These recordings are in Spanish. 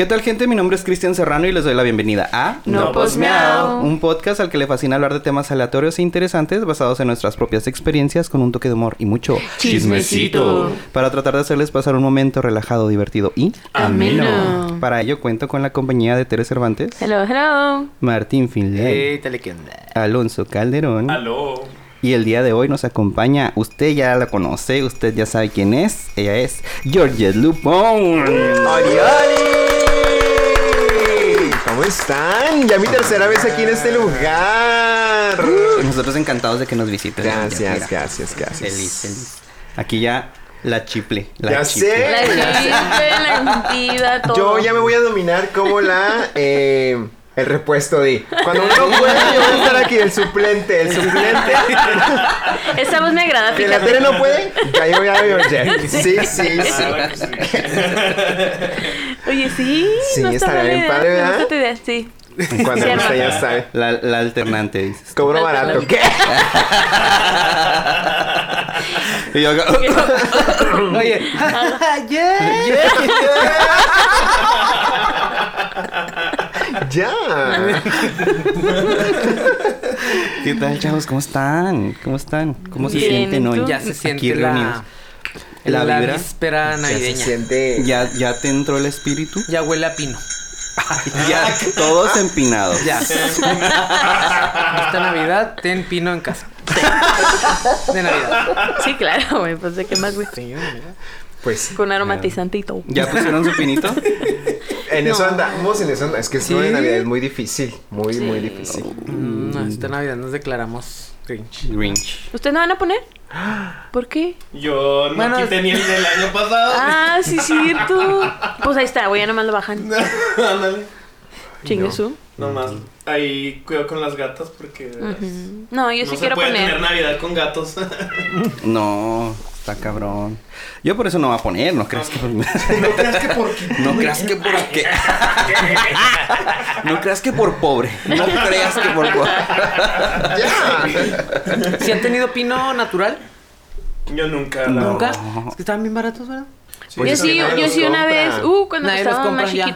¿Qué tal gente? Mi nombre es Cristian Serrano y les doy la bienvenida a No, pues, miau. Un podcast al que le fascina hablar de temas aleatorios e interesantes basados en nuestras propias experiencias con un toque de humor y mucho Chismecito. Para tratar de hacerles pasar un momento relajado, divertido y Ameno. Para ello cuento con la compañía de Tere Cervantes, Hello, hello. Martín Finlay. Alonso Calderón Aló. y el día de hoy nos acompaña, usted ya la conoce, usted ya sabe quién es, ella es Georgette Lupón. ¡Oli, oli! ¿Cómo están? Ya mi tercera vez aquí en este lugar. Nosotros encantados de que nos visite. Gracias, gracias, gracias. Feliz, feliz. Aquí ya la chiple. La Ya chiple. sé. La chiste, la entidad, todo. Yo ya me voy a dominar como la... eh, el repuesto de... Cuando uno yo voy a estar aquí, el suplente, el suplente. Esa voz me agrada, Que la tele no puede, ya yo voy a Georgette. Sí, sí, que sí. Oye, sí. Sí, no bien padre. Cuando Sí, usted ya sabe. La, la alternante, dices. Cobro barato. ¿Qué? Y yo Oye, Ya. ¿qué tal, chavos? ¿Cómo están? ¿Cómo están? ¿Cómo se sienten ¿y hoy? Ya se Aquí siente reunidos. la, La la, vibra. víspera Ya se navideña. siente... ¿Ya, ¿Ya te entró el espíritu? Ya huele a pino. Ya, todos empinados. Ya. Esta Navidad, ten pino en casa. De Navidad. Sí, claro, güey. Pues de qué más, güey. Sí. Pues... Con aromatizante y todo. ¿Ya pusieron su pinito? En eso No. andamos, en eso andamos. Es que Sí. eso de Navidad es muy difícil. Muy, Sí. muy difícil. Mm, esta Navidad nos declaramos Grinch. Grinch. ¿Ustedes no van a poner? ¿Por qué? Yo no Bueno, quité ni el del año pasado. Ah, sí, cierto. Pues ahí está, güey, ya nomás lo bajan. Ándale. Chingue No. su. Nomás. Ahí cuido con las gatas porque. Ujú. No, yo no sí se quiero puede poner. tener Navidad con gatos. No, está cabrón. Yo por eso no voy a poner, no creas que por... no creas que porque. No creas que por qué. No creas que por pobre. No creas que por pobre. Ya. ¿Si han tenido pino natural? Yo nunca. La- ¿Nunca? Es que estaban bien baratos, ¿verdad? Yo Pues sí, nadie yo sí una vez, uh, cuando Nadie estaban más ya.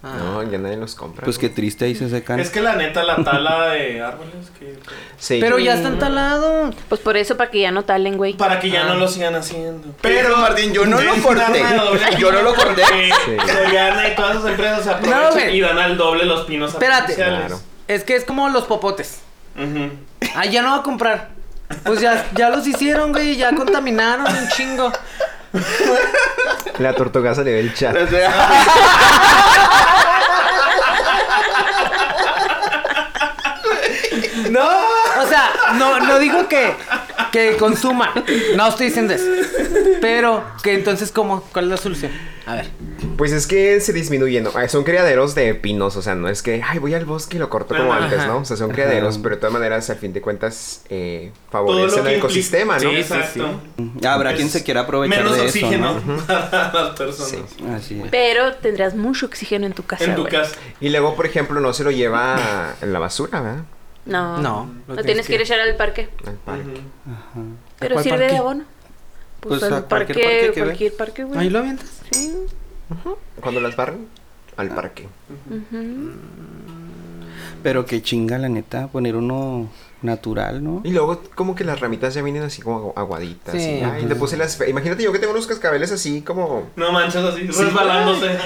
Ah. No, ya nadie los compra. Pues qué triste, ahí se secan. Es que la neta, la tala de árboles. Que... Sí. Pero ya están talados. Pues por eso, para que ya no talen, güey. Para que ya Ah. no lo sigan haciendo. Pero, Martín, yo no lo corté. Yo no lo corté. Sí. Y todas esas empresas se aprovechan No, y dan al doble los pinos Espérate. Claro. Es que es como los popotes. Ujú. Ah, ya no va a comprar. Pues ya, ya los hicieron, güey. Ya contaminaron un chingo. La tortuga salió del chat. No, o sea, no, no digo que, que consuma. No estoy diciendo eso. Pero que entonces, ¿cómo? ¿Cuál es la solución? A ver. Pues es que se disminuyen, ¿no? Ah, Son criaderos de pinos, o sea, no es que, ay, voy al bosque y lo corto como Ajá. antes, ¿no? O sea, son criaderos, Ajá. pero de todas maneras, al fin de cuentas, eh, favorecen el implica- ecosistema, ¿no? Sí, exacto. Habrá quien se quiera aprovechar Menos de oxígeno eso, ¿no? para las personas. Sí. Así es. Pero tendrás mucho oxígeno en tu casa, En tu güey. casa. Y luego, por ejemplo, no se lo lleva en la basura, ¿verdad? No. No, Lo tienes que ir a echar al parque. Al parque. Ujú. Pero sirve parque? de abono. Pues, Pues, al parque, cualquier parque, güey. Ahí lo avientas. Sí. Cuando las barren, al parque. Pero qué chinga, la neta, poner uno natural, ¿no? Y luego, como que las ramitas ya vienen así como agu- aguaditas. Sí, y, ay, le puse las. Imagínate yo que tengo unos cascabeles así como. No manches así, resbalándose.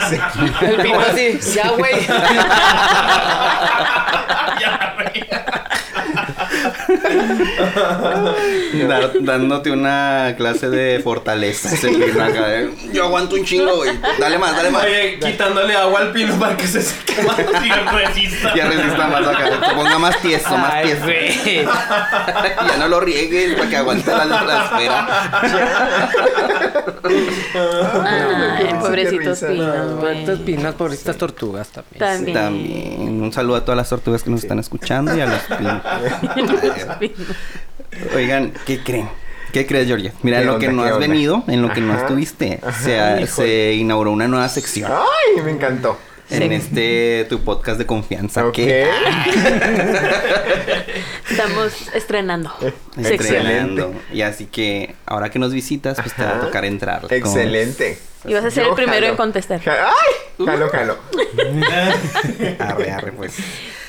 El pino así. Ya, güey. Ya, güey. Dar- dándote una clase de fortaleza. ese pino acá, ¿eh? Yo aguanto un chingo, güey. Dale más, dale más. Oye, quitándole agua al pino para que se seque más y resista. Ya resista más acá. Se ponga más tieso, más Ay, tieso. güey. ya no lo riegues para que aguante la, espera. Ay, qué pobrecitos pinos. Estos pinos, pobrecitas tortugas también. También. También. Un saludo a todas las tortugas que nos están escuchando y a los pinos. Oigan, ¿qué creen? ¿Qué crees, Georgia? Mira, ¿Qué en lo que no has onda? venido, en lo que no estuviste, se inauguró una nueva sección Ay, me encantó. En este tu podcast de confianza. Ok. que Estamos estrenando. estrenando. Y así que ahora que nos visitas, pues te va a tocar entrar. ¿Cómo Excelente. Y vas a ser Yo el primero jalo. en contestar. ¡Ay! Jalo, jalo. ves? Arre, arre, pues.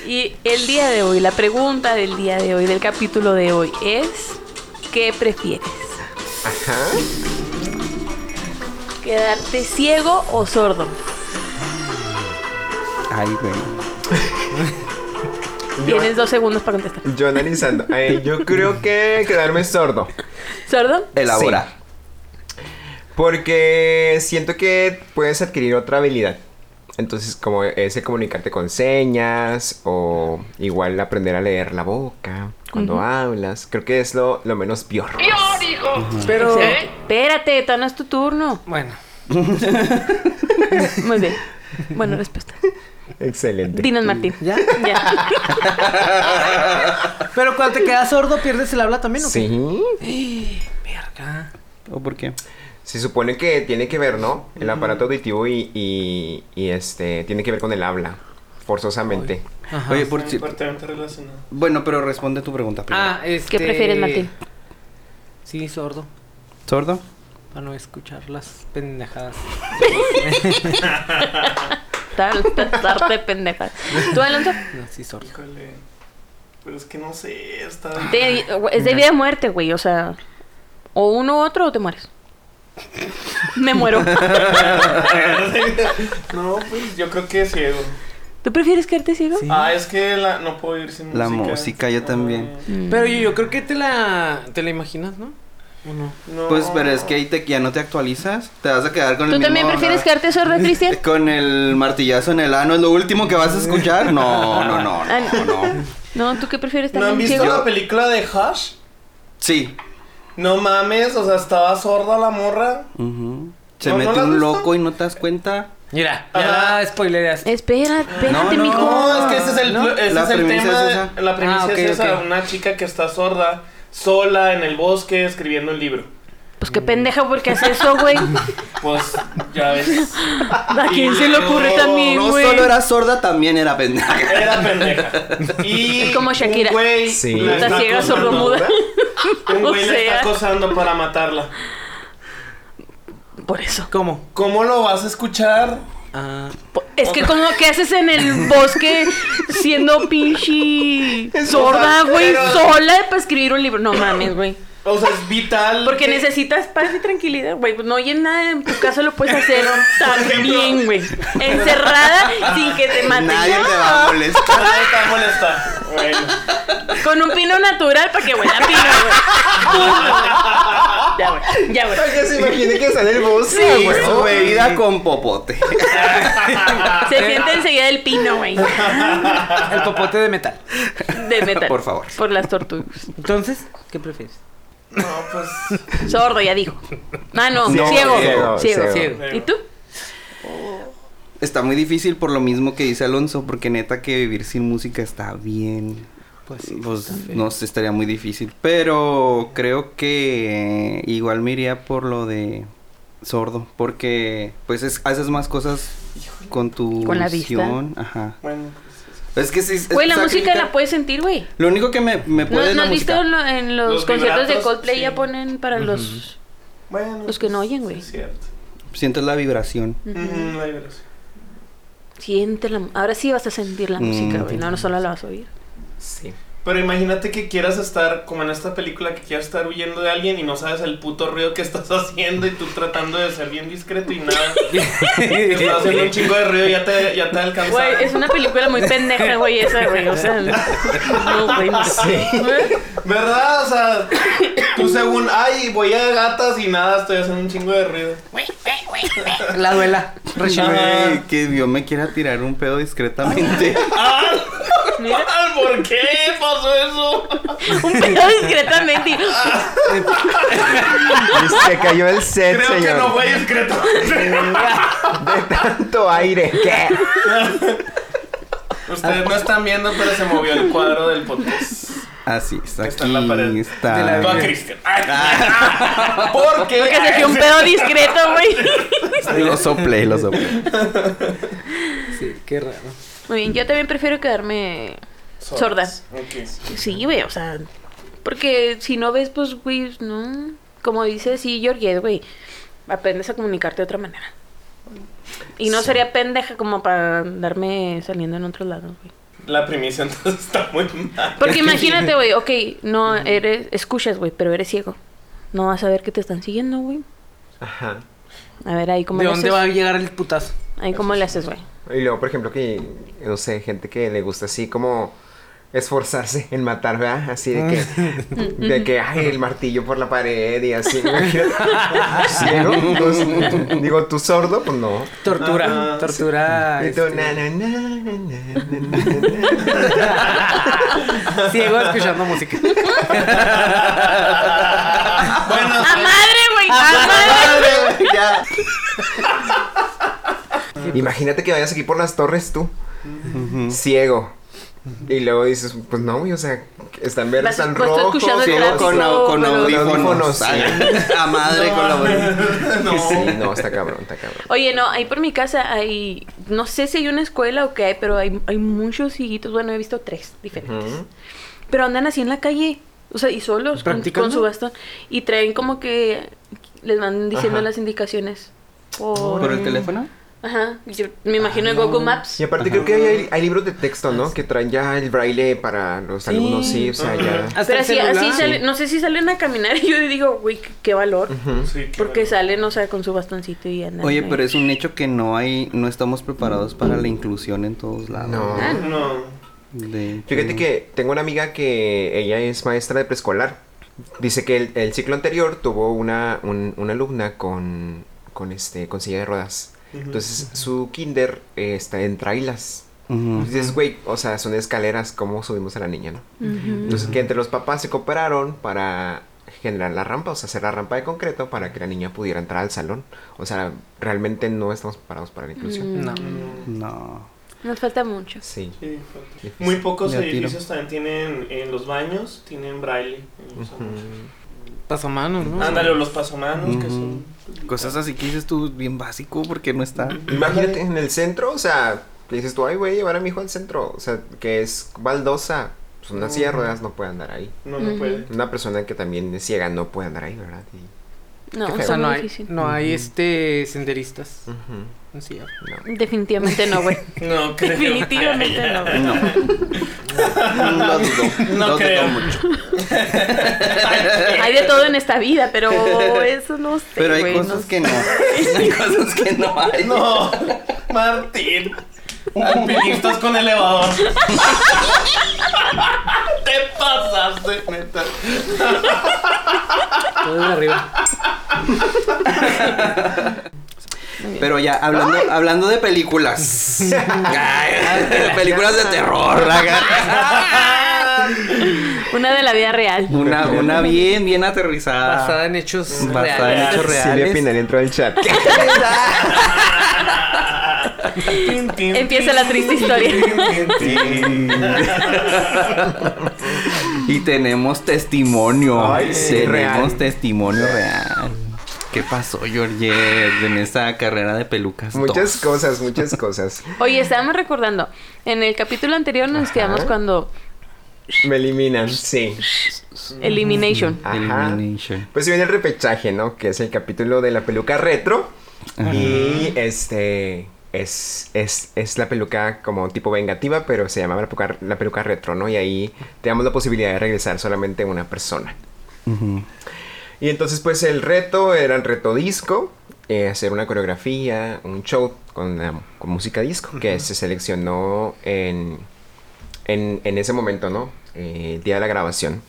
Y el día de hoy, la pregunta del día de hoy, del capítulo de hoy es, ¿qué prefieres? Ajá. ¿Quedarte ciego o sordo? Ay, güey. Tienes dos segundos para contestar. Yo analizando. Ay, yo creo que quedarme sordo. ¿Sordo? Elabora. Porque siento que puedes adquirir otra habilidad. Entonces, como ese comunicarte con señas o igual aprender a leer la boca cuando hablas, creo que es lo, lo menos peor. Pero. Excelente. Espérate, no es tu turno. Bueno. Muy bien. Buena respuesta. Excelente. Dinos, Martín. ¿Ya? Ya. Pero cuando te quedas sordo, pierdes el habla también, ¿o qué? Sí. Verga. ¿O por qué? Se supone que tiene que ver, ¿no? El aparato auditivo y, y, y, este tiene que ver con el habla, forzosamente. Ajá. Oye, por si... Relacionado. Bueno, pero responde tu pregunta primero. Ah, este... ¿Qué prefieres, Martín? Sí, sordo. ¿Sordo? Para no escuchar las pendejadas. Tal, pendeja. ¿Tú, Alonso? No, sí, sordo. Híjole. Pero es que no sé, está. De- es de vida o muerte, güey. O sea, o uno u otro o te mueres. Me muero. no, pues yo creo que ciego. ¿Tú prefieres quedarte ciego? Sí. Ah, es que la, no puedo ir sin La música. música, yo también. Mm. Pero yo, yo creo que te la... Te la imaginas, ¿no? ¿O no? No. Pues, pero es que ahí te, ya no te actualizas. Te vas a quedar con el ¿Tú también mismo- prefieres quedarte sordo, Cristian? Con el martillazo en el ano, ¿es lo último que vas a escuchar? No, no, no, Ah, no, no. No, ¿tú qué prefieres ¿No han también visto ciego? la película de Hush? Sí. No mames, o sea, estaba sorda la morra. Se ¿No- no mete un visto? loco y no te das cuenta. Mira, ya spoileras. Espera, espérate, No, no. mijo. No, es que ese es el, ¿No? ese La es el tema. es de- esa. la premisa Ah, es esa, ok. una chica que está sorda, sola en el bosque escribiendo un libro. Pues qué pendeja porque hace eso, güey. Pues ya ves. ¿A quién se le ocurre No, también, No güey? solo era sorda, también era pendeja. Era pendeja. Y Es como Shakira. Un güey Sí. la Está está ciega, sordomuda. Un O güey la está sea. acosando para matarla. Por eso. ¿Cómo? ¿Cómo lo vas a escuchar? Ah, Es que como que haces en el bosque siendo pinche sorda, güey, sola para escribir un libro. No mames, güey. O sea, es vital. Porque que- necesitas paz y tranquilidad, güey. Pues no oyen nada, en tu casa lo puedes hacer también, güey. Encerrada sin que te maten. Nadie te va a molestar. Nadie te va a molestar. Bueno. Con un pino natural para que huela a pino, güey. Ya, güey. Ya, güey. Para que se imagine que está en el bosque, Sí, güey. su bebida con popote. Se siente enseguida el pino, güey. el popote de metal. De metal. Por favor. Por las tortugas. Entonces, ¿qué prefieres? No, pues. Sordo, ya dijo. Ah, no, No, ciego. ciego, Ciego. ciego. ¿Y tú? Está muy difícil por lo mismo que dice Alonso, porque neta que vivir sin música está bien. Pues sí. Pues no sé, estaría muy difícil. Pero creo que igual me iría por lo de sordo, porque pues es- haces más cosas con tu Con la vista. visión. Ajá. Bueno, Es que sí. Güey, la música la puedes sentir, güey. Lo único que me, me ¿No, puede ¿no la has visto lo- en los, Los conciertos de Coldplay sí. ya ponen para los... bueno. Los que no oyen, güey. Es cierto. Sientes la vibración. Mm, la vibración. Siente la... Ahora sí vas a sentir la Mm. música, güey. No, no solo la vas a oír. Sí. Pero imagínate que quieras estar, como en esta película, que quieras estar huyendo de alguien y no sabes el puto ruido que estás haciendo y tú tratando de ser bien discreto y nada. Que estás haciendo un chingo de ruido y ya te, ya te alcanza. Güey, es una película muy pendeja, güey, esa, güey. O sea, no, güey. No. ¿Verdad? O sea, tú según, ay, voy a gatas y nada, estoy haciendo un chingo de ruido. La duela. Güey, que Dios me quiera tirar un pedo discretamente. Ay, ¿Por qué pasó eso? un pedo discretamente. se cayó el set, Creo señor. que no fue discreto. De tanto aire. ¿Qué? Ustedes no están viendo, pero se movió el cuadro del podcast. Así está. Está en la pared. Aquí está. De la Tú a Biblia. Cristian. ¿Por qué? Porque se fue un pedo discreto, güey. Lo soplé, lo soplé. Sí, qué raro. Muy bien, yo también prefiero quedarme sorda. Ok. Sí, güey, o sea, porque si no ves, pues, güey, no. Como dice sí, Georgette, güey, aprendes a comunicarte de otra manera. Y no sería pendeja como para andarme saliendo en otros lados, güey. La primicia entonces está muy mal. Porque imagínate, güey, ok, no eres, escuchas, güey, pero eres ciego. No vas a ver que te están siguiendo, güey. Ajá. A ver, ahí cómo ¿De le dónde haces. va a llegar el putazo? Ahí cómo le haces, güey. Y luego, por ejemplo, que, no sé, gente que le gusta así como esforzarse en matar, ¿verdad? Así de que, de que, ay, el martillo por la pared y así. Ciego, pues, digo, tú sordo, pues no. Tortura, Ajá, tortura. Y tú, este, na, na, na, na, na, na, na. Ciego escuchando música. Bueno, ¡A madre, güey! ¡A madre! Ya. Imagínate que vayas aquí por las torres tú, ciego. Y luego dices, pues no, güey, o sea, están verdes, están pues, rojos. con, con pero- audífonos. Audífonos, sí. A madre con la no. Sí, no, está cabrón, está cabrón. Oye, no, ahí por mi casa hay, no sé si hay una escuela o qué hay, pero hay, hay muchos cieguitos. Bueno, he visto tres diferentes. Pero andan así en la calle, o sea, y solos, con, su bastón. Y traen como que les van diciendo Ajá. las indicaciones. Por... ¿Por el teléfono? Ajá, yo me imagino el Google Maps. Y aparte creo que hay, hay libros de texto, ¿no? Que traen ya el braille para los alumnos, sí, o sea, ya. Hasta Pero así, así sale, no sé si salen a caminar y yo digo, güey, qué, valor. Sí, qué Porque salen, o sea, con su bastoncito y andan. Oye, ahí. pero es un hecho que no hay, no estamos preparados para la inclusión en todos lados. No. Ah, No. De Fíjate que tengo una amiga que ella es maestra de preescolar. Dice que el, el ciclo anterior tuvo una, un- una alumna con, con, este, con silla de ruedas. Entonces su kinder eh, está en trailas. ujú. Dices, güey, o sea, son escaleras, ¿cómo subimos a la niña, no? Entonces que entre los papás se cooperaron para generar la rampa, o sea, hacer la rampa de concreto para que la niña pudiera entrar al salón. O sea, realmente no estamos preparados para la inclusión. No. No. Nos falta mucho. Sí. Sí, falta. Muy pocos edificios también tienen en los baños, tienen braille. en los baños. Pasamanos, ¿no? Ándale, o los pasomanos que Ujú. son. Cosas así que dices tú bien básico porque no está. Imagínate en el centro, o sea, que dices tú, ay, voy a llevar a mi hijo al centro, o sea, que es baldosa, pues una silla de ruedas no puede andar ahí. No, no Ujú. puede. Una persona que también es ciega no puede andar ahí, ¿verdad? Y- No, O sea, no hay, difícil. no hay este senderistas. No. Definitivamente no, güey. No creo. Definitivamente no. güey. No. No dudo. No No, creo. dudo mucho. Hay de todo en esta vida, pero eso no sé. Pero hay cosas no que no. Hay cosas que no hay. No, Martín. Alpinistas con elevador. Te pasaste, neta. Todo de arriba. Pero ya, hablando, hablando de películas. Ay, películas de terror. Una de la vida real. Una, una bien, bien aterrizada. Basada en hechos Basada en reales. hechos Silvia reales. Pinal entró al chat. Empieza la triste historia. Y tenemos testimonio. Ay, sí, tenemos real. testimonio real. ¿Qué pasó, Georgette, en esa carrera de pelucas? Muchas dos? cosas, muchas cosas. Oye, estábamos recordando. En el capítulo anterior nos Ajá. quedamos cuando. Me eliminan, sí. Elimination. Ajá. Elimination. Pues se viene el repechaje, ¿no? Que es el capítulo de la peluca retro. Y este es, es, es la peluca como tipo vengativa, pero se llama la peluca, la peluca retro, ¿no? Y ahí te damos la posibilidad de regresar solamente una persona. Ujú. Y entonces pues el reto era el reto disco, eh, hacer una coreografía, un show con, la- con música disco, que se seleccionó en, en, en ese momento, ¿no? Eh, el día de la grabación.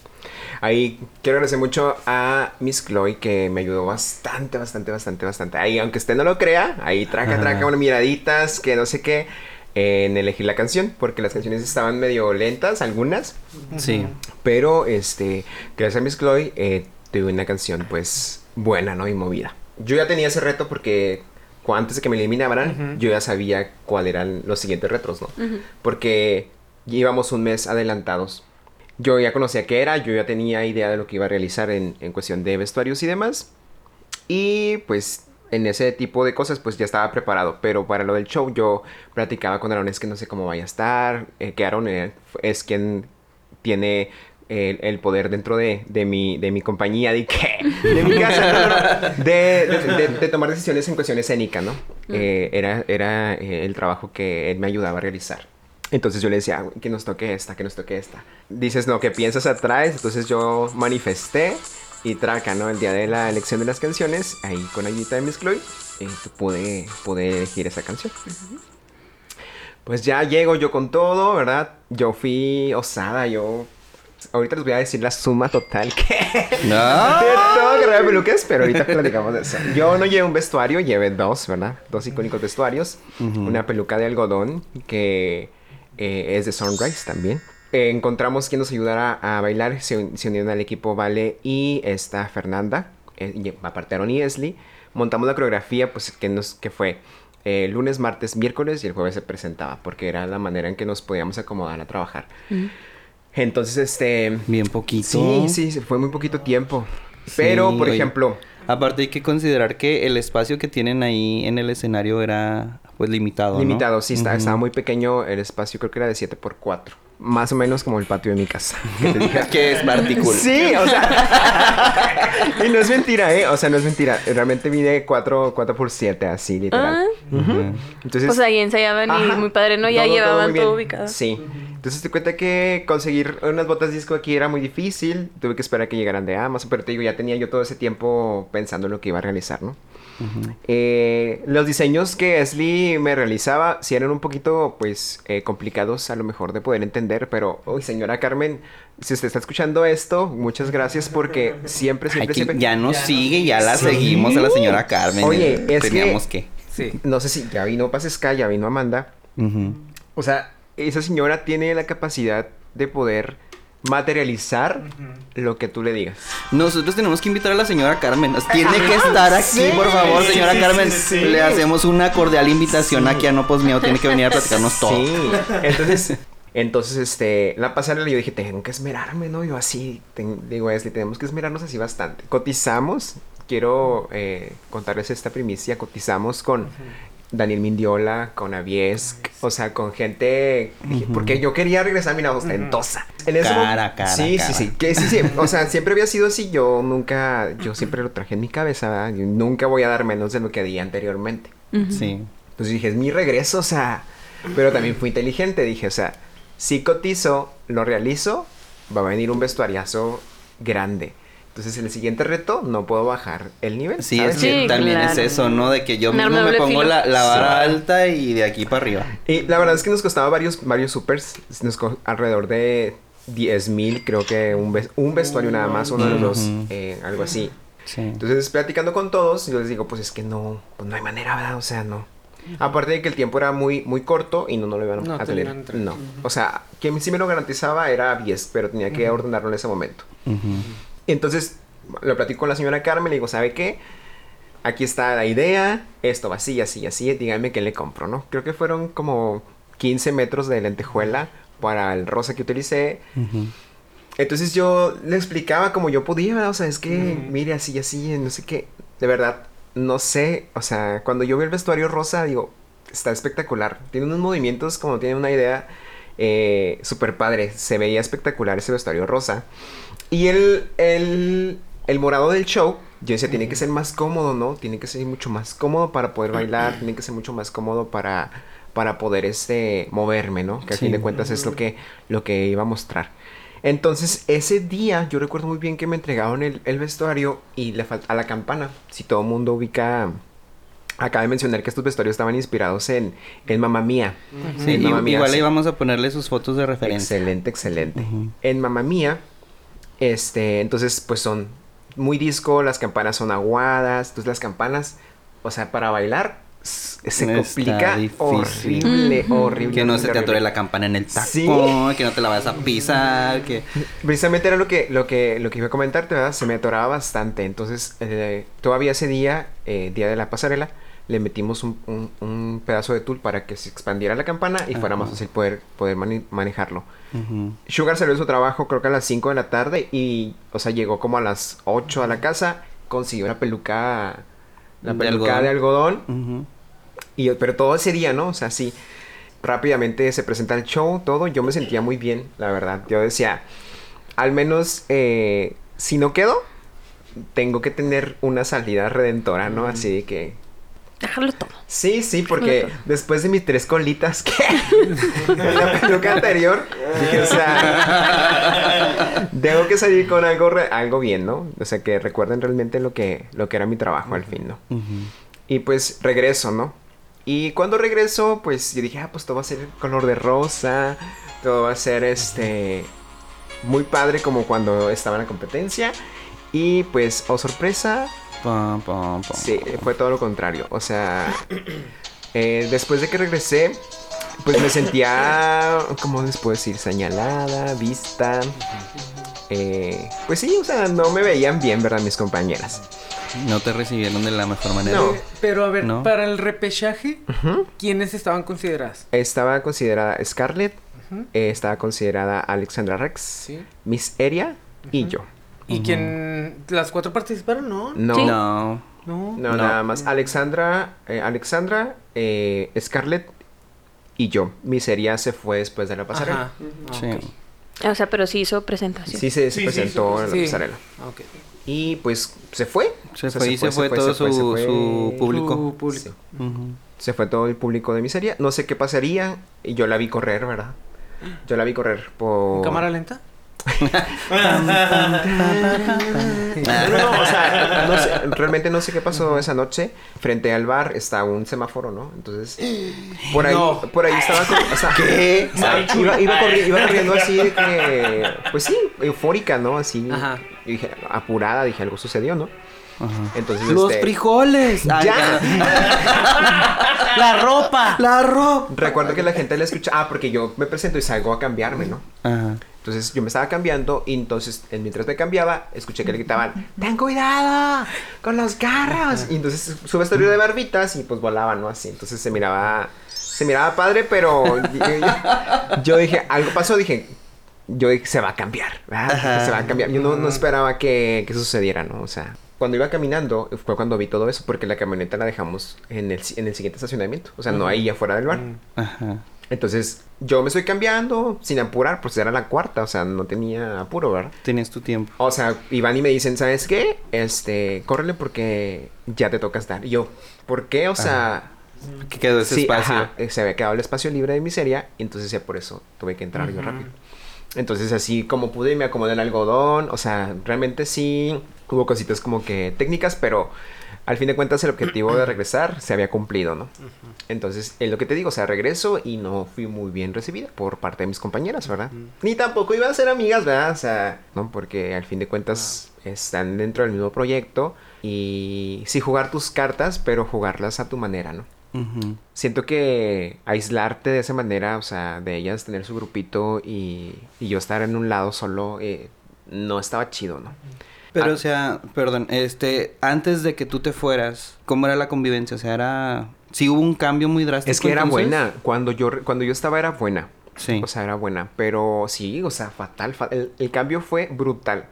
Ahí quiero agradecer mucho a Miss Chloe que me ayudó bastante, bastante, bastante, bastante. Ahí, aunque usted no lo crea, ahí traca, traca, unas miraditas, que no sé qué, en elegir la canción, porque las canciones estaban medio lentas, algunas. Sí. Pero, este, gracias a Miss Chloe, eh, tuve una canción, pues, buena, ¿no? Y movida. Yo ya tenía ese reto porque antes de que me eliminaran, Ujú. yo ya sabía cuáles eran los siguientes retos, ¿no? Ujú. Porque íbamos un mes adelantados. yo ya conocía qué era, yo ya tenía idea de lo que iba a realizar en, en cuestión de vestuarios y demás. Y pues en ese tipo de cosas pues ya estaba preparado, pero para lo del show yo platicaba con Aaron, es que no sé cómo vaya a estar, eh, que Aaron eh, es quien tiene el, el poder dentro de, de, mi, de mi compañía, de qué, de mi casa, no, no, no, de, de- de tomar decisiones en cuestión escénica, ¿no? Eh, era era eh, el trabajo que él me ayudaba a realizar. Entonces yo le decía, "Ah, que nos toque esta, que nos toque esta. Dices, no, que piensas atrás. Entonces yo manifesté y traca, ¿no? El día de la elección de las canciones, ahí con ayudita de Miss Chloe, eh, pude, pude elegir esa canción. Pues ya llego yo con todo, ¿verdad? Yo fui osada, yo... Ahorita les voy a decir la suma total que... No. de todo carrera de peluques, pero ahorita platicamos de eso. Yo no llevé un vestuario, llevé dos, ¿verdad? Dos icónicos vestuarios. Una peluca de algodón que eh, es de Sunrise también. Eh, encontramos quien nos ayudara a bailar. Se, se unieron al equipo Vale y esta Fernanda. eh, Aaron y Esli. Montamos la coreografía, pues que, nos, que fue eh, lunes, martes, miércoles y el jueves se presentaba. Porque era la manera en que nos podíamos acomodar a trabajar. Entonces, este... Bien poquito. Sí, sí, fue muy poquito tiempo. Pero, Sí, por oye. ejemplo, Aparte hay que considerar que el espacio que tienen ahí en el escenario era pues limitado. ¿no? limitado, sí, Ujú. estaba muy pequeño el espacio, creo que era de 7 por 4 Más o menos como el patio de mi casa. que te dije. que es particular. Sí, o sea. y no es mentira, ¿eh? O sea, no es mentira. Realmente mide 4, 4 por 7, así, literal. Ah, Ujú. Entonces. pues ahí ensayaban y Ajá. muy padre, ¿no? Ya Todo- llevaban todo ubicado. Sí. Entonces te cuenta que conseguir unas botas disco aquí era muy difícil. Tuve que esperar a que llegaran de Amazon. Pero te digo, ya tenía yo todo ese tiempo pensando en lo que iba a realizar, ¿no? Eh, los diseños que Esli me realizaba sí eran un poquito, pues, eh, complicados a lo mejor de poder entender, pero, uy, señora Carmen, si usted está escuchando esto, muchas gracias porque siempre, siempre, Aquí siempre... ya nos sigue, ya la Sí. seguimos a la señora Carmen. Oye, eh, es que- Teníamos que. Sí. No sé si ya vino Pasesca, ya vino Amanda. Ujú. O sea, esa señora tiene la capacidad de poder materializar lo que tú le digas. Nosotros tenemos que invitar a la señora Carmen. Tiene que estar aquí, Sí. por favor, señora sí, Carmen. sí, sí. Le hacemos una cordial invitación aquí a No Posmeo. Tiene que venir a platicarnos todo. Sí. Entonces, entonces, este, la pasarela yo dije, tengo que esmerarme, ¿no? Yo así, ten- digo, Esli, tenemos que esmerarnos así bastante. Cotizamos, quiero eh, contarles esta primicia, cotizamos con Daniel Mindiola, con Aviesk, o sea, con gente, porque yo quería regresar a mi lado ostentosa. En ese Cara, cara, Sí, cara. sí, sí, que sí, sí, o sea, siempre había sido así, yo nunca, yo siempre lo traje en mi cabeza, ¿verdad? Yo nunca voy a dar menos de lo que di anteriormente. Sí. Entonces dije, es mi regreso, o sea. Pero también fui inteligente, dije, o sea, si cotizo, lo realizo, va a venir un vestuariazo grande. Entonces, en el siguiente reto, no puedo bajar el nivel. Sí, es que Sí, también claro. es eso, ¿no? De que yo mismo me pongo la, la vara Sí. alta y de aquí para arriba. Y la verdad es que nos costaba varios, varios supers. Nos co- alrededor de 10 mil, creo que un, ves- un vestuario nada más, uno de los eh, algo así. Sí. Entonces, platicando con todos, yo les digo, pues es que no, pues no hay manera, ¿verdad? O sea, no. Aparte de que el tiempo era muy, muy corto y no, no lo iban No a tener. No. O sea, quien sí me lo garantizaba era Vies, pero tenía que ordenarlo en ese momento. Ujú. Entonces, lo platico con la señora Carmen, le digo, ¿sabe qué? Aquí está la idea, esto va así, así, así, díganme qué le compro, ¿no? Creo que fueron como 15 metros de lentejuela para el rosa que utilicé. Entonces yo le explicaba como yo podía, o sea, es que, mire, así, así, no sé qué. De verdad, no sé, o sea, cuando yo veo el vestuario rosa, digo, está espectacular. Tiene unos movimientos, como tiene una idea eh, súper padre. Se veía espectacular ese vestuario rosa. Y el, el, el morado del show, yo decía, tiene que ser más cómodo, ¿no? Tiene que ser mucho más cómodo para poder bailar, tiene que ser mucho más cómodo para, para poder este, moverme, ¿no? Que a fin de cuentas es lo que, lo que iba a mostrar. Entonces, ese día yo recuerdo muy bien que me entregaron el, el vestuario y le falta a la campana. Si todo el mundo ubica. Acaba de mencionar que estos vestuarios estaban inspirados en, en Mamma Mía. Sí, En Mamma Mía, igual sí. ahí vamos a ponerle sus fotos de referencia. Excelente, excelente. En Mamma Mía, este, entonces, pues son muy disco, las campanas son aguadas. Entonces, las campanas, o sea, para bailar se complica horrible, horrible. Que no se te atore la campana en el tacón, Sí. que no te la vayas a pisar, que... Precisamente era lo que, lo que, lo que iba a comentarte, ¿verdad? Se me atoraba bastante. Entonces, eh, todavía ese día, eh, día de la pasarela, le metimos un, un- un pedazo de tul para que se expandiera la campana y fuera más fácil poder, poder mani- manejarlo. Sugar salió de su trabajo creo que a las 5 de la tarde y, o sea, llegó como a las 8 a la casa, consiguió la peluca, la De peluca de algodón, y, pero todo ese día, ¿no? O sea, sí, rápidamente se presenta el show, todo, yo me sentía muy bien, la verdad. Yo decía, al menos, eh, si no quedo, tengo que tener una salida redentora, ¿no? Así que... Déjalo todo. Sí, sí, porque después de mis tres colitas que en la peluca anterior, dije, o sea, tengo que salir con algo, re- algo bien, ¿no? O sea, que recuerden realmente lo que, lo que era mi trabajo al fin, ¿no? Y pues regreso, ¿no? Y cuando regreso, pues yo dije, ah, pues todo va a ser color de rosa, todo va a ser este muy padre como cuando estaba en la competencia. Y pues, oh sorpresa, Pam, pam, pam. sí, fue todo lo contrario. O sea, eh, después de que regresé, pues me sentía, ¿cómo les puedo decir? Señalada, vista. Eh, pues sí, o sea, no me veían bien, ¿verdad? Mis compañeras. No te recibieron de la mejor manera. No. Pero a ver, No. para el repechaje, Ujú. ¿quiénes estaban consideradas? Estaba considerada Scarlett, eh, estaba considerada Alexandra Rex, Sí. Miss Eria y yo. ¿Y quién? ¿Las cuatro participaron? No. No, Sí. No. No. no, No. nada más. Alexandra, eh, Alexandra, eh, Scarlett y yo. Miss Eria se fue después de la pasarela. Ajá. Ah, Sí. ok. O sea, pero sí hizo presentación. Sí, se, se Sí, sí, presentó sí, en la sí. pasarela. Ah, ok. Y pues se fue. Se O sea, fue y se fue todo su, su público. Su público. Sí. Ujú. Se fue todo el público de miseria. No sé qué pasaría. Y yo la vi correr, ¿verdad? Yo la vi correr por... ¿En cámara lenta? No, no, no, o sea, no sé, realmente no sé qué pasó esa noche. Frente al bar está un semáforo, ¿no? Entonces, por ahí, No. por ahí estaba, o sea, ¿Qué? o sea, iba, iba, corri- iba corriendo así de que, pues sí, eufórica, ¿no? Así, Ajá. y dije, apurada, dije, algo sucedió, ¿no? Ajá. Entonces, Los este, frijoles. Ay, ¡Ya! ¡La ropa! La ropa. Recuerdo que la gente le escucha, ah, porque yo me presento y salgo a cambiarme, ¿no? Ajá. Entonces yo me estaba cambiando y entonces en- mientras me cambiaba escuché que le gritaban ¡Ten cuidado! ¡Con los carros! Y entonces su vestuario de barbitas y pues volaban, ¿no? Así, entonces se miraba, se miraba padre, pero yo, dije, algo pasó, dije, yo dije, se va a cambiar, ¿verdad? Se va a cambiar. Yo no, no esperaba que, que eso sucediera, ¿no? O sea, cuando iba caminando fue cuando vi todo eso porque la camioneta la dejamos en el, en el siguiente estacionamiento, o sea, no ahí afuera del bar. Ajá. Entonces, yo me estoy cambiando sin apurar, pues era la cuarta, o sea, no tenía apuro, ¿verdad? Tenías tu tiempo. O sea, y van y me dicen, ¿sabes qué? Este, córrele porque ya te toca estar. Y yo, ¿por qué? O sea, Que quedó ese sí, espacio. ajá, se había quedado el espacio libre de miseria, y entonces ya por eso tuve que entrar yo rápido. Entonces, así como pude, me acomodé el algodón, o sea, realmente sí hubo cositas como que técnicas, pero al fin de cuentas el objetivo de regresar se había cumplido, ¿no? Entonces, es lo que te digo, o sea, regreso y no fui muy bien recibida por parte de mis compañeras, ¿verdad? Ni tampoco iba a ser amigas, ¿verdad? O sea, ¿no? Porque al fin de cuentas están dentro del mismo proyecto y sí jugar tus cartas, pero jugarlas a tu manera, ¿no? Siento que aislarte de esa manera, o sea, de ellas tener su grupito y, y yo estar en un lado solo, eh, no estaba chido, ¿no? Pero, Ah. o sea, perdón, este, antes de que tú te fueras, ¿cómo era la convivencia? O sea, era... Sí hubo un cambio muy drástico. Es que era entonces? buena, cuando yo, cuando yo estaba era buena. Sí. O sea, era buena, pero sí, o sea, fatal. fa- el, el cambio fue brutal.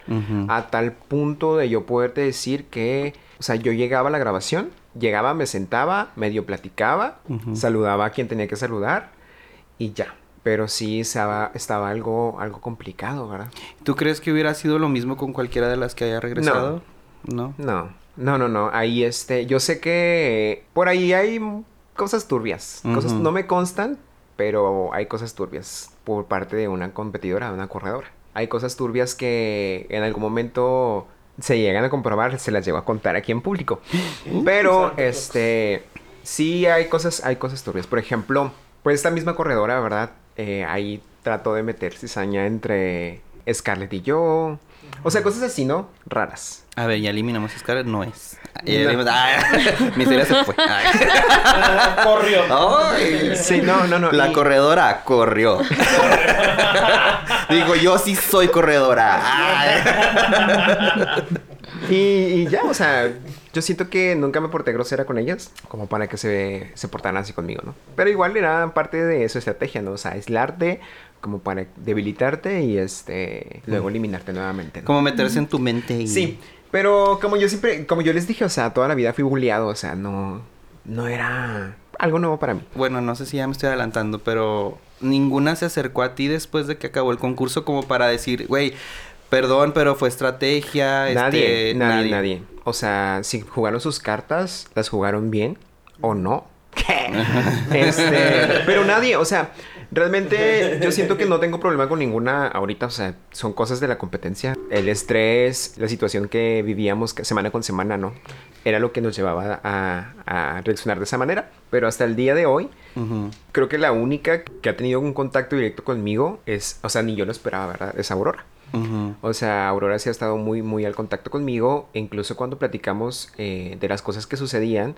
A tal punto de yo poderte decir que, o sea, yo llegaba a la grabación, llegaba, me sentaba, medio platicaba, saludaba a quien tenía que saludar y ya. Pero sí estaba, estaba algo, algo complicado, ¿verdad? ¿Tú crees que hubiera sido lo mismo con cualquiera de las que haya regresado? No. No, no, no, no. Ahí este, yo sé que por ahí hay cosas turbias. Cosas no me constan, pero hay cosas turbias por parte de una competidora, de una corredora. Hay cosas turbias que en algún momento se llegan a comprobar, se las llevo a contar aquí en público. Pero este sí hay cosas, hay cosas turbias. Por ejemplo, pues esta misma corredora, ¿verdad? Eh, ahí trató de meter cizaña entre Scarlett y yo. O sea, cosas así, ¿no? Raras. A ver, ya eliminamos a Scarlett, no es. No. eliminamos- Ah, Miseria se fue. Ay. Corrió. Ay. Sí, no, no, no. La y- corredora corrió. Digo, yo sí soy corredora. Y ya, o sea, Yo siento que nunca me porté grosera con ellas, como para que se, se portaran así conmigo, ¿no? Pero igual era parte de su estrategia, ¿no? O sea, aislarte, como para debilitarte y este luego eliminarte nuevamente. ¿no? Como meterse en tu mente y... Sí, pero como yo siempre, como yo les dije, o sea, toda la vida fui bulleado, o sea, no, no era algo nuevo para mí. Bueno, no sé si ya me estoy adelantando, pero ninguna se acercó a ti después de que acabó el concurso como para decir, güey, perdón, pero fue estrategia. Nadie, este, nadie, nadie. O sea, si jugaron sus cartas, las jugaron bien o no. este, pero nadie, o sea, realmente yo siento que no tengo problema con ninguna ahorita, o sea, son cosas de la competencia. El estrés, la situación que vivíamos semana con semana, ¿no? Era lo que nos llevaba a, a reaccionar de esa manera. Pero hasta el día de hoy, creo que la única que ha tenido un contacto directo conmigo es, o sea, ni yo lo esperaba, ¿verdad? Es Aurora. Ujú. O sea, Aurora sí ha estado muy, muy al contacto conmigo. E incluso cuando platicamos eh, de las cosas que sucedían,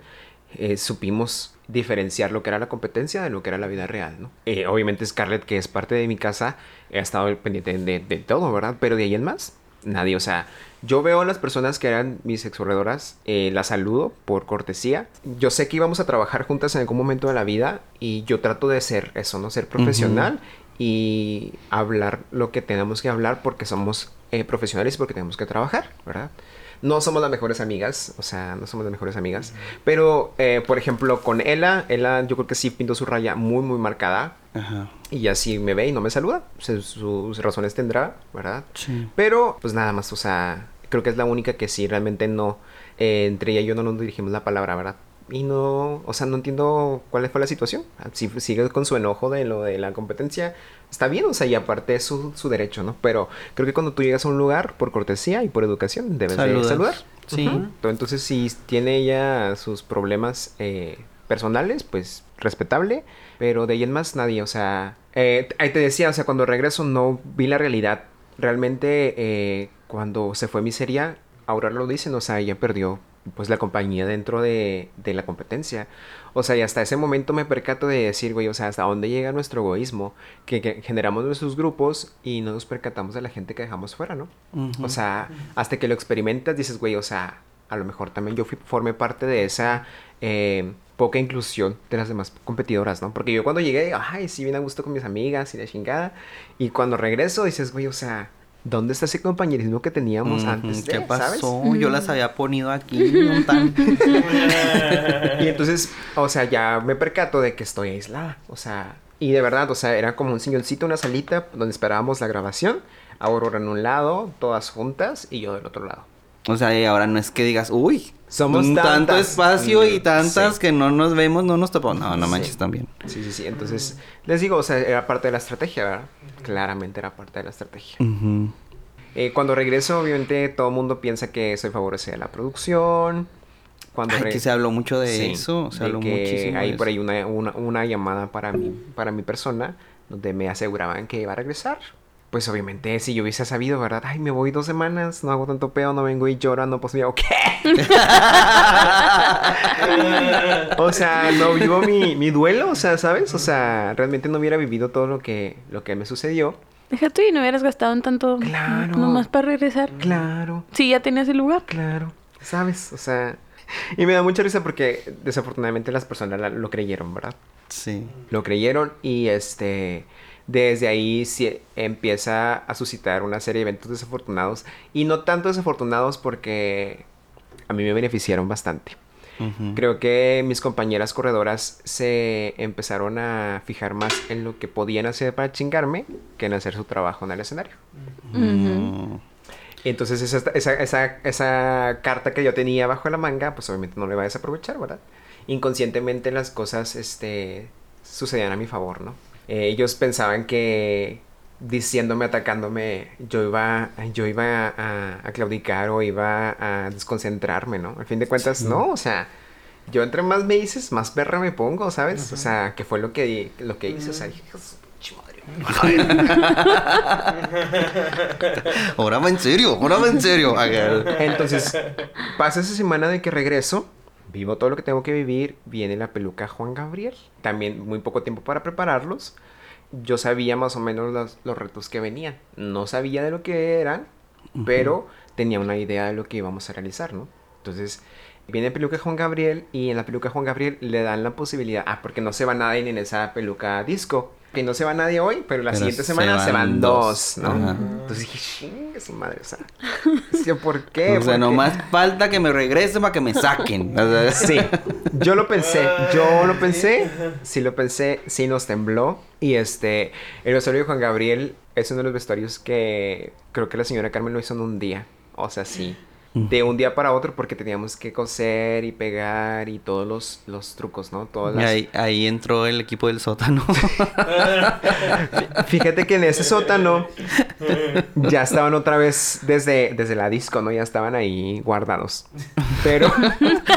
eh, supimos diferenciar lo que era la competencia de lo que era la vida real, ¿no? Eh, obviamente Scarlett, que es parte de mi casa, ha estado pendiente de, de todo, ¿verdad? Pero de ahí en más, nadie. O sea, yo veo a las personas que eran mis excorredoras, eh, las saludo por cortesía. Yo sé que íbamos a trabajar juntas en algún momento de la vida y yo trato de ser eso, ¿no? Ser profesional y hablar lo que tenemos que hablar porque somos eh, profesionales y porque tenemos que trabajar, ¿verdad? No somos las mejores amigas, o sea, no somos las mejores amigas. Pero, eh, por ejemplo, con Ella, Ella yo creo que sí pintó su raya muy, muy marcada. Ajá. Y así me ve y no me saluda. Se- sus razones tendrá, ¿verdad? Sí. Pero, pues nada más, o sea, creo que es la única que sí realmente no. eh, entre ella y yo no nos dirigimos la palabra, ¿verdad? Y no, o sea, no entiendo cuál fue la situación. Si sigue con su enojo de lo de la competencia, está bien, o sea, y aparte es su, su derecho, ¿no? Pero creo que cuando tú llegas a un lugar, por cortesía y por educación, debes de Saludas. saludar. Sí. Entonces, si tiene ella sus problemas eh, personales, pues respetable, pero de ahí en más nadie, o sea, eh, ahí te decía, o sea, cuando regreso no vi la realidad. Realmente, eh, cuando se fue Miseria, Aurora lo dicen, o sea, ella perdió pues la compañía dentro de, de la competencia. O sea, y hasta ese momento me percato de decir, güey, o sea, hasta dónde llega nuestro egoísmo, que, que generamos nuestros grupos y no nos percatamos de la gente que dejamos fuera, ¿no? O sea, hasta que lo experimentas dices, güey, o sea, a lo mejor también yo fui, formé parte de esa eh, poca inclusión de las demás competidoras, ¿no? Porque yo cuando llegué, ay, sí, bien a gusto con mis amigas y la chingada. Y cuando regreso dices, güey, o sea, ¿dónde está ese compañerismo que teníamos Ujú, antes de, ¿Qué pasó? ¿sabes? Yo las había ponido aquí un tan... Y entonces, o sea, ya me percato de que estoy aislada. O sea, y de verdad, o sea, era como un silloncito, una salita donde esperábamos la grabación. Aurora en un lado, todas juntas, y yo del otro lado. O sea, y ahora no es que digas, uy, Somos un tanto tantas. espacio y Mm, tantas sí. que no nos vemos, no nos topamos. No, no Sí. manches también. Sí, sí, sí. Entonces, les digo, o sea, era parte de la estrategia, ¿verdad? Claramente era parte de la estrategia. Eh, cuando regreso, obviamente, todo el mundo piensa que soy favorecida a la producción. Cuando Ay, que se habló mucho de Sí, eso. Se de habló que muchísimo. Hay de por ahí una, una, una llamada para mí, para mi persona, donde me aseguraban que iba a regresar. Pues obviamente, si yo hubiese sabido, ¿verdad? Ay, me voy dos semanas, no hago tanto peo, no vengo y llorando, pues me hago, ¿qué? o sea, no vivo mi, mi duelo, o sea, ¿sabes? O sea, realmente no hubiera vivido todo lo que, lo que me sucedió. Deja tú y no hubieras gastado en tanto Claro. nomás para regresar. Claro. Sí, ya tenías el lugar. Claro, ¿sabes? O sea, y me da mucha risa porque desafortunadamente las personas la- lo creyeron, ¿verdad? Sí. Lo creyeron y este desde ahí empieza a suscitar una serie de eventos desafortunados y no tanto desafortunados porque a mí me beneficiaron bastante. Creo que mis compañeras corredoras se empezaron a fijar más en lo que podían hacer para chingarme que en hacer su trabajo en el escenario. Mm. Entonces esa, esa, esa, esa carta que yo tenía bajo la manga, pues obviamente no le va a desaprovechar, ¿verdad? Inconscientemente las cosas este, sucedían a mi favor, ¿no? Eh, ellos pensaban que diciéndome, atacándome, yo iba, yo iba a, a claudicar o iba a desconcentrarme, ¿no? Al fin de cuentas, no, o sea, yo entre más me dices, más perra me pongo, ¿sabes? O sea, que fue lo que, lo que hice, o sea, dije, "Hijo de su pinche madre". Ahora va en serio, ahora va en serio. Entonces, pasa esa semana de que regreso, vivo todo lo que tengo que vivir, viene la peluca Juan Gabriel. También muy poco tiempo para prepararlos. Yo sabía más o menos los, los retos que venían. No sabía de lo que eran, pero tenía una idea de lo que íbamos a realizar, ¿no? Entonces, Viene peluca Juan Gabriel y en la peluca Juan Gabriel le dan la posibilidad, ah, porque no se va nadie en esa peluca disco. Que no se va nadie hoy, pero la Pero siguiente se semana se van, van dos, dos. ¿no? Ajá. Entonces dije, chingue su madre, o sea. sí, ¿Por qué? O sea, ¿Por nomás falta que me regrese para que me saquen. Sí, yo lo pensé, yo lo pensé, sí lo pensé, sí nos tembló. Y este, el vestuario de Juan Gabriel es uno de los vestuarios que creo que la señora Carmen lo hizo en un día. O sea, sí. De un día para otro porque teníamos que coser y pegar y todos los, los trucos, ¿no? Todas las... ahí, ahí entró el equipo del sótano. Fíjate que en ese sótano ya estaban otra vez desde, desde la disco, ¿no? Ya estaban ahí guardados. Pero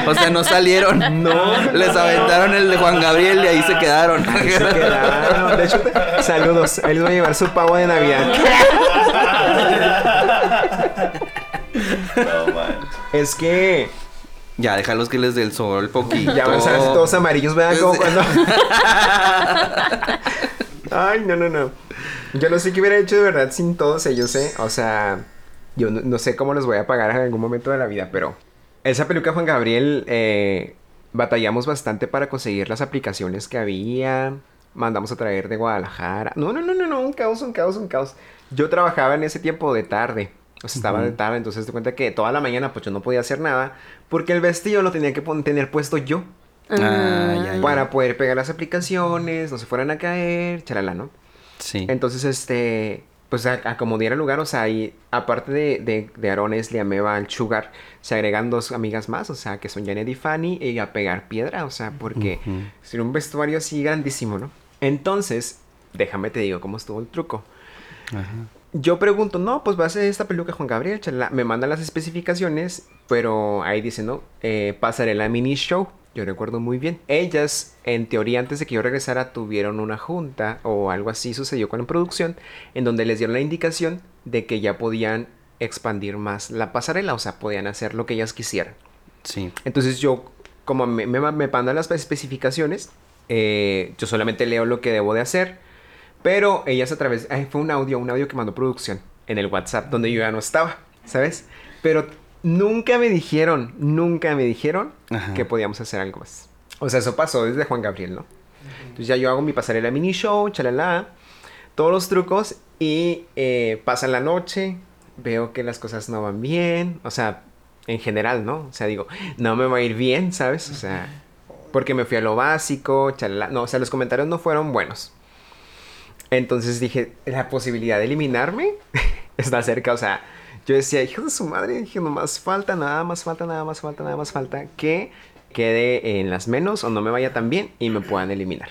o sea, no salieron. No. Les aventaron el de Juan Gabriel y ahí se quedaron. se quedaron. De hecho, te- saludos. Él va a llevar su pavo de Navidad. No manches. Es que Ya, déjalos que les dé el sol poquito. ya van a salir todos amarillos, vean como cuando. Ay, no, no, no. Yo no sé qué hubiera hecho de verdad sin todos ellos, ¿eh? O sea, yo no, no sé cómo los voy a pagar en algún momento de la vida, pero esa peluca Juan Gabriel, eh, batallamos bastante para conseguir las aplicaciones que había. Mandamos a traer de Guadalajara. No, no, no, no, no, un caos, un caos, un caos. Yo trabajaba en ese tiempo de tarde. O sea, estaba de tarde, entonces te cuenta que toda la mañana pues yo no podía hacer nada porque el vestido lo tenía que tener puesto yo Ah, ya, ya. para poder pegar las aplicaciones, no se fueran a caer, chalala, ¿no? Sí. Entonces, este, pues a- lugar, o sea, y aparte de, de, de Aaron, Esli, Ameba, el Sugar, se agregan dos amigas más, o sea, que son Janet y Fanny, y a pegar piedra, o sea, porque Ujú. es un vestuario así grandísimo, ¿no? Entonces, déjame te digo cómo estuvo el truco. Ajá. Yo pregunto, no, pues va a ser esta peluca Juan Gabriel. Me mandan las especificaciones, pero ahí dice, no, eh, pasarela mini show. Yo recuerdo muy bien. Ellas, en teoría, antes de que yo regresara, tuvieron una junta o algo así sucedió con la producción, en donde les dieron la indicación de que ya podían expandir más la pasarela, o sea, podían hacer lo que ellas quisieran. Sí. Entonces yo, como me, me, me mandan las especificaciones, eh, yo solamente leo lo que debo de hacer. Pero ellas a través... ay, fue un audio, un audio que mandó producción en el WhatsApp donde yo ya no estaba, ¿sabes? Pero nunca me dijeron, nunca me dijeron Ajá. que podíamos hacer algo más. O sea, eso pasó desde Juan Gabriel, ¿no? Entonces ya yo hago mi pasarela mini show, chalala, todos los trucos y eh, pasa la noche, veo que las cosas no van bien, o sea, en general, ¿no? O sea, digo, no me va a ir bien, ¿sabes? O sea, porque me fui a lo básico, chalala, no, o sea, los comentarios no fueron buenos. Entonces dije, la posibilidad de eliminarme está cerca, o sea, yo decía, hijo de su madre, dije, no más falta, nada más falta, nada más falta, nada más falta que quede en las menos o no me vaya tan bien y me puedan eliminar.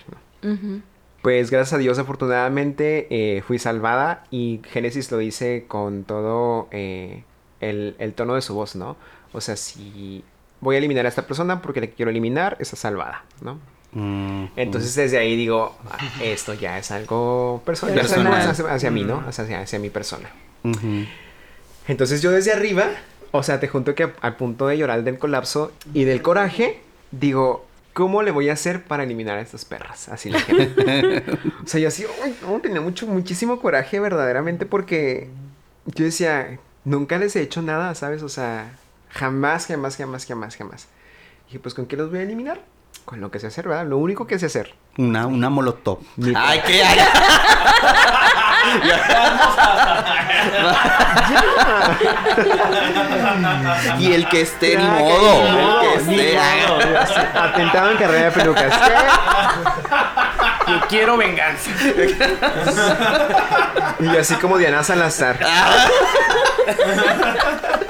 Pues gracias a Dios, afortunadamente eh, fui salvada y Génesis lo dice con todo eh, el, el tono de su voz, ¿no? O sea, si voy a eliminar a esta persona porque le quiero eliminar, está salvada, ¿no? Mm, Entonces desde ahí digo, ah, esto ya es algo personal, ya es algo Personal. hacia, hacia mí, ¿no? Hacia, hacia mi persona. Entonces yo desde arriba, o sea, te junto que al punto de llorar del colapso y del coraje, digo, ¿cómo le voy a hacer para eliminar a estas perras? Así le dije. o sea, yo así, "Ay, no, tenía mucho, muchísimo coraje verdaderamente porque yo decía, nunca les he hecho nada, ¿sabes? O sea, jamás, jamás, jamás, jamás, jamás. Y dije, pues, ¿con qué los voy a eliminar? Con lo que sé hacer, ¿verdad? Lo único que sé hacer. Una, una molotov. Ay, qué ay. y el que esté, ni modo. el que esté, Atentado en carrera de pelucas. ¿Qué? Yo quiero venganza. Y así como Diana Salazar.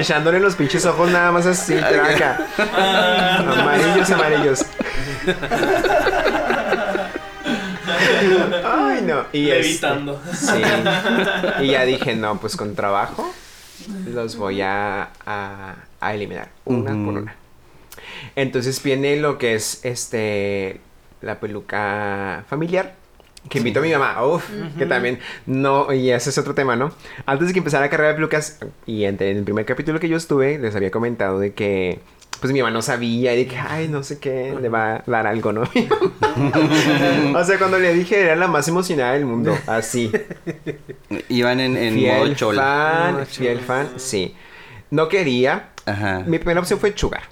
Echándole los pinches ojos nada más así, traca. Amarillos, amarillos. Ay, no. Y este, Levitando. sí. Y ya dije, no, pues con trabajo los voy a, a, a eliminar. Una por una. Entonces viene lo que es este la peluca familiar. Que invito a mi mamá, Uf, que también no, y ese es otro tema, ¿no? Antes de que empezara la carrera de pelucas, y en, en el primer capítulo que yo estuve, les había comentado de que, pues mi mamá no sabía, y de que, ay, no sé qué, le va a dar algo, ¿no? o sea, cuando le dije, era la más emocionada del mundo, así. Iban en, en modo chola. fan, Modo fiel fan, sí. no quería. Ajá. Mi primera opción fue Sugar.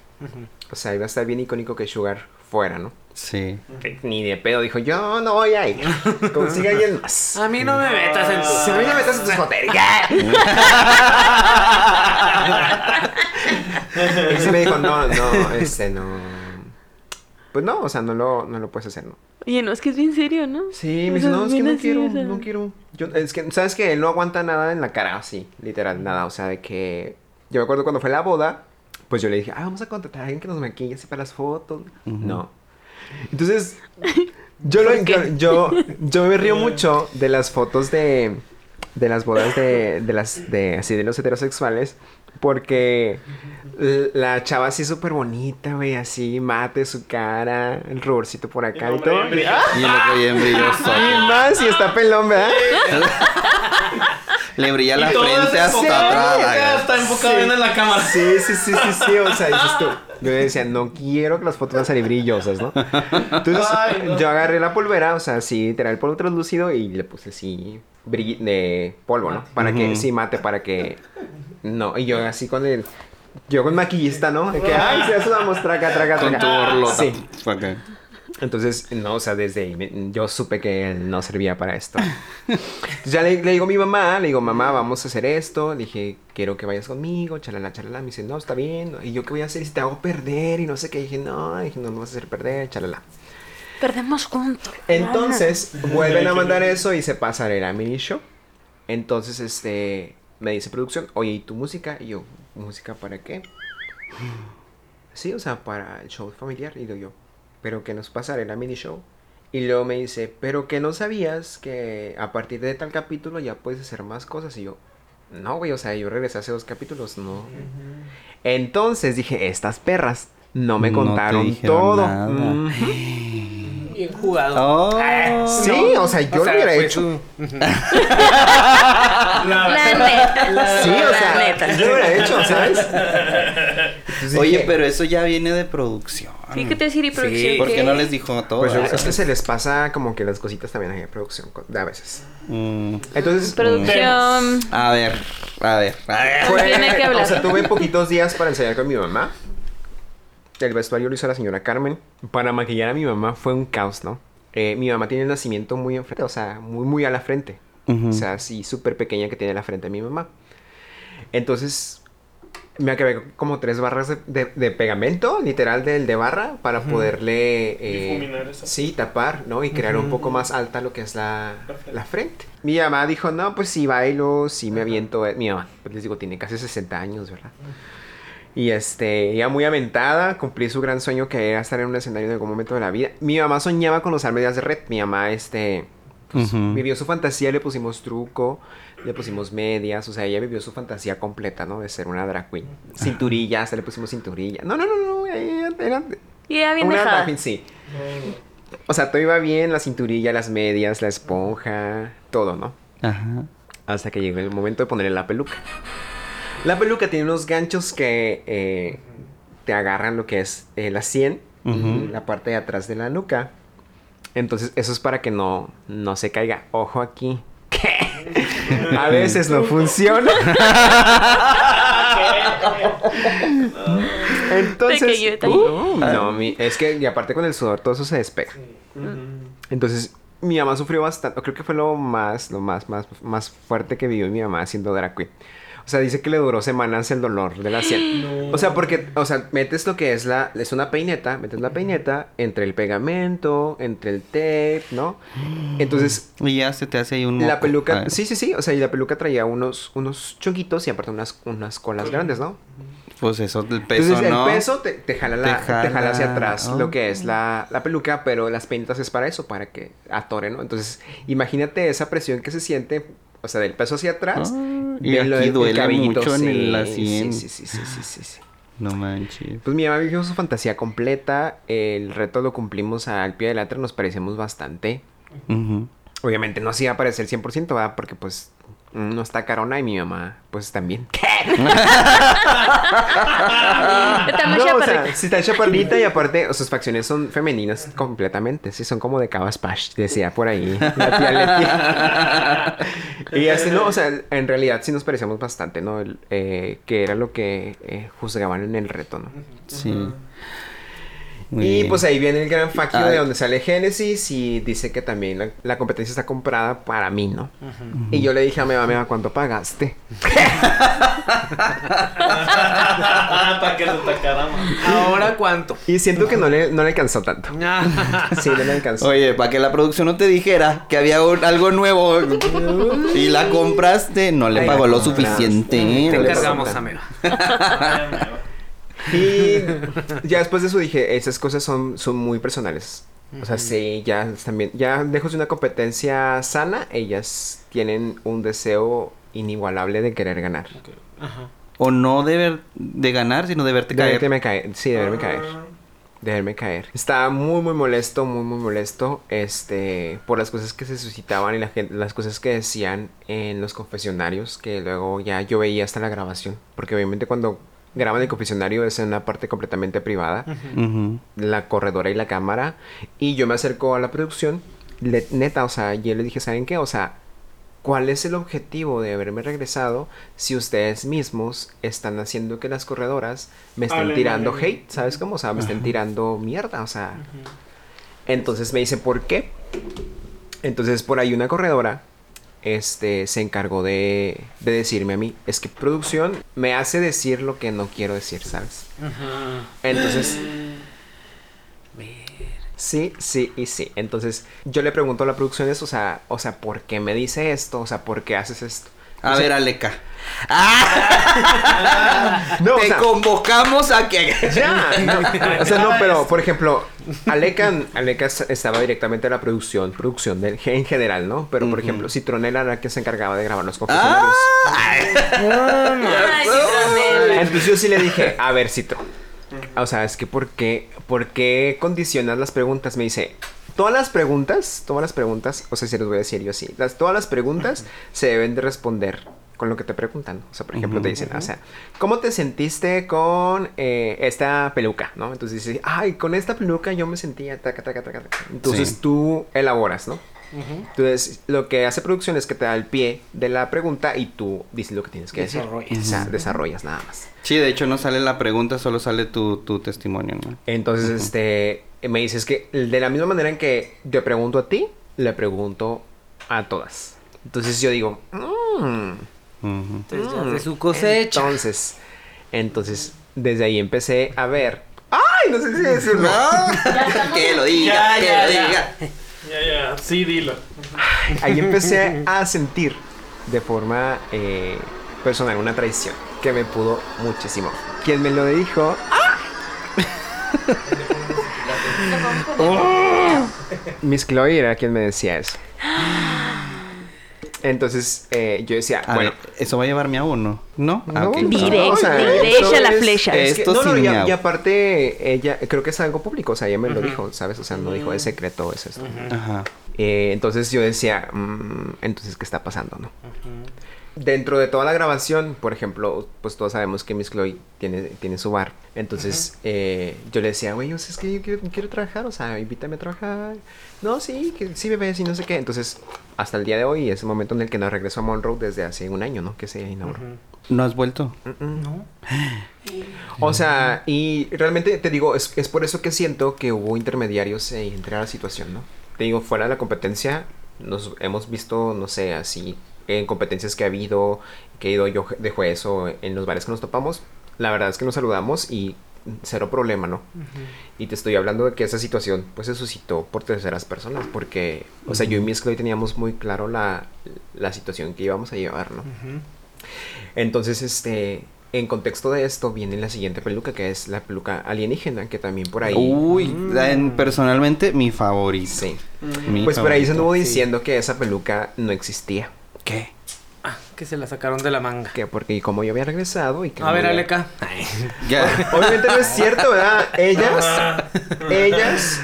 O sea, iba a estar bien icónico que Sugar fuera, ¿no? Sí. Que Ni de pedo dijo, yo no voy a ir. Consiga alguien más. A mí no me metas en tu... Si no me metas en tus joterías. y sí me dijo, no, no, este, no. Pues no, o sea, no lo, no lo puedes hacer, ¿no? Oye, no, es que es bien serio, ¿no? Sí, me dice, no, es que no quiero, no quiero. Yo, es que, ¿sabes que Él no aguanta nada en la cara, así, literal, nada. O sea, de que. Yo me acuerdo cuando fue la boda, pues yo le dije, ah, vamos a contratar a alguien que nos maquille así para las fotos. No. Entonces, yo, lo, yo, yo, me río mucho de las fotos de, de las bodas de, de las, de, así, de los heterosexuales. Porque la chava así súper bonita, güey, así, mate su cara, el ruborcito por acá y, todo. bien ¡Ah! Y el otro bien brilloso. Y más, y está pelón, ¿verdad? Le brilla la frente hasta atrás. Está enfocado Sí. bien en la cámara. Sí, sí, sí, sí, sí, o sea, dices tú. Yo decía, no quiero que las fotos van a salir brillosas, ¿no? Entonces, Ay, no. yo agarré la polvera, o sea, sí, literal, polvo translúcido y le puse así, de polvo, ¿no? Para que, sí, mate, para que, no, y yo así con el, yo con maquillista, ¿no? De que, ay, se eso vamos, traga, traga, Con tu traga. borlota. Sí. Fue acá. Entonces, no, o sea, desde ahí me- yo supe que él no servía para esto. Entonces ya le, le digo a mi mamá, le digo, mamá, vamos a hacer esto. Le dije, quiero que vayas conmigo, chalala, chalala. Me dice, no, está bien. Y yo, ¿qué voy a hacer si te hago perder? Y no sé qué. dije, no, dije, no me vas a hacer perder, chalala. Perdemos juntos. Entonces, vuelven a mandar eso y se pasa a mini show. Entonces, este, me dice producción, oye, ¿y tu música? Y yo, ¿música para qué? Sí, o sea, para el show familiar. Y digo yo, ¿pero qué nos pasará mini show? Y luego me dice, ¿pero que no sabías que a partir de tal capítulo ya puedes hacer más cosas? Y yo, no, güey, o sea, yo regresé hace dos capítulos, no. Entonces dije, estas perras no me contaron todo. Bien jugado. Oh. Sí, o sea, yo lo hubiera hecho. La- La neta. Sí, o La sea, neta. yo lo hubiera hecho, ¿sabes? Entonces Oye, pero eso ya viene de producción. Sí, ¿qué te decir? ¿Y producción ¿Por qué no les dijo a todos? Pues yo- es que se les pasa como que las cositas también ahí de producción a veces. Mm, Entonces, Producción. a ver, a ver, a ver. Fue- que hablar. o sea, tuve poquitos días para ensayar con mi mamá. El vestuario lo hizo la señora Carmen. Para maquillar a mi mamá fue un caos, ¿no? Eh, mi mamá tiene el nacimiento muy enfrente, o sea, muy, muy a la frente. O sea, así súper pequeña que tiene la frente de mi mamá. Entonces, me acabé como tres barras de, de- de pegamento, literal del de barra, para poderle... eh, Difuminar eso. sí, tapar, ¿no? Y crear un poco más alta lo que es la, la frente. Mi mamá dijo, no, pues sí bailo, sí me aviento. eh". Mi mamá, pues les digo, tiene casi 60 años, ¿verdad? Y este, ella muy aventada, cumplí su gran sueño que era estar en un escenario en algún momento de la vida. Mi mamá soñaba con usar medias de red. Mi mamá, este, pues, vivió su fantasía, le pusimos truco, le pusimos medias, o sea, ella vivió su fantasía completa, ¿no? De ser una drag queen. Cinturilla, hasta le pusimos cinturilla. No, no, no, no, ella era Y ya bien una drag dejada. queen, sí. O sea, todo iba bien, la cinturilla, las medias, la esponja, todo, ¿no? Ajá. Hasta que llegó el momento de ponerle la peluca. La peluca tiene unos ganchos que eh, te agarran lo que es eh, la sien y Ujú. la parte de atrás de la nuca. Entonces, eso es para que no, no se caiga. Ojo aquí. A veces no funciona. Entonces, uh, no, mi- es que y aparte con el sudor todo eso se despega. Entonces, mi mamá sufrió bastante. Creo que fue lo más, lo más, más, más fuerte que vivió mi mamá siendo drag queen. O sea, dice que le duró semanas el dolor de la sien. O sea, porque, o sea, metes lo que es la, es una peineta, metes la peineta entre el pegamento, entre el tape, ¿no? Entonces, Y ya se te hace ahí un la moco. peluca, Ah, sí, sí, sí, o sea, y la peluca traía unos, unos chonquitos y aparte unas, unas colas grandes, ¿no? Pues eso, el peso, Entonces ¿no? el peso te, te jala, la, Te te jala, hacia atrás oh. lo que es la, la peluca, pero las peinetas es para eso, para que atore, ¿no? Entonces, imagínate esa presión que se siente, o sea, del peso hacia atrás. Ah, y aquí del- del duele mucho en sí, el- la sien. Sí, sí, sí, sí, sí, sí. No manches. Pues mi mamá vivió su fantasía completa, el reto lo cumplimos al pie de la letra, nos parecemos bastante. Obviamente no se iba a parecer 100%, ¿verdad? Porque pues "Mm, no está carona y mi mamá, pues también. Está muy No, o chaparrita. sea, sí está chaparrita y aparte sus facciones son femeninas completamente. Sí, son como de Cabas Pash, decía por ahí la tía Leti. y así, no, o sea, en realidad sí nos parecíamos bastante, ¿no? El, eh, que era lo que eh, juzgaban en el reto, ¿no? Sí. Y bien. pues ahí viene el gran Ay. de donde sale Génesis y dice que también la, la competencia está comprada para mí, ¿no? Y yo le dije a mamá, ¿cuánto pagaste? Para que lo tacara, man. ¿Ahora cuánto? Y siento que no le, no le alcanzó tanto. Sí, no le alcanzó. Oye, para que la producción no te dijera que había un- algo nuevo y la compraste, no le Ay, pagó lo compraste. suficiente. Te No le encargamos, amigo. Y ya después de eso dije, esas cosas son, son muy personales. O sea, sí, ya también, ya lejos de una competencia sana, ellas tienen un deseo inigualable de querer ganar. Ajá. O no de, ver- de ganar, sino de verte De caer. verme caer. Sí, de verme caer. De verme caer. Estaba muy, muy molesto, muy, muy molesto, este, por las cosas que se suscitaban y la gente, las cosas que decían en los confesionarios, que luego ya yo veía hasta la grabación. Porque obviamente cuando graban el confesionario es en una parte completamente privada. La corredora y la cámara. Y yo me acerco a la producción. le- neta, o sea, yo le dije, ¿saben qué? O sea, ¿cuál es el objetivo de haberme regresado si ustedes mismos están haciendo que las corredoras me estén tirando hate? ¿Sabes cómo? O sea, me estén tirando mierda, o sea. Entonces me dice, ¿por qué? Entonces por ahí una corredora este, se encargó de, de decirme a mí, es que producción me hace decir lo que no quiero decir, ¿sabes? Entonces... Sí, sí y sí. Entonces, yo le pregunto a la producción eso, o sea, o sea, ¿por qué me dice esto? O sea, ¿por qué haces esto? A O sea, ver, Aleca. no, o Te sea, convocamos a que. ya, no. O sea, no, pero, por ejemplo, Aleca, Aleca estaba directamente en la producción, producción del, en general, ¿no? Pero, por ejemplo, Citronela era la que se encargaba de grabar los confesionarios. Ay, Citronela. Entonces yo sí le dije, a ver, Citro. O sea, es que ¿por qué, ¿por qué condicionas las preguntas? Me dice, todas las preguntas, todas las preguntas, o sea, si les voy a decir yo las, todas las preguntas se deben de responder con lo que te preguntan. O sea, por ejemplo, te dicen, o sea, ¿cómo te sentiste con eh, esta peluca? ¿No? Entonces dices, ay, con esta peluca yo me sentía taca, taca, taca, taca. Entonces Sí. tú elaboras, ¿no? Entonces, lo que hace producción es que te da el pie de la pregunta y tú dices lo que tienes que decir. Desarrollas. O sea, desarrollas nada más. Sí, de hecho no sale la pregunta, solo sale tu, tu testimonio, ¿no? Entonces, este, me dices que de la misma manera en que te pregunto a ti, le pregunto a todas. Entonces yo digo, "Mm, Ujú. Entonces, ya mm". de su cosecha. Entonces, entonces, desde ahí empecé a ver. ¡Ay! No sé si decirlo. que lo diga, Ya, que ya, lo ya. diga. Ya, ya, sí, dilo. Ahí empecé a sentir de forma eh, personal una traición que me pudo muchísimo. Quien me lo dijo. Miss Chloe era quien me decía eso. Entonces eh, yo decía, A bueno, ver, ¿eso va a llevarme a uno? ¿No? Ah, no, o sea, la flecha. es que- Esto no, no, sin y, a- miau. y aparte ella, creo que es algo público, o sea, ella me lo dijo, ¿sabes? O sea, no dijo es secreto, es esto. Ajá. Eh, entonces yo decía, mm, entonces, ¿qué está pasando, no? Dentro de toda la grabación, por ejemplo, pues todos sabemos que Miss Chloe tiene, tiene su bar. Entonces eh, yo le decía, güey, o sea, es que yo quiero, quiero trabajar, o sea, invítame a trabajar. No, sí, que sí, bebé, sí, no sé qué. Entonces, hasta el día de hoy, es el momento en el que nos regreso a Monroe desde hace un año, ¿no? Que se inauguró. ¿No has vuelto? No. O sea, y realmente te digo, es, es por eso que siento que hubo intermediarios eh, entre la situación, ¿no? Te digo, fuera de la competencia, nos hemos visto, no sé, así, en competencias que ha habido, que he ido yo de juez o en los bares que nos topamos, la verdad es que nos saludamos y cero problema, ¿no? Y te estoy hablando de que esa situación pues se suscitó por terceras personas, porque, o sea, yo y Miss Chloe teníamos muy claro la, la situación que íbamos a llevar, ¿no? Entonces, este, en contexto de esto viene la siguiente peluca, que es la peluca alienígena, que también por ahí... Uy, en- personalmente mi favorito. Sí. Mi Pues por ahí se anduvo diciendo que esa peluca no existía. ¿Qué? Ah, que se la sacaron de la manga. Que porque como yo había regresado y que... A no ver, había- Aleca. Ya. Obviamente no es cierto, ¿verdad? Ellas, ellas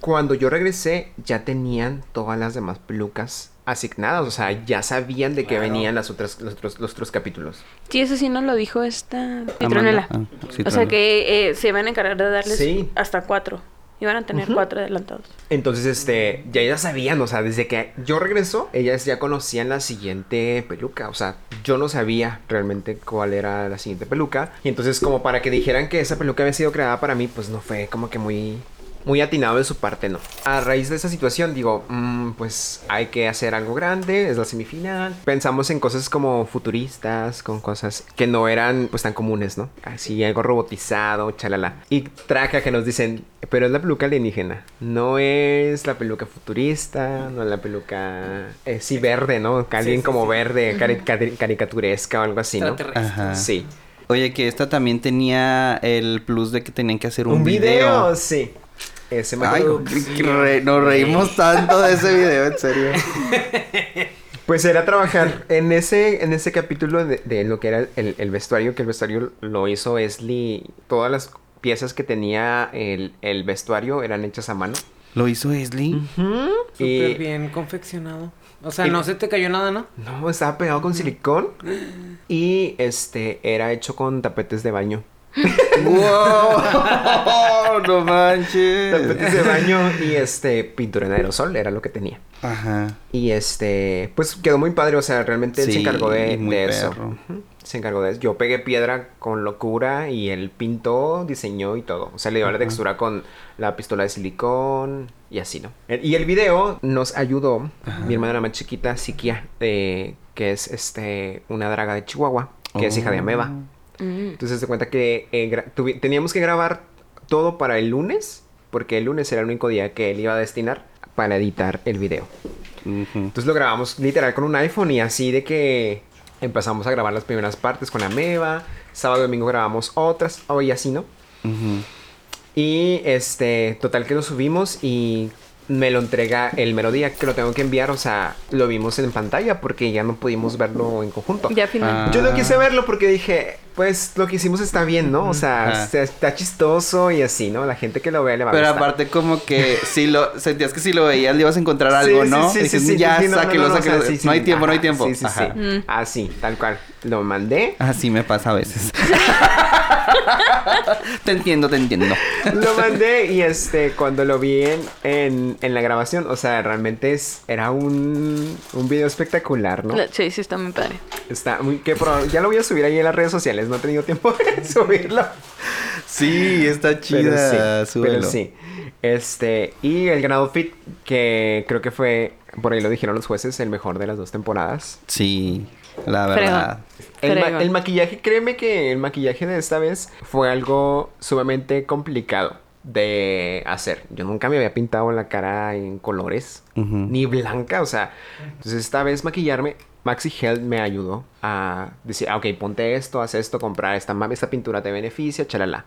cuando yo regresé ya tenían todas las demás pelucas asignadas, o sea, ya sabían de qué Claro. venían las otras, los, otros, los otros capítulos. Sí, eso sí nos lo dijo esta. Citronela. Ah, o sea que eh, se van a encargar de darles Sí. hasta cuatro. Iban a tener cuatro adelantados. Entonces, este, ya ellas sabían, o sea, desde que yo regreso, ellas ya conocían la siguiente peluca, o sea, yo no sabía realmente cuál era la siguiente peluca, y entonces como para que dijeran que esa peluca había sido creada para mí, pues no fue como que muy, muy atinado de su parte, ¿no? A raíz de esa situación, digo, mm, pues hay que hacer algo grande, es la semifinal, pensamos en cosas como futuristas, con cosas que no eran pues tan comunes, ¿no? Así, algo robotizado, chalala. Y traca que nos dicen, pero es la peluca alienígena. No es la peluca futurista, no es la peluca. Eh, sí, verde, ¿no? Alguien sí, como sí. verde, cari- cari- caricaturesca o algo así, ¿no? Ajá. Sí. Oye, que esta también tenía el plus de que tenían que hacer un, Un video, video. sí. Ese me Ay, re- nos reímos tanto de ese video, en serio. Pues era trabajar en ese, en ese capítulo de, de lo que era el, el vestuario, que el vestuario lo hizo Esli. Todas las piezas que tenía el, el vestuario eran hechas a mano. ¿Lo hizo Esli? Súper Y- bien confeccionado. O sea, y- no se te cayó nada, ¿no? No, estaba pegado con silicón. Y este era hecho con tapetes de baño. ¡Wow! ¡No manches! Tapetes de baño y este pintura en aerosol era lo que tenía. Ajá. Y este, pues quedó muy padre, o sea, realmente él se encargó de, muy de eso. perro. Se encargó de eso. Yo pegué piedra con locura y él pintó, diseñó y todo. O sea, le dio la textura con la pistola de silicón y así, ¿no? Y el video nos ayudó, Ajá. mi hermana la más chiquita, Sikia, eh, que es este una draga de Chihuahua, que es hija de Oh. Ameba. Mm. Entonces se cuenta que eh, teníamos que grabar todo para el lunes, porque el lunes era el único día que él iba a destinar para editar el video. Entonces lo grabamos literal con un iPhone y así de que empezamos a grabar las primeras partes con Ameba, sábado y domingo grabamos otras, hoy así, ¿no? Y este, total que lo subimos y me lo entrega el mero día que lo tengo que enviar, o sea, lo vimos en pantalla porque ya no pudimos verlo en conjunto. Ya final. Ah. Yo no quise verlo porque dije, pues lo que hicimos está bien, ¿no? O sea, está, chistoso y así, ¿no? La gente que lo vea le va a Pero gustar. aparte como que si lo sentías que si lo veías le ibas a encontrar algo, Sí, ¿no? Sí, sí, Dices, sí, sí, ya, sí, no, no, sáquelo, no, no, o sea, sáquelo. sí, sí, no hay tiempo, no hay tiempo. Sí, sí, sí. Ajá. Mm. Así, tal cual. Lo mandé. Así me pasa a veces. te entiendo, te entiendo. Lo mandé y este, cuando lo vi en, en, en la grabación, o sea, realmente es, era un, un video espectacular, ¿no? Sí, sí, está muy padre. Está muy, que ya lo voy a subir ahí en las redes sociales, no he tenido tiempo de subirlo. Sí, está Pero chida, sí, súbelo. pero sí. Este, y el gran outfit, que creo que fue, por ahí lo dijeron los jueces, el mejor de las dos temporadas. Sí, la verdad. El, ma- Fregón. el maquillaje, créeme que el maquillaje de esta vez fue algo sumamente complicado de hacer. Yo nunca me había pintado la cara en colores, ni blanca, o sea, entonces esta vez maquillarme, Maxi Health me ayudó a decir, ah, ok, ponte esto, haz esto, comprar esta, esta pintura te beneficia, chalala.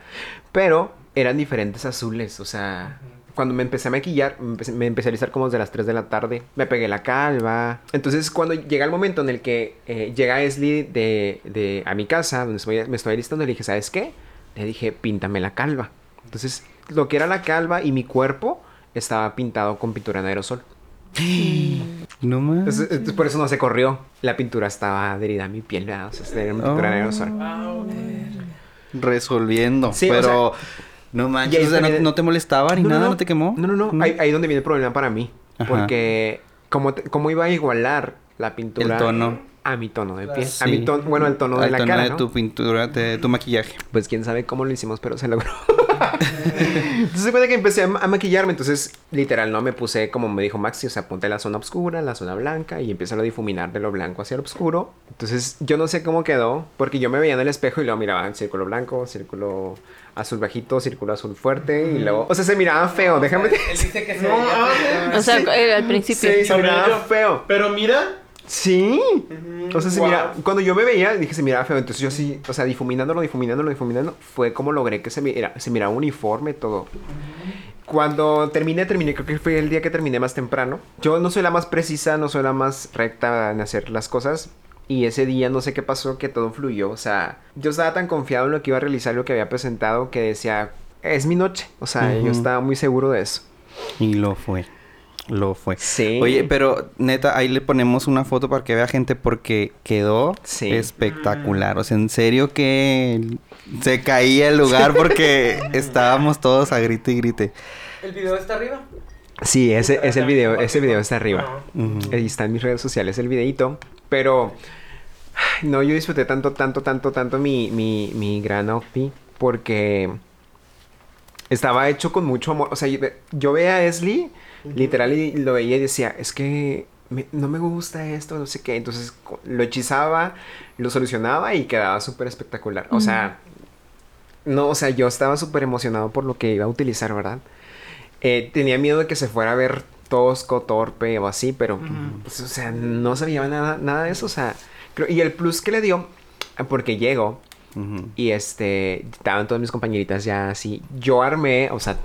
Pero eran diferentes azules, o sea, cuando me empecé a maquillar, me empecé, me empecé a alistar como desde las 3 de la tarde, me pegué la calva. Entonces, cuando llega el momento en el que eh, llega Esli de, de- a mi casa, donde estoy- me estoy alistando, le dije, ¿sabes qué? Le dije, píntame la calva. Entonces, lo que era la calva y mi cuerpo estaba pintado con pintura en aerosol. No más. Por eso no se corrió. La pintura estaba adherida a mi piel, ¿verdad? O sea, era una pintura en Oh. aerosol. Resolviendo. Sí, o pero no manches, o sea, no, también- no te molestaba ni nada, no, te quemó. No, no, no. Ahí, ahí donde viene el problema para mí. Ajá. Porque como, te- como iba a igualar la pintura El tono. a mi tono de piel. Sí. A mi tono, bueno, el tono de Al la tono cara, de ¿no? tu pintura, de tu maquillaje. Pues quién sabe cómo lo hicimos, pero se logró. entonces se cuenta que empecé a, ma- a maquillarme. Entonces, literal, ¿no? Me puse como me dijo Maxi, o sea, ponte la zona oscura, la zona blanca y empieza a difuminar de lo blanco hacia lo oscuro. Entonces, yo no sé cómo quedó, porque yo me veía en el espejo y luego miraba en círculo blanco, círculo azul bajito, círculo azul fuerte y luego, o sea, se miraba feo, déjame. Él dice que se No, veía ah, feo. O sea, Sí. eh, al principio. Sí, se miraba feo. Pero mira. Sí. O sea, se Wow. mira, cuando yo me veía, dije se miraba feo. Entonces yo sí, o sea, difuminándolo, difuminándolo, difuminando, fue como logré que se mira, se miraba uniforme todo. Cuando terminé, terminé, creo que fue el día que terminé más temprano. Yo no soy la más precisa, no soy la más recta en hacer las cosas. Y ese día no sé qué pasó, que todo fluyó. O sea, yo estaba tan confiado en lo que iba a realizar, lo que había presentado, que decía, es mi noche. O sea, yo estaba muy seguro de eso. Y lo fue. Lo fue. Sí. Oye, pero neta, ahí le ponemos una foto para que vea gente porque quedó Sí. espectacular. O sea, en serio que se caía el lugar porque estábamos todos a grite y grite. ¿El video está arriba? Sí, ese es el video, ese video está arriba. Ahí está en mis redes sociales el videito. Pero no, yo disfruté tanto, tanto, tanto, tanto mi, mi, mi gran outfit porque estaba hecho con mucho amor. O sea, yo, yo veía a Esli, literal, y lo veía y decía, es que me- no me gusta esto, no sé qué. Entonces lo hechizaba, lo solucionaba y quedaba súper espectacular. O sea, no, o sea, yo estaba súper emocionado por lo que iba a utilizar, ¿verdad? Eh, tenía miedo de que se fuera a ver tosco, torpe o así, pero, pues, o sea, no sabía nada, nada de eso, o sea, creo- y el plus que le dio, porque llego y este, estaban todas mis compañeritas ya así, yo armé, o sea,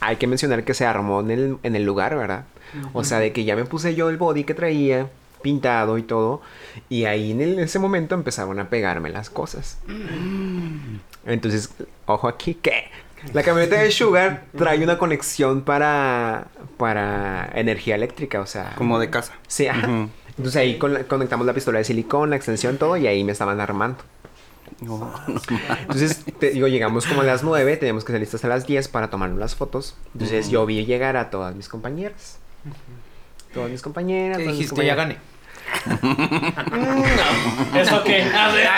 hay que mencionar que se armó en el, en el lugar, ¿verdad? O sea, de que ya me puse yo el body que traía, pintado y todo, y ahí en, el- en ese momento empezaron a pegarme las cosas. Entonces, ojo aquí que la camioneta de Sugar trae una conexión para, para energía eléctrica, o sea... Como de casa. Sí, ajá. Entonces ahí con- conectamos la pistola de silicón, la extensión, todo, y ahí me estaban armando. No, no Entonces, te digo, llegamos como a las 9, teníamos que salir hasta las 10 para tomarnos las fotos. Entonces yo vi llegar a todas mis compañeras. Todas mis compañeras. ¿Qué todas mis dijiste? Ya compañeras. gané. ¿Eso qué? A ver.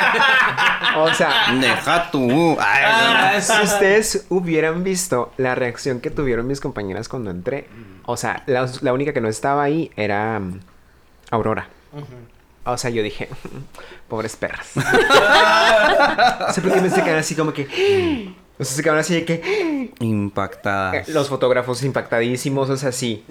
O sea, Deja tú. Ay, Ah, si ustedes hubieran visto la reacción que tuvieron mis compañeras cuando entré, o sea, la, la única que no estaba ahí era mm, Aurora. O sea, yo dije, pobres perras. o sea, porque me se quedaron así como que. O sea, se quedaron así de que. Impactada. eh, Los fotógrafos impactadísimos, o sea, sí.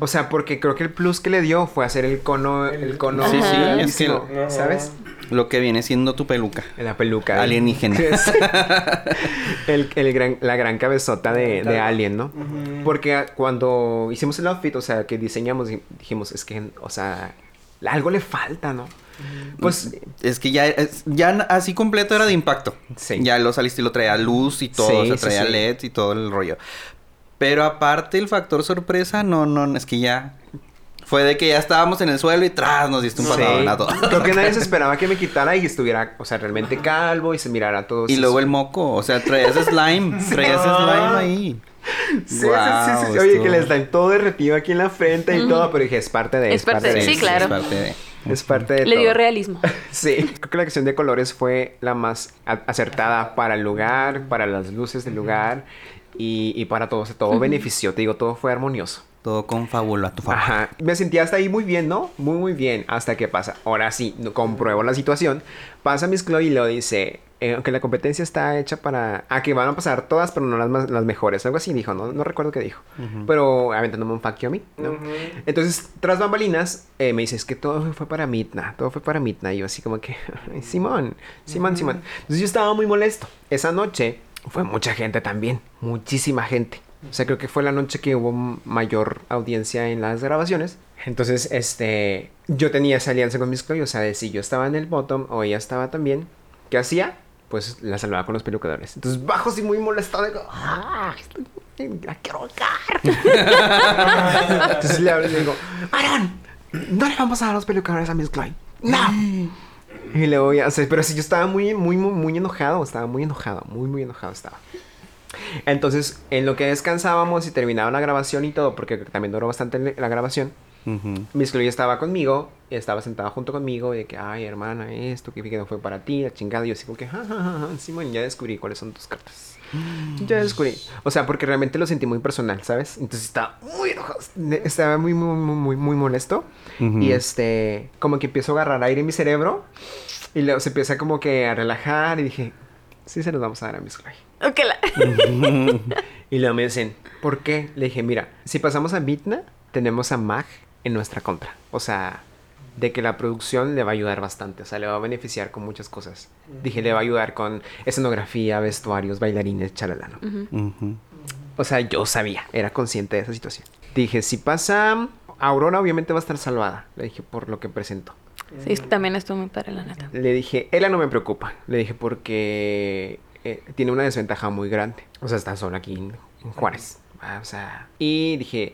O sea, porque creo que el plus que le dio fue hacer el cono. El cono. Sí, sí, es que lo- ¿Sabes? lo que viene siendo tu peluca. La peluca. Alienígena. Sí. el, el gran, la gran cabezota de, de Alien, ¿no? Porque ah, cuando hicimos el outfit, o sea, que diseñamos, y dijimos, es que, o sea, algo le falta, ¿no? Pues, Es que ya, es- ya así completo era de impacto. Sí. Ya lo saliste y lo traía luz y todo, Sí, o sea, sí, traía sí. LEDs y todo el rollo. Pero aparte el factor sorpresa, no, no, es que ya... Fue de que ya estábamos en el suelo y tras nos diste un sí. patadón a todos. Creo que nadie se esperaba que me quitara y estuviera, o sea, realmente calvo y se mirara todo. Y luego el moco, o sea, traías slime, traías slime ahí. Sí, sí, sí, sí, sí. Oye, estuvo- que les dan todo derretido aquí en la frente y todo, pero dije, es parte de... Es parte de- sí, claro. Es parte de... Es parte de Le dio realismo. Sí, creo que la acción de colores fue la más acertada para el lugar, para las luces del lugar y, y para todo. O sea, todo benefició, te digo, todo fue armonioso. Todo con fábula a tu favor. Ajá. Me sentía hasta ahí muy bien, ¿no? Muy, muy bien. Hasta que pasa. Ahora sí, no- compruebo la situación. Pasa Miss Chloe y lo dice. eh, aunque la competencia está hecha para. Ah, que van a pasar todas, pero no las, más- las mejores. Algo así dijo, ¿no? No recuerdo qué dijo. Pero aventándome un fact a mí, ¿no? Entonces, tras bambalinas, eh, me dice, es que todo fue para Midna. Todo fue para Midna. Y yo así como que, "Ay, Simón, Simón, Simón. Entonces yo estaba muy molesto. Esa noche fue mucha gente también. Muchísima gente. O sea, creo que fue la noche que hubo mayor audiencia en las grabaciones. Entonces, este, yo tenía esa alianza con Miss Chloe, o sea, de si yo estaba en el bottom o ella estaba también, ¿qué hacía? Pues la salvaba con los pelucadores. Entonces bajo así muy molestado, digo, ¡ah! La quiero ahorcar. Entonces le hablo y le digo, Aaron, no le vamos a dar los pelucadores a Miss Chloe. No. Y luego ya, o sea, pero sí, yo estaba muy, muy, muy, muy enojado, estaba muy enojado, muy, muy enojado estaba. Entonces, en lo que descansábamos y terminaba la grabación y todo, porque también duró bastante la grabación, Ujú. Miss Chloe estaba conmigo, estaba sentada junto conmigo, y de que, ay, hermana, esto que no fue para ti, la chingada. Y yo así como que, ja, ja, ja, ja, Simón, ya descubrí cuáles son tus cartas. Ya descubrí. O sea, porque realmente lo sentí muy personal, ¿sabes? Entonces estaba muy enojado, estaba muy, muy, muy, muy, muy molesto. Ujú. Y este, como que empiezo a agarrar aire en mi cerebro, y luego se empieza como que a relajar, y dije, sí se los vamos a dar a Miss Chloe. Ok, Y luego me dicen, ¿por qué? Le dije, mira, si pasamos a Bitna, tenemos a Mag en nuestra contra. O sea, de que la producción le va a ayudar bastante. O sea, le va a beneficiar con muchas cosas. Dije, le va a ayudar con escenografía, vestuarios, bailarines, chalala, ¿no? Ujú. O sea, yo sabía, era consciente de esa situación. Dije, si pasa, Aurora obviamente va a estar salvada. Le dije, por lo que presento. Sí, también estuvo muy padre, la neta. Le dije, ella no me preocupa. Le dije, porque eh, tiene una desventaja muy grande. O sea, está sola aquí en, en Juárez. ¿verdad? O sea, y dije,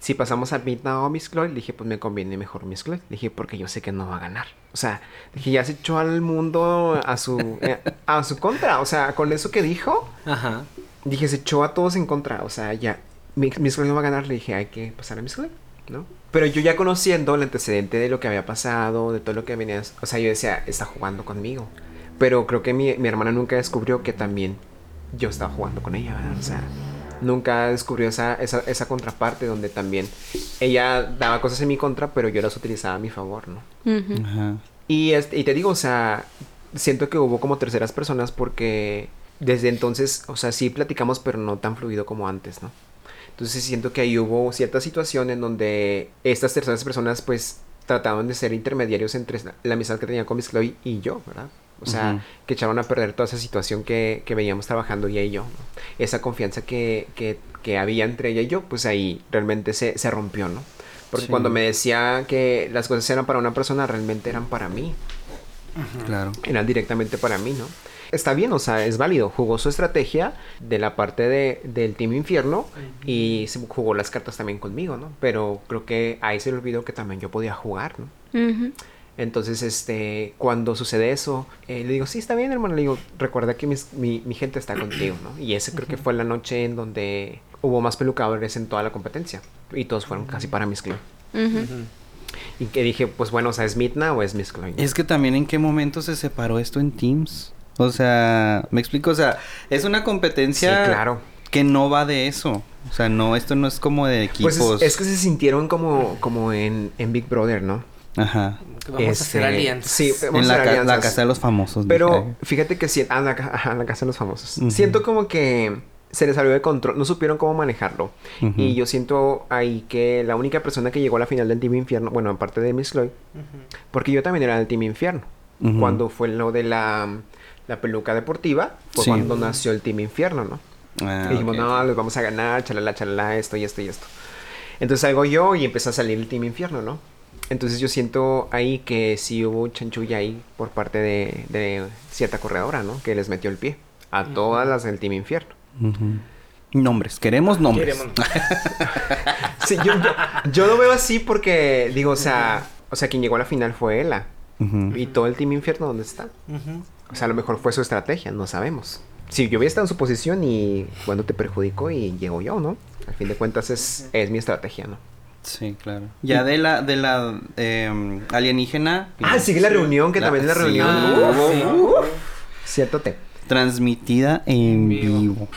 si pasamos a Midna o Miss Chloe, dije, pues me conviene mejor Miss Chloe. Dije, porque yo sé que no va a ganar. O sea, dije, ya se echó al mundo a su, eh, a su contra. O sea, con eso que dijo, Ajá. dije, se echó a todos en contra. O sea, ya, Mi- Miss Chloe no va a ganar. Le dije, hay que pasar a Miss Chloe, ¿no? Pero yo ya conociendo el antecedente de lo que había pasado, de todo lo que venía, o sea, yo decía, está jugando conmigo. Pero creo que mi, mi hermana nunca descubrió que también yo estaba jugando con ella, ¿verdad? O sea, nunca descubrió esa, esa, esa contraparte donde también ella daba cosas en mi contra, pero yo las utilizaba a mi favor, ¿no? Ajá. Y, este, y te digo, o sea, siento que hubo como terceras personas porque desde entonces, o sea, sí platicamos, pero no tan fluido como antes, ¿no? Entonces siento que ahí hubo cierta situación en donde estas terceras personas pues trataban de ser intermediarios entre la, la amistad que tenía con Miss Chloe y yo, ¿verdad? O sea, Ujú. que echaron a perder toda esa situación que, que veníamos trabajando ella y yo. ¿no? Esa confianza que, que, que había entre ella y yo, pues ahí realmente se, se rompió, ¿no? Porque Sí. cuando me decía que las cosas eran para una persona, realmente eran para mí Claro. eran directamente para mí, ¿no? Está bien, o sea, es válido. Jugó su estrategia de la parte de, del Team Infierno y se jugó las cartas también conmigo, ¿no? Pero creo que ahí se le olvidó que también yo podía jugar, ¿no? Entonces, este, cuando sucede eso, eh, le digo, sí, está bien, hermano. Le digo, recuerda que mis- mi, mi gente está contigo, ¿no? Y ese creo que fue la noche en donde hubo más pelucadores en toda la competencia. Y todos fueron casi para Miss. Ujú. Y que dije, pues bueno, o sea, ¿es Midna o es Miss Chloe? Es que también en qué momento se separó esto en Teams. O sea, me explico, o sea, es una Sí, competencia claro. que no va de eso. O sea, no, esto no es como de Pues equipos. es, es que se sintieron como, como en, en Big Brother, ¿no? Ajá. Que vamos a hacer Este, alianzas. Sí, vamos En a la, hacer ca- la alianzas. casa de los famosos. Pero dije. fíjate que sí, ah, la, ajá, la casa de los famosos. Siento como que se les salió de control, no supieron cómo manejarlo. Y yo siento ahí que la única persona que llegó a la final del Team Infierno, bueno, aparte de Miss Chloe, porque yo también era del Team Infierno. Cuando fue lo de la, la peluca deportiva, fue Sí. cuando nació el Team Infierno, ¿no? Ah, Y dijimos, ok. no, les vamos a ganar, chalala, chalala, esto y esto y esto. Entonces salgo yo y empieza a salir el Team Infierno, ¿no? Entonces yo siento ahí que sí hubo chanchulla ahí por parte de, de cierta corredora, ¿no? Que les metió el pie a todas las del Team Infierno. Nombres, queremos nombres. Queremos- Sí, yo, yo, yo lo veo así porque, digo, o sea, o sea, quien llegó a la final fue Ella. Ujú. ¿Y todo el Team Infierno dónde está? O sea, a lo mejor fue su estrategia, no sabemos. Si yo hubiera estado en su posición y cuando te perjudicó y llego yo, ¿no? Al fin de cuentas es, es mi estrategia, ¿no? Sí, claro. Ya de la, de la em, alienígena. Ah, sigue la reunión, que La- también es la sí. reunión. Ah, Uf, sí. uf. Cierto te. Transmitida en Vivo. vivo.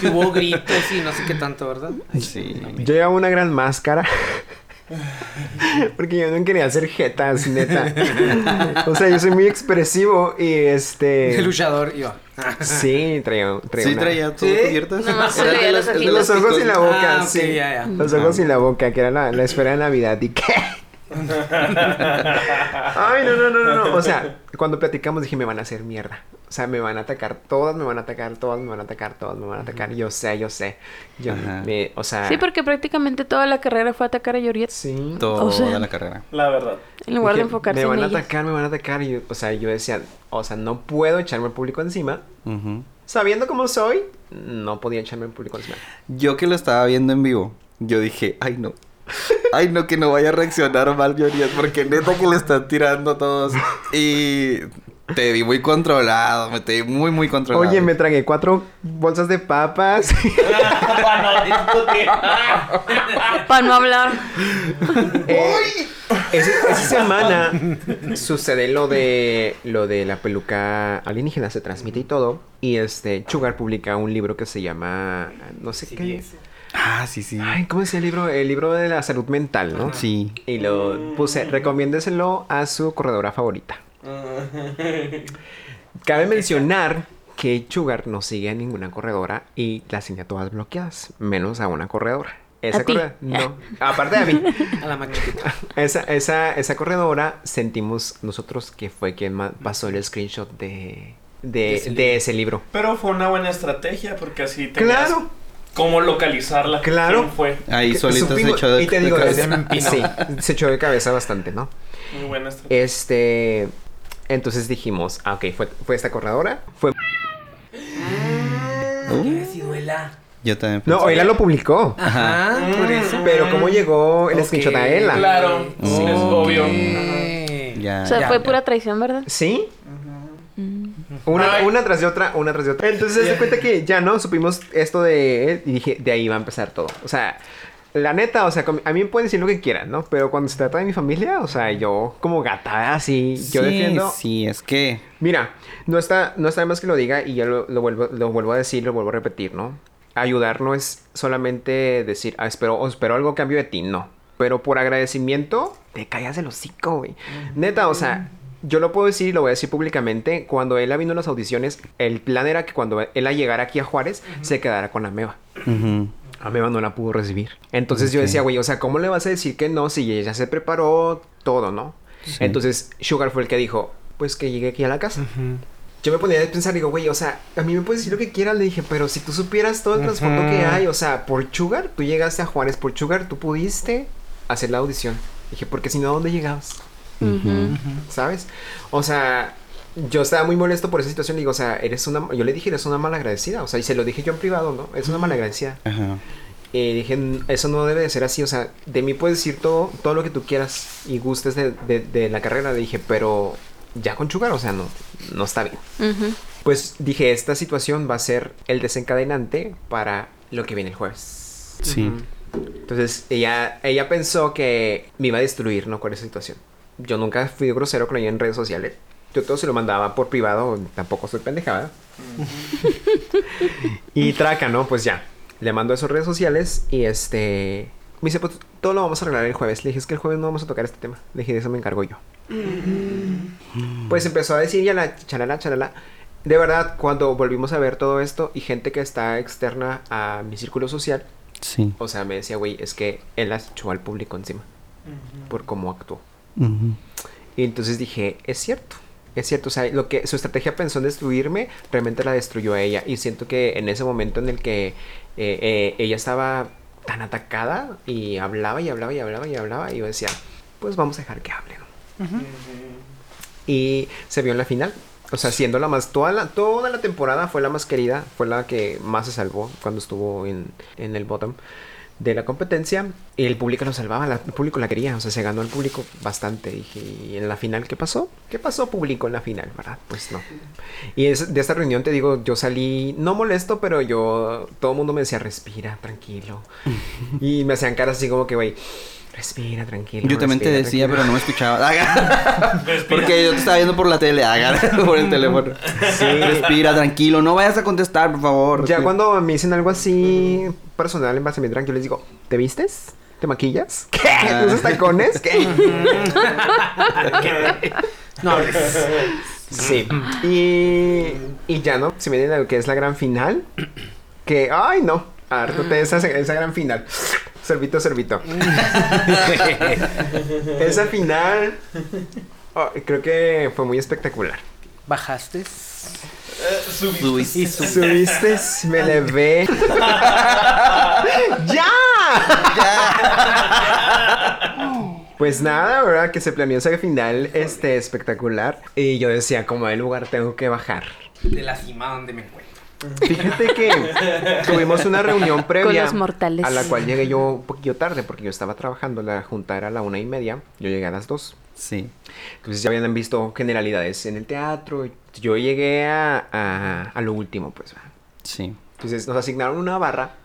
Que hubo gritos y no sé qué tanto, ¿verdad? Sí. Yo llevaba una gran máscara. Porque yo no quería hacer jetas, neta. O sea, yo soy muy expresivo y este. El luchador iba. Sí, traía, traía Sí, una- traía todo ¿Sí? cubierto. Nomás se Era veía de los ojos y picos- la boca, Ah, ok, sí. ya, ya. Los ojos y la boca, que era la, la esfera de Navidad. ¿Y qué? Ay, no, no, no, no, no. O sea, cuando platicamos dije, me van a hacer mierda. O sea, me van a atacar, todas me van a atacar, todas me van a atacar, todas me van a atacar. Yo sé, yo sé. Yo, Ajá. me- o sea. Sí, porque prácticamente toda la carrera fue atacar a Joriet. Sí. Toda O sea- la carrera. La verdad. En lugar de enfocarse Me van en a atacar, me van a atacar. Y o sea, yo decía, o sea, no puedo echarme al público encima. Sabiendo cómo soy, no podía echarme al público encima. Yo que lo estaba viendo en vivo, yo dije, ay no. Ay no, que no vaya a reaccionar mal Joriet, porque neta que le están tirando a todos. Y te vi muy controlado, me te vi muy, muy controlado. Oye, me tragué cuatro bolsas de papas. Para no discutir. Para no hablar. Eh, esa semana sucede lo de lo de la peluca alienígena se transmite y todo y este Sugar publica un libro que se llama no sé qué Ah, sí, sí. ay cómo es el libro el libro de la salud mental no Sí. y lo puse recomiéndeselo a su corredora favorita cabe mencionar que Sugar no sigue a ninguna corredora y las tenía todas bloqueadas menos a una corredora esa ¿A ti? corredora no aparte de a mí A la chiquita. esa, esa, esa corredora sentimos nosotros que fue quien pasó el screenshot de, de, De ese de ese libro. Pero fue una buena estrategia porque así tenías Claro, cómo localizarla. Claro. ¿Quién fue? Ahí solito se echó de, y te de digo, cabeza. desde- sí, se echó de cabeza bastante, ¿no? Muy buena estrategia. Este, entonces dijimos, ah, ok, fue, fue esta corredora, fue, Que sí duela. Yo también. No, pensé- Ela lo publicó. Ajá, por eso. Pero ¿cómo llegó el Ok. screenshot a Ela? Claro, Mm. es obvio. Ya. O sea, Ya, fue ya. pura traición, ¿verdad? ¿Sí? Una, Ay. una tras de otra, una tras de otra. Entonces se cuenta que ya no supimos esto de él y dije, de ahí va a empezar todo. O sea, la neta, o sea, a mí me pueden decir lo que quieran, ¿no? Pero cuando se trata de mi familia, o sea, yo como gata, así, yo Sí, defiendo. Sí, es que. Mira, no está, no está más que lo diga y yo lo, lo vuelvo, lo vuelvo a decir, lo vuelvo a repetir, ¿no? Ayudar no es solamente decir, ah, espero, espero algo cambio de ti, no. Pero por agradecimiento, te callas el hocico, güey. Neta, o sea, yo lo puedo decir y lo voy a decir públicamente. Cuando él vino a las audiciones, el plan era que cuando él llegara aquí a Juárez, se quedara con Ameba. ujú. Ameba no la pudo recibir. Entonces yo decía, güey, o sea, ¿cómo le vas a decir que no si ella se preparó todo, no? Sí. Entonces Sugar fue el que dijo, pues que llegue aquí a la casa. Yo me ponía a pensar, digo, güey, o sea, a mí me puedes decir lo que quieras, le dije, pero si tú supieras todo el trasfondo que hay, o sea, por Sugar, tú llegaste a Juárez, por Sugar, tú pudiste hacer la audición. Dije, porque si no, ¿a dónde llegabas? ¿Sabes? O sea, yo estaba muy molesto por esa situación. Digo, o sea, eres una. Yo le dije, eres una mala agradecida. O sea, y se lo dije yo en privado, ¿no? Es una mala agradecida. Ajá. Y dije, "N- eso no debe de ser así. O sea, de mí puedes decir todo, todo lo que tú quieras y gustes de, de- de la carrera. Le dije, pero ya con Sugar, o sea, no, no está bien. Pues dije, esta situación va a ser el desencadenante para lo que viene el jueves. Sí. Entonces ella, ella pensó que me iba a destruir, ¿no? Con esa situación. Yo nunca fui grosero con ella en redes sociales. Yo todo se lo mandaba por privado, tampoco soy pendejada. y traca, ¿no? Pues ya. Le mando a redes sociales y este... Me dice, pues todo lo vamos a arreglar el jueves. Le dije, es que el jueves no vamos a tocar este tema. Le dije, de eso me encargo yo. Pues empezó a decir ya la chalala, chalala. De verdad, cuando volvimos a ver todo esto y gente que está externa a mi círculo social, Sí. o sea, me decía, güey, es que él las echó al público encima por cómo actuó. Y entonces dije, es cierto. Es cierto, o sea, lo que su estrategia pensó en destruirme, realmente la destruyó a ella. Y siento que en ese momento en el que eh, eh, ella estaba tan atacada y hablaba y hablaba y hablaba y hablaba, y yo decía, pues vamos a dejar que hable, ¿no? Y se vio en la final. O sea, siendo la más. Toda la, toda la temporada fue la más querida. Fue la que más se salvó cuando estuvo en, en el bottom de la competencia. Y el público lo salvaba. la- el público la quería. O sea, se ganó el público bastante. Dije, ¿y en la final qué pasó? ¿Qué pasó, público, en la final? ¿Verdad? Pues no. Y es- de esta reunión, te digo, yo salí. No molesto, pero yo. Todo el mundo me decía, respira, tranquilo. y me hacían caras así como que, güey. Respira, tranquilo. Yo también te respira, decía, tranquilo". pero no me escuchaba. Porque yo te estaba viendo por la tele. Por el teléfono. Sí. Respira, tranquilo. No vayas a contestar, por favor. Ya Respira. cuando me dicen algo así personal en base a mi tranquilo, les digo, ¿te vistes? ¿Te maquillas? ¿Qué? Ah. ¿Usas tacones? ¿Qué? No sí. Y, y ya, ¿no? Se viene lo que es la gran final. Que, ay, no. Hártate esa, esa gran final. Servito, servito. esa final. oh, creo que fue muy espectacular. Bajaste. Subiste. Subiste. Y su- Subiste, me levé. ¡Ya! Pues nada, ¿verdad? Que se planeó esa final este, espectacular. Y yo decía, como hay lugar, tengo que bajar. de la cima donde me encuentro. Fíjate que tuvimos una reunión previa los mortales. a la cual llegué yo un poquito tarde porque yo estaba trabajando. La junta era a la una y media. Yo llegué a las dos. Sí. Entonces ya habían visto generalidades en el teatro. Yo llegué a, a, a lo último, pues. Sí. Entonces nos asignaron una barra.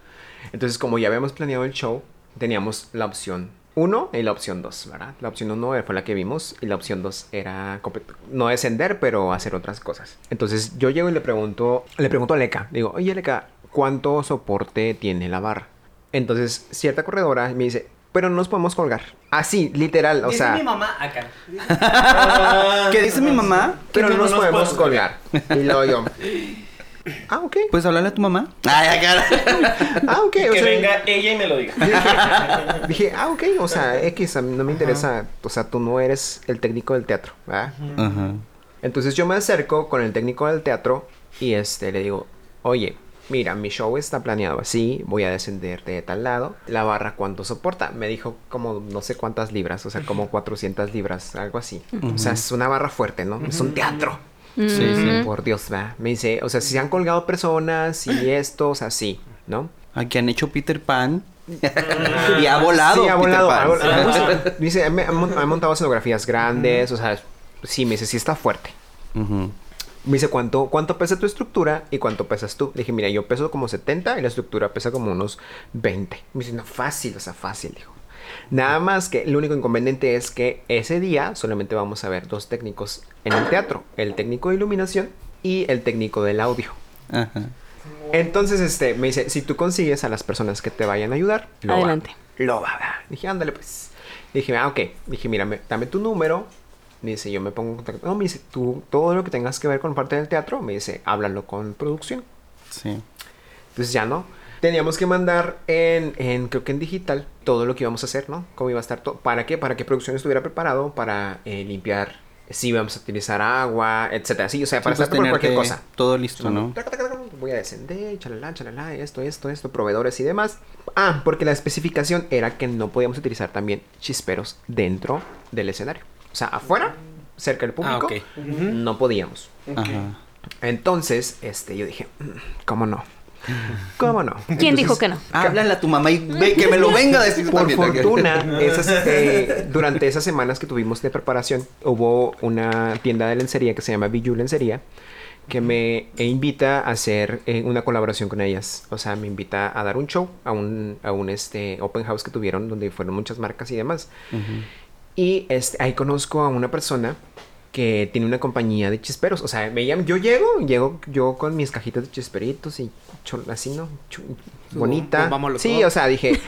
Entonces, como ya habíamos planeado el show, teníamos la opción 1 y la opción 2, ¿verdad? La opción 1 fue la que vimos y la opción 2 era no descender, pero hacer otras cosas. Entonces, yo llego y le pregunto, le pregunto a Leca, digo, oye Leca, ¿cuánto soporte tiene la barra? Entonces, cierta corredora me dice, pero no nos podemos colgar. Así, literal, o Dice sea, mi mamá acá. ¿Qué dice mi mamá? pero que no no nos nos podemos podemos colgar. Y luego yo, ah, ok. ¿Puedes hablarle a tu mamá? Ay, acá. Ah, ok. o Que sea, venga ella y me lo diga. Dije, dije, ah, ok, o sea, X, a mí no me interesa, o sea, tú no eres el técnico del teatro, ¿verdad? Ajá. Entonces yo me acerco con el técnico del teatro y este, le digo, oye, mira, mi show está planeado así, voy a descender de tal lado, la barra cuánto soporta, me dijo como no sé cuántas libras, o sea, como 400 libras, algo así. O sea, es una barra fuerte, ¿no? Es un teatro. Sí, sí. Por Dios, va. Me dice, o sea, si se han colgado personas y esto, o sea, sí, ¿no? Aquí han hecho Peter Pan. y ha volado. Sí, ha Peter volado. Ha ha vol- Dice, ha montado escenografías grandes, o sea, sí, me dice, sí está fuerte. Me dice, ¿cuánto, ¿cuánto pesa tu estructura y cuánto pesas tú? Le dije, mira, yo peso como 70 y la estructura pesa como unos 20. Me dice, no, fácil, o sea, fácil, dijo. Nada más que el único inconveniente es que ese día solamente vamos a ver dos técnicos en el teatro. El técnico de iluminación y el técnico del audio. Ajá. Entonces, este, me dice, si tú consigues a las personas que te vayan a ayudar, lo va- Adelante. lo va a dar. Dije, ándale, pues. Dije, ah, ok. Dije, mira, me- dame tu número. Me dice, yo me pongo en contacto. No, me dice, tú, todo lo que tengas que ver con parte del teatro, me dice, háblalo con producción. Sí. Entonces ya no. Teníamos que mandar en, en, creo que en digital, todo lo que íbamos a hacer, ¿no? Cómo iba a estar todo. ¿Para qué? Para que producción estuviera preparado para eh, limpiar, si íbamos a utilizar agua, etcétera. Sí, o sea, para Sí, pues, por cualquier tenerte cosa. Todo listo, ¿no? Taca, taca, taca, Voy a descender, chalala, chalala, esto, esto, esto, proveedores y demás. Ah, porque la especificación era que no podíamos utilizar también chisperos dentro del escenario. O sea, afuera, cerca del público, ok. no podíamos. Entonces, este, yo dije, "Mm, ¿cómo no? ¿Cómo no? ¿Quién dijo que no? Háblale a tu mamá y ve que me lo venga a decir Por también. fortuna, esas, eh, durante esas semanas que tuvimos de preparación, hubo una tienda de lencería que se llama Biju Lencería que me invita a hacer eh, una colaboración con ellas. O sea, me invita a dar un show a un, a un este, open house que tuvieron donde fueron muchas marcas y demás. Y este, ahí conozco a una persona que tiene una compañía de chisperos. O sea, me llaman- yo llego, llego yo con mis cajitas de chisperitos y chol- así, ¿no? Chu- bonita. pues, sí, todo. o sea, dije,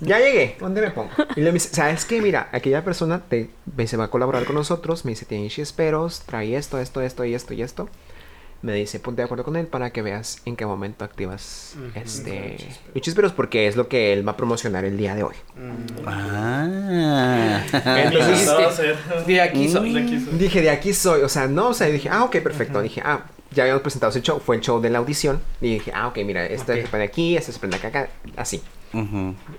ya llegué, ¿dónde me pongo? Y le dice, ¿sabes qué? Mira, aquella persona te, se va a colaborar con nosotros, me dice, tiene chisperos, trae esto, esto, esto y esto y esto. Me dice, ponte de acuerdo con él para que veas en qué momento activas este los chisperos porque es lo que él va a promocionar el día de hoy. Ah. Entonces, dijiste, hacer. de aquí soy. De aquí soy. Dije, de aquí soy, o sea, no, o sea, dije, ah, ok, perfecto. Dije, ah, ya habíamos presentado ese show, fue el show de la audición. Y dije, ah, ok, mira, este se prende aquí, este se prende acá, acá, así.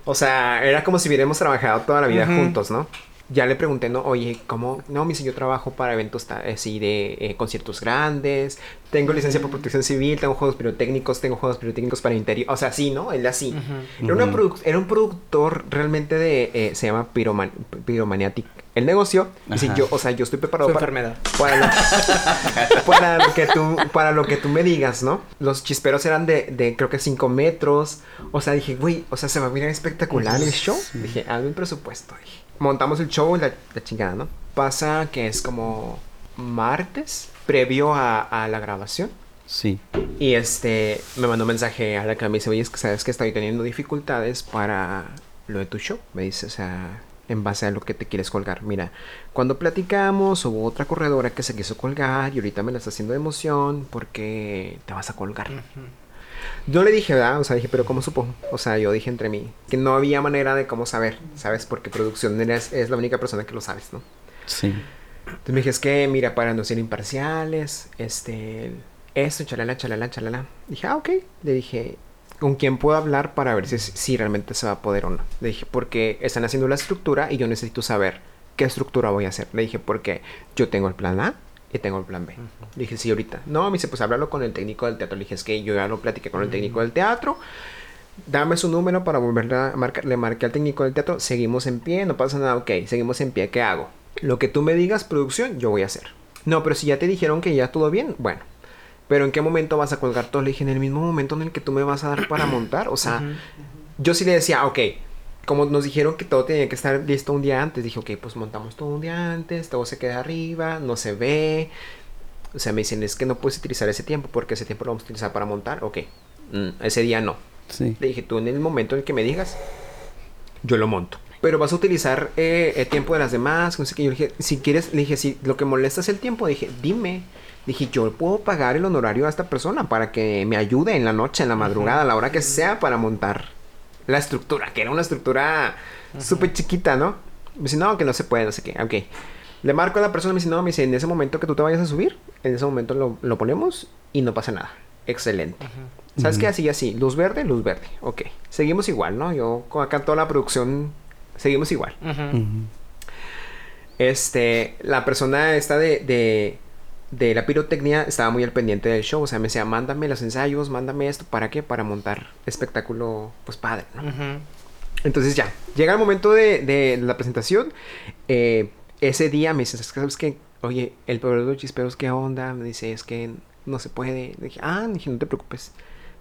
O sea, era como si hubiéramos trabajado toda la vida juntos, ¿no? Ya le pregunté, ¿no? Oye, ¿cómo? No, me dice, yo trabajo para eventos así de eh, conciertos grandes, tengo licencia por protección civil, tengo juegos pirotécnicos, tengo juegos pirotécnicos para interior, o sea, sí, ¿no? Él así. era, una era un productor realmente de, eh, se llama Pyroman Pyromaniatic. El negocio, dice, Ajá. yo, o sea, yo estoy preparado Su para, enfermedad. para lo, para lo que tú para lo que tú me digas, ¿no? Los chisperos eran de, de creo que 5 metros. O sea, dije, güey, o sea, se va a mirar espectacular el show. Dije, hazme un presupuesto. Dije. Montamos el show y la, la chingada, ¿no? Pasa que es como martes, previo a, a la grabación. Sí. Y este, me mandó un mensaje a la que me dice, oye, es que sabes que estoy teniendo dificultades para lo de tu show. Me dice, o sea, en base a lo que te quieres colgar. Mira, cuando platicamos hubo otra corredora que se quiso colgar y ahorita me la está haciendo de emoción porque te vas a colgar. Yo le dije, ¿verdad? O sea, dije, pero ¿cómo supo? O sea, yo dije entre mí que no había manera de cómo saber, ¿sabes? Porque producción es, es la única persona que lo sabes, ¿no? Sí. Entonces me dije, es que, mira, para no ser imparciales, este, esto, chalala, chalala, chalala. Dije, ah, ok. Le dije, ¿con quién puedo hablar para ver si, si realmente se va a poder o no? Le dije, porque están haciendo la estructura y yo necesito saber qué estructura voy a hacer. Le dije, porque yo tengo el plan A y tengo el plan B. Le dije, sí, ahorita. No, me dice, pues háblalo con el técnico del teatro. Le dije, es que yo ya lo platiqué con el técnico del teatro. Dame su número para volverle a marcar. Le marqué al técnico del teatro. Seguimos en pie, no pasa nada. Ok, seguimos en pie. ¿Qué hago? Lo que tú me digas, producción, yo voy a hacer. No, pero si ya te dijeron que ya todo bien, bueno. Pero ¿en qué momento vas a colgar todo? Le dije, en el mismo momento en el que tú me vas a dar para montar. O sea, yo sí le decía, ok, como nos dijeron que todo tenía que estar listo un día antes, dije, ok, pues montamos todo un día antes, todo se queda arriba, no se ve. O sea, me dicen, es que no puedes utilizar ese tiempo porque ese tiempo lo vamos a utilizar para montar. Ok, mm, ese día no. Sí. Le dije, tú en el momento en el que me digas, yo lo monto. Pero vas a utilizar eh, el tiempo de las demás, no sé qué. Yo le dije, si quieres, le dije, si lo que molesta es el tiempo, dije, dime. Dije, yo puedo pagar el honorario a esta persona para que me ayude en la noche, en la madrugada, a la hora que sea para montar la estructura, que era una estructura súper chiquita, ¿no? Me dice, no, que no se puede, no sé qué. Ok. Le marco a la persona, me dice, no, me dice, en ese momento que tú te vayas a subir, en ese momento lo, lo ponemos y no pasa nada. Excelente. ¿Sabes qué? Así, así. Luz verde, luz verde. Ok. Seguimos igual, ¿no? Yo con acá toda la producción, seguimos igual. Este, la persona esta de, de, de la pirotecnia estaba muy al pendiente del show. O sea, me decía, mándame los ensayos, mándame esto. ¿Para qué? Para montar espectáculo, pues padre, ¿no? Entonces ya, llega el momento de, de la presentación. eh, ese día me dice, ¿sabes qué? Oye, el proveedor de chisperos, ¿qué onda? Me dice, es que no se puede. Le dije, ah, dije, no te preocupes.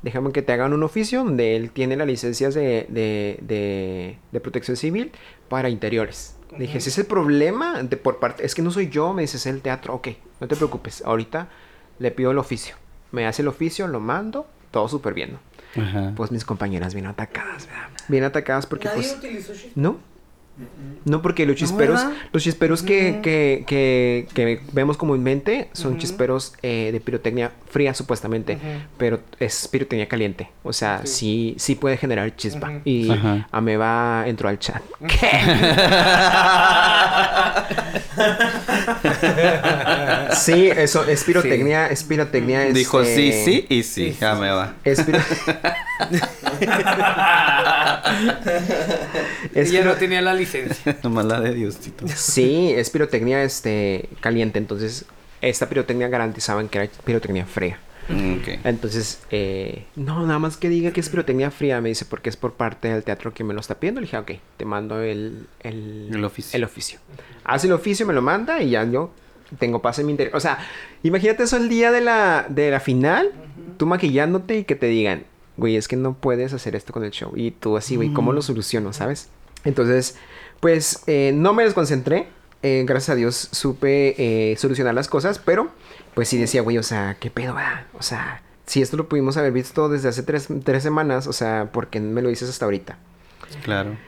Déjame que te hagan un oficio donde él tiene las licencias de, de, de protección civil para interiores. Le Dije, ese es el problema de por parte, es que no soy yo, me dice, es el teatro. Ok, no te preocupes, ahorita le pido el oficio. Me hace el oficio, lo mando, todo súper bien, ¿no? Ajá. Pues mis compañeras bien atacadas, ¿verdad? Bien atacadas porque Nadie pues... utilizó No. No, porque los chisperos, los chisperos que, que, que, que vemos comúnmente son chisperos eh, de pirotecnia fría supuestamente, pero es pirotecnia caliente. O sea, sí, Sí. sí, puede generar chispa. Y Ajá. Ameba entró al chat. sí, eso, es pirotecnia, es pirotecnia. Dijo este, sí, sí y sí. sí, Ya sí, me va. Es, es Ella no tenía la licencia. Nomás la de Diosito. Sí, es pirotecnia este, caliente. Entonces, esta pirotecnia garantizaban que era pirotecnia fría. Mm. Entonces, eh, no, nada más que diga que es pirotecnia fría, me dice, porque es por parte del teatro que me lo está pidiendo. Le dije, ok, te mando el, el, El oficio. el oficio. Hace el oficio, me lo manda y ya yo tengo paz en mi interior. O sea, imagínate eso el día de la, de la final, tú maquillándote y que te digan, güey, es que no puedes hacer esto con el show. Y tú así, güey, ¿cómo lo soluciono, sabes? Entonces, pues eh, no me desconcentré. Eh, gracias a Dios supe eh, solucionar las cosas, pero pues sí decía, güey, o sea, ¿qué pedo, ah? O sea, si esto lo pudimos haber visto desde hace tres, tres semanas, o sea, ¿por qué me lo dices hasta ahorita? Claro.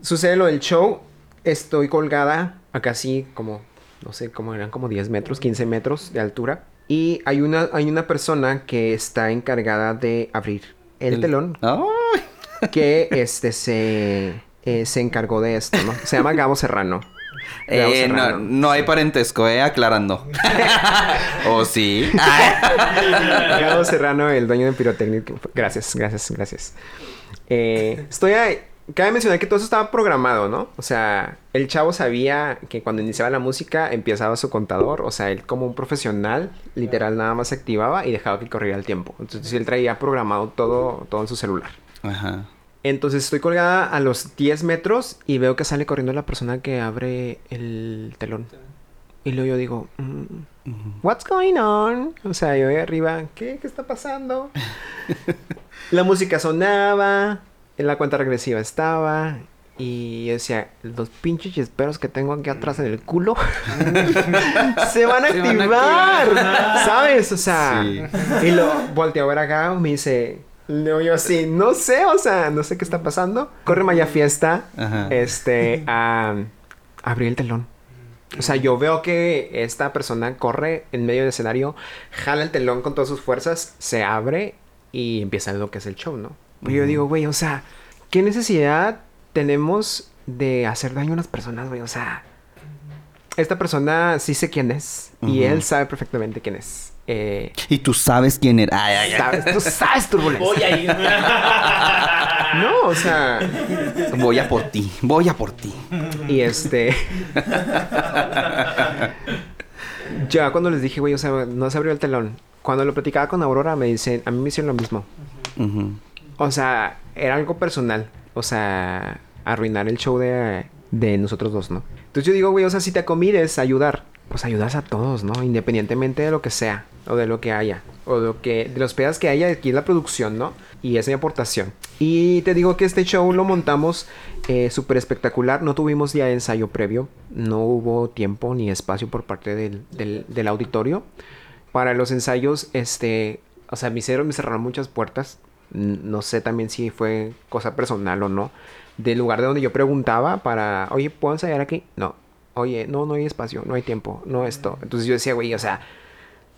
Sucede lo del show, estoy colgada a casi como, no sé, como eran como 10 metros, 15 metros de altura. Y hay una, hay una persona que está encargada de abrir el, telón, ¡Ay! que este se, eh, se encargó de esto, ¿no? Se llama Gabo Serrano. Gabo Eh, no, Serrano. no hay parentesco, eh, aclarando. ¿O sí? Gabo Serrano, el dueño de Pirotecnic. Gracias, gracias, gracias. Eh, estoy ahí. Cabe mencionar que todo eso estaba programado, ¿no? O sea, el chavo sabía que cuando iniciaba la música empezaba su contador. O sea, él como un profesional, literal, nada más se activaba y dejaba que corriera el tiempo. Entonces él traía programado todo, todo en su celular. Ajá. Entonces estoy colgada a los 10 metros y veo que sale corriendo la persona que abre el telón. Y luego yo digo, mm, What's going on? O sea, yo de arriba, ¿qué? ¿Qué está pasando? la música sonaba, la cuenta regresiva estaba. Y yo decía, los pinches chisperos que tengo aquí atrás en el culo se van a Se van a activar. ¿Sabes? O sea, Sí. y lo volteo a ver acá, me dice, no, yo así, no sé, o sea, no sé qué está pasando. Corre Maya Fiesta, Ajá. este, a abrir el telón. O sea, yo veo que esta persona corre en medio del escenario, jala el telón con todas sus fuerzas, se abre y empieza lo que es el show, ¿no? Pero yo digo, güey, o sea, ¿qué necesidad tenemos de hacer daño a las personas, güey? O sea, esta persona sí sé quién es y él sabe perfectamente quién es. Eh, Y tú sabes quién era. Ay, ay, ay. sabes, tú sabes turbulencia. Voy a ir. No, o sea, Voy a por ti. Voy a por ti. y este. ya cuando les dije, güey, o sea, no se abrió el telón. Cuando lo platicaba con Aurora, me dicen, a mí me hicieron lo mismo. O sea, era algo personal. O sea, arruinar el show de, de nosotros dos, ¿no? Entonces yo digo, güey, o sea, si te acomides a ayudar, pues ayudas a todos, ¿no? Independientemente de lo que sea, o de lo que haya, o de, lo que, de los pedas que haya aquí en la producción, ¿no? Y es mi aportación. Y te digo que este show lo montamos eh, súper espectacular. No tuvimos de ensayo previo, no hubo tiempo ni espacio por parte del, del, auditorio. Para los ensayos, este, o sea, me hicieron, me cerraron muchas puertas. No sé también si fue cosa personal o no. Del lugar de donde yo preguntaba para, oye, ¿puedo ensayar aquí? No. Oye, no, no hay espacio, no hay tiempo, no esto. Entonces yo decía, güey, o sea,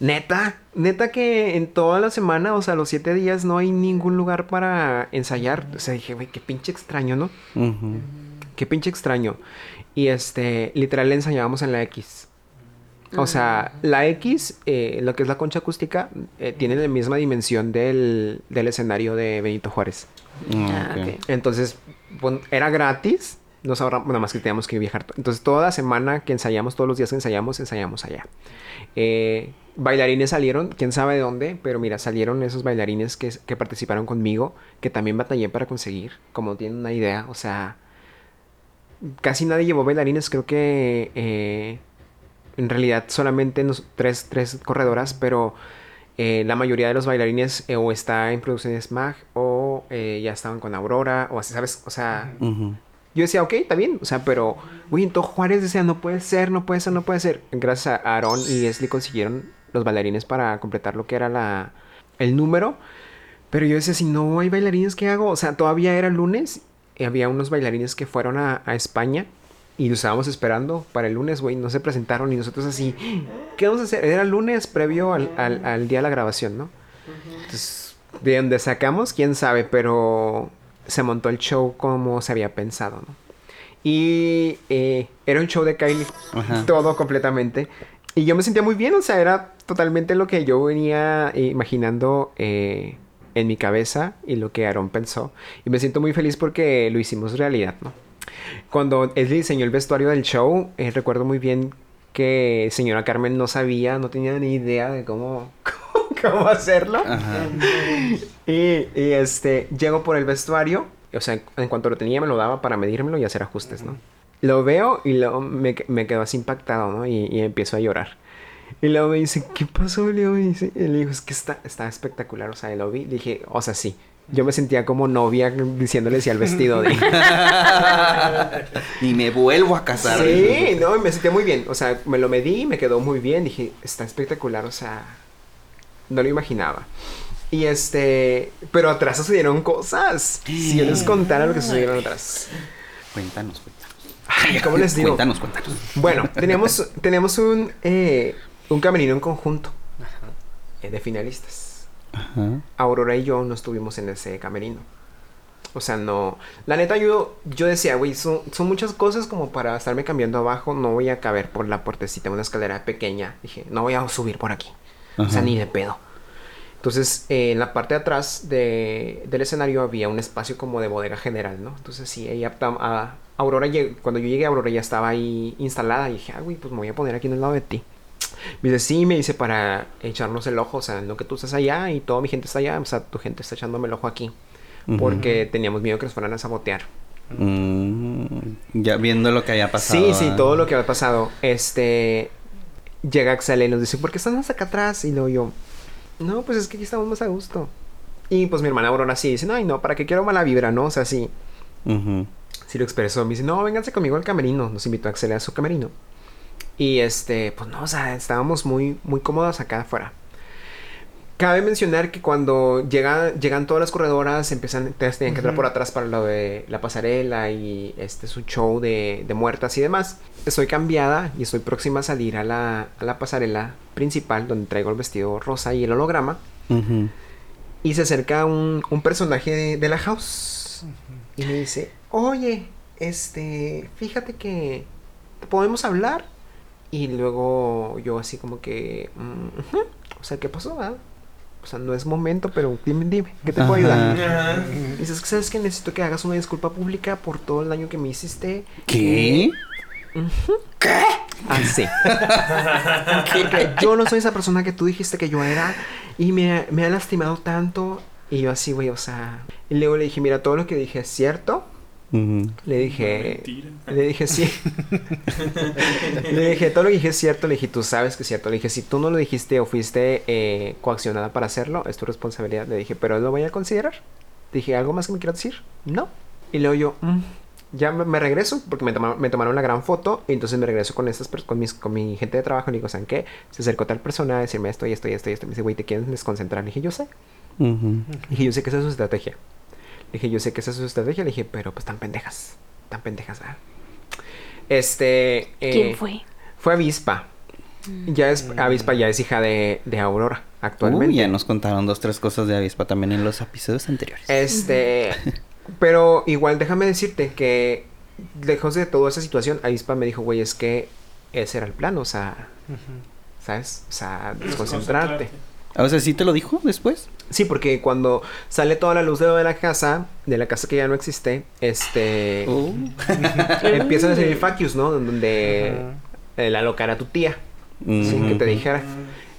neta, neta que en toda la semana, o sea, los siete días no hay ningún lugar para ensayar. O sea, dije, güey, qué pinche extraño, ¿no? Qué pinche extraño. Y este, literal le ensayábamos en la X. O sea, la X, eh, lo que es la concha acústica, eh, tiene la misma dimensión del, del escenario de Benito Juárez. Ah, ok. Entonces, era gratis. Nos ahorramos, nada más que teníamos que viajar. Entonces, toda la semana que ensayamos, todos los días que ensayamos, ensayamos allá. Eh, bailarines salieron, quién sabe de dónde, pero mira, salieron esos bailarines que, que participaron conmigo, que también batallé para conseguir, como tienen una idea, o sea, casi nadie llevó bailarines, creo que eh, en realidad solamente tres, tres corredoras, pero eh, la mayoría de los bailarines o está en producciones MAG o ya estaban con Aurora, o así, ¿sabes? O sea. Yo decía, ok, está bien, o sea, pero, güey, en todo Juárez decía, no puede ser, no puede ser, no puede ser. Gracias a Aaron y Esli consiguieron los bailarines para completar lo que era la, el número. Pero yo decía, si no hay bailarines, ¿qué hago? O sea, todavía era lunes y había unos bailarines que fueron a, a España y los estábamos esperando para el lunes, güey, no se presentaron y nosotros así, ¿qué vamos a hacer? Era lunes previo al, al- al día de la grabación, ¿no? Entonces, de donde sacamos, quién sabe, pero se montó el show como se había pensado, ¿no? Y eh, era un show de Kylie, Ajá. todo completamente. Y yo me sentía muy bien, o sea, era totalmente lo que yo venía eh, imaginando eh, en mi cabeza y lo que Aaron pensó. Y me siento muy feliz porque lo hicimos realidad, ¿no? Cuando él diseñó el vestuario del show, eh, recuerdo muy bien que señora Carmen no sabía, no tenía ni idea de cómo, cómo, cómo hacerlo. Ajá. Y, y, este, llego por el vestuario, o sea, en cuanto lo tenía me lo daba para medírmelo y hacer ajustes, ¿no? Lo veo y luego me, me quedo así impactado, ¿no? Y, y empiezo a llorar. Y luego me dice, ¿qué pasó, Leo? Dice, y le digo, es que está, está espectacular, o sea, y lo vi, dije, o sea, sí. Yo me sentía como novia diciéndole sí al vestido de... y me vuelvo a casar. Sí, no, y me sentía muy bien. O sea, me lo medí, me quedó muy bien. Dije, está espectacular, o sea, no lo imaginaba. Y este, pero atrás sucedieron cosas. Si yo les contara lo que sucedieron atrás. Cuéntanos, cuéntanos. Ay, ¿cómo les digo? Cuéntanos, cuéntanos. Bueno, tenemos, tenemos un, eh, un camerino en conjunto eh, de finalistas. Ajá. Aurora y yo no estuvimos en ese camerino. O sea, no. La neta, yo, yo decía, güey, son, son muchas cosas como para estarme cambiando abajo. No voy a caber por la puertecita, una escalera pequeña. Dije, no voy a subir por aquí. O sea, ni de pedo. Entonces, eh, en la parte de atrás de- del escenario había un espacio como de bodega general, ¿no? Entonces, sí, ella, a- Aurora, cuando yo llegué, Aurora ya estaba ahí instalada. Y dije, ah, güey, pues me voy a poner aquí en el lado de ti. Me dice, sí, me dice, para echarnos el ojo, o sea, no que tú estás allá y toda mi gente está allá, o sea, tu gente está echándome el ojo aquí. Porque teníamos miedo que nos fueran a sabotear. Mm, ya viendo lo que había pasado. Sí, sí, todo lo que había pasado. Este. Llega Axel y nos dice, ¿por qué están hasta acá atrás? Y luego yo, no, pues es que aquí estamos más a gusto. Y pues mi hermana Aurora sí dice, ay, no, ¿para qué quiero mala vibra, no? O sea, sí. Sí lo expresó. Me dice, no, vénganse conmigo al camerino. Nos invitó a Axel a su camerino. Y este, pues no, o sea, estábamos muy, muy cómodos acá afuera. Cabe mencionar que cuando llega, llegan todas las corredoras, empiezan, tenían que entrar por atrás para lo de la pasarela y este su show de, de muertas y demás. Estoy cambiada y estoy próxima a salir a la, a la pasarela principal donde traigo el vestido rosa y el holograma. Y se acerca un, un personaje de, de la house. Y me dice, oye, este, fíjate que podemos hablar. Y luego yo así como que, "Mm, ujú". o sea, ¿qué pasó? ah? O sea, no es momento, pero dime, dime, ¿qué te puedo ayudar? Ajá. Dices, ¿sabes que Necesito que hagas una disculpa pública por todo el daño que me hiciste. ¿Qué? Ah, sí. Porque yo no soy esa persona que tú dijiste que yo era y me, me ha lastimado tanto. Y yo así, güey, o sea... Y luego le dije, mira, todo lo que dije es cierto. Le dije... Mentira. Le dije, sí. le dije, todo lo que dije es cierto. Le dije, tú sabes que es cierto. Le dije, si tú no lo dijiste o fuiste eh, coaccionada para hacerlo, es tu responsabilidad. Le dije, pero lo voy a considerar. Dije, ¿algo más que me quieras decir? No. Y luego yo, "Mm". ya me, me regreso porque me, toma- me tomaron la gran foto. Y entonces me regreso con, estas, con, mis, con mi gente de trabajo. Y le digo, ¿saben qué? Se acercó tal persona a decirme esto y esto y esto y esto. Me dice, güey, ¿te quieres desconcentrar? Le dije, yo sé. Le dije, yo sé que esa es su estrategia. Le dije, yo sé que esa es su estrategia. Le dije, pero pues tan pendejas. Tan pendejas, ¿verdad? Este. eh, ¿Quién fue? Fue Avispa. Ya es, Avispa ya es hija de, de Aurora actualmente. Uy, ya nos contaron dos, tres cosas de avispa también en los episodios anteriores. Este. pero igual déjame decirte que lejos de toda esa situación, Avispa me dijo, güey, es que ese era el plan, o sea, ¿sabes? O sea, desconcentrarte. O sea, ¿sí te lo dijo después? Sí, porque cuando sale toda la luz de, la casa, de la casa que ya no existe, este... Oh. empiezan a salir facios, ¿no? Donde eh, la locara a tu tía. Sin que te dijera.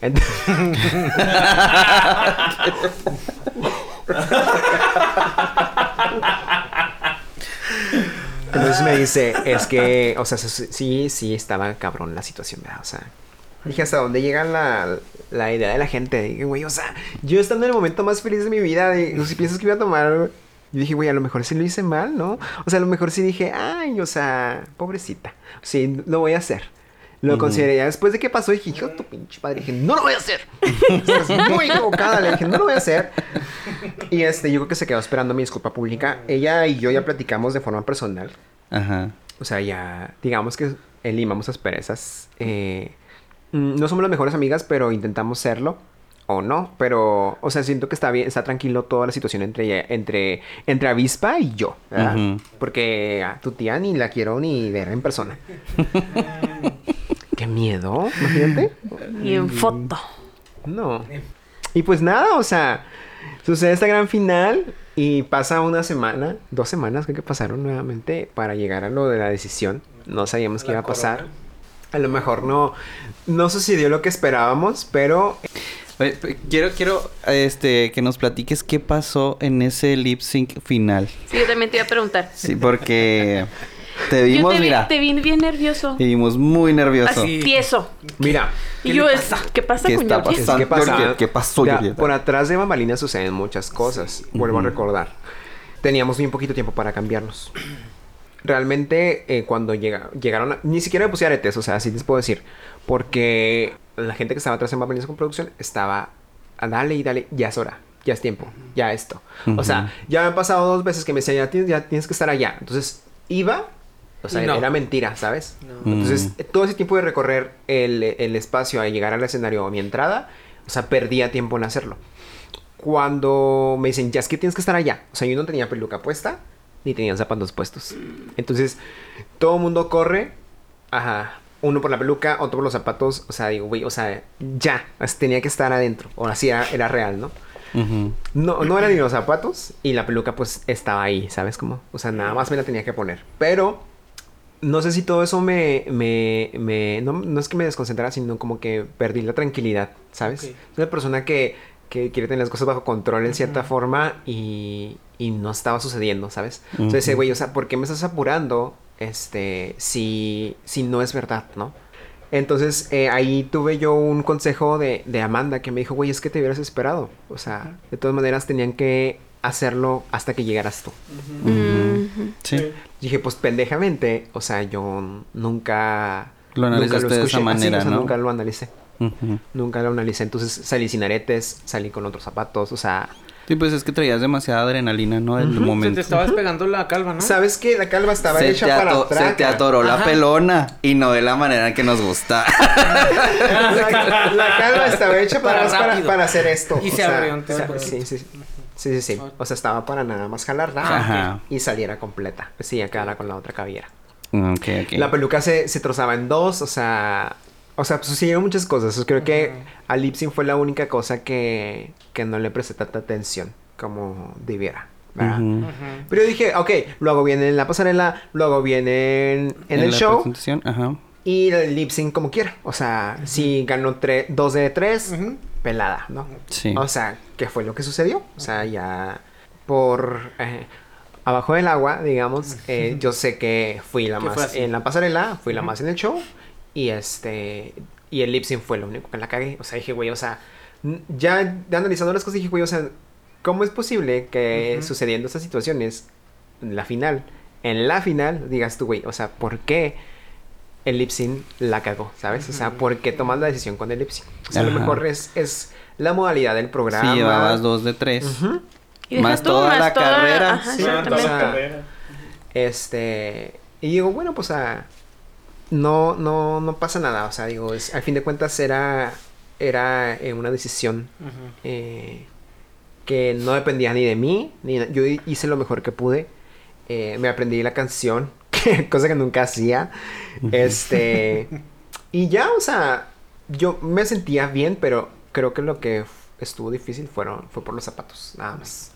Ent- Entonces me dice, es que, o sea, sí, sí, sí estaba cabrón la situación, ¿verdad? O sea, dije, ¿hasta dónde llega la, la idea de la gente? Dije, güey, o sea, yo estando en el momento más feliz de mi vida, de, si piensas que iba a tomar, yo dije, güey, a lo mejor sí lo hice mal, ¿no? O sea, a lo mejor sí dije, ay, o sea, pobrecita, sí, lo voy a hacer. Lo consideré ya después de que pasó, dije, hijo tu pinche padre, dije, no lo voy a hacer. Estás muy equivocada, le dije, no lo voy a hacer. Y este, yo creo que se quedó esperando mi disculpa pública. Ella y yo ya platicamos de forma personal. Ajá. O sea, ya, digamos que limamos asperezas. Eh, no somos las mejores amigas, pero intentamos serlo. O no, pero, o sea, siento que está bien, está tranquilo toda la situación entre, ella- entre, entre Avispa y yo. Porque a tu tía ni la quiero ni ver en persona. Qué miedo, imagínate. Y en foto. No. Y pues nada, o sea, sucede esta gran final y pasa una semana, dos semanas creo que pasaron nuevamente para llegar a lo de la decisión. No sabíamos qué iba a pasar. A lo mejor no, no sucedió lo que esperábamos, pero Oye, quiero, quiero, este, que nos platiques qué pasó en ese lip sync final. Sí, yo también te iba a preguntar. Sí, porque te yo vimos, te vi, mira, te vi bien nervioso. te vimos muy nervioso. Así tieso. mira, Y yo, es, ¿qué pasa ¿Qué con está pasando? ¿qué pasa? ¿Qué- qué pasó, Ya, por atrás de bambalinas suceden muchas cosas. Vuelvo a recordar. Teníamos bien poquito tiempo para cambiarnos. Realmente, eh, cuando llega, llegaron, a- ni siquiera me puse aretes, o sea, así les puedo decir. Porque la gente que estaba atrás en bambalinas con producción estaba a dale y dale, ya es hora, ya es tiempo, ya esto. O sea, ya me han pasado dos veces que me decían, ya tienes, ya tienes que estar allá. Entonces, iba, o sea, no. era mentira, ¿sabes? No. Entonces, Mm. todo ese tiempo de recorrer el, el espacio a llegar al escenario o mi entrada, o sea, perdía tiempo en hacerlo. Cuando me dicen, ya es que tienes que estar allá. O sea, yo no tenía peluca puesta, ni tenía zapatos puestos. Entonces, todo el mundo corre, ajá, uno por la peluca, otro por los zapatos. O sea, digo, güey, o sea, ya, tenía que estar adentro. O así era, era real, ¿no? No, no eran ni los zapatos y la peluca pues estaba ahí, ¿sabes cómo? O sea, nada más me la tenía que poner. Pero no sé si todo eso me... me, me- no, no es que me desconcentrara, sino como que perdí la tranquilidad, ¿sabes? Ok. Soy una persona que, que quiere tener las cosas bajo control en cierta forma y, y no estaba sucediendo, ¿sabes? Entonces, güey, o sea, ¿por qué me estás apurando este, si, si no es verdad, ¿no? Entonces eh, ahí tuve yo un consejo de, de Amanda que me dijo, güey, es que te hubieras esperado. O sea, de todas maneras tenían que hacerlo hasta que llegaras tú. Sí. Dije, pues pendejamente, o sea, yo nunca... Lo nunca analizaste de esa escuché. Así, manera, o sea, ¿no? Nunca lo analicé. Nunca lo analicé. Entonces salí sin aretes, salí con otros zapatos, o sea... Sí, pues es que traías demasiada adrenalina, ¿no? Ujú. Se momento. te estaba despegando la calva, ¿no? ¿Sabes qué? La calva estaba se, hecha para atrás. se te atoró la pelona y no de la manera que nos gusta. La, la calva estaba hecha para, Para para, rápido. para hacer esto. Y o se sea, abrió por sí, sí, sí. Sí, sí, sí. O sea, estaba para nada más jalarla Ajá. y saliera completa. Pues sí, acá con la otra cabellera. ok, ok. La peluca se, se trozaba en dos, o sea... O sea, pues sucedieron muchas cosas. Creo que a Lipsing fue la única cosa que, que no le presté tanta atención como debiera. ¿verdad? Ujú. Ujú. Pero yo dije, ok, lo hago bien en la pasarela, lo hago bien en, en, el la show presentación, Ajá. y el lip sync como quiera. O sea, si ganó tre- dos de tres, Ujú. pelada, ¿no? Sí. O sea, ¿qué fue lo que sucedió? O sea, ya por eh, abajo del agua, digamos, eh, yo sé que fui la más en la pasarela, fui la más en el show y este y el lip sync fue lo único que la cagué. O sea, dije, güey, o sea, ya analizando las cosas dije, güey, o sea, ¿cómo es posible que Ujú. sucediendo estas situaciones en la final, en la final digas tú, güey, o sea, ¿por qué el lip sync la cagó, ¿sabes? O sea, ¿por qué tomas la decisión con el lip sync? O sea, a lo mejor es, es la modalidad del programa. Si llevabas dos de tres. Y Más tú, toda la carrera. Ajá, Sí, Toda la carrera. Este. Y digo, bueno, pues ah, no, no, no pasa nada. O sea, digo, es, al fin de cuentas era, era eh, una decisión eh, que no dependía ni de mí, ni yo hi- hice lo mejor que pude. Eh, me aprendí la canción, cosa que nunca hacía. Este. Y ya, o sea, yo me sentía bien, pero creo que lo que estuvo difícil fueron, fue por los zapatos, nada más.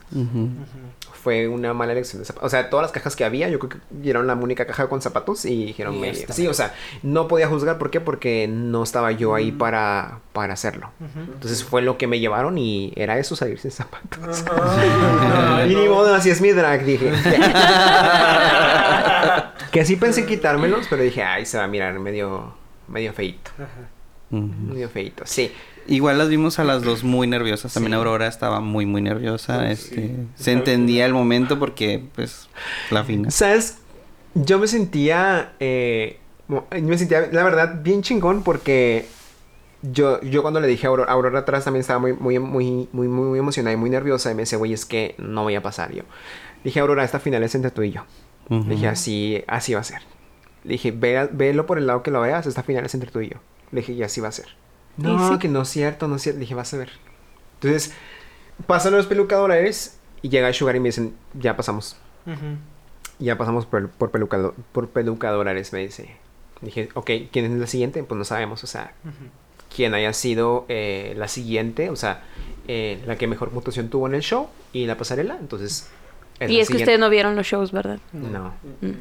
Fue una mala elección de zapatos. O sea, todas las cajas que había, yo creo que vieron la única caja con zapatos y dijeron, Y "Me- esta. sí, o sea, no podía juzgar, ¿por qué? Porque no estaba yo ahí para, para hacerlo. Entonces fue lo que me llevaron y era eso, salir sin zapatos. y ni modo, así es mi drag, dije. que sí pensé en quitármelos, pero dije, ay, se va a mirar medio, medio feito. Medio feito, sí. Igual las vimos a las dos muy nerviosas. También Sí. Aurora estaba muy, muy nerviosa. Sí. Este, se entendía el momento porque, pues, la fina. ¿Sabes? Yo me sentía, eh, me sentía, la verdad, bien chingón porque yo, yo cuando le dije a Aurora, Aurora atrás también estaba muy, muy, muy, muy, muy, muy emocionada y muy nerviosa y me dice, güey, es que no voy a pasar yo. Le dije, Aurora, esta final es entre tú y yo. Le dije, así, así va a ser. Le dije, "Ve- velo por el lado que lo veas, esta final es entre tú y yo. Le dije, y así va a ser. Y No, sí. que no es cierto, no es cierto. Le dije, vas a ver. Entonces, pasan los pelucadores y llega Sugar y me dicen, ya pasamos. Ya pasamos por, por, pelucado- por pelucadores, me dice. Dije, ok, ¿quién es la siguiente? Pues no sabemos, o sea, quién haya sido eh, la siguiente, o sea, eh, la que mejor puntuación tuvo en el show y la pasarela, entonces... Y la es que ustedes no vieron los shows, ¿verdad? No, Mm.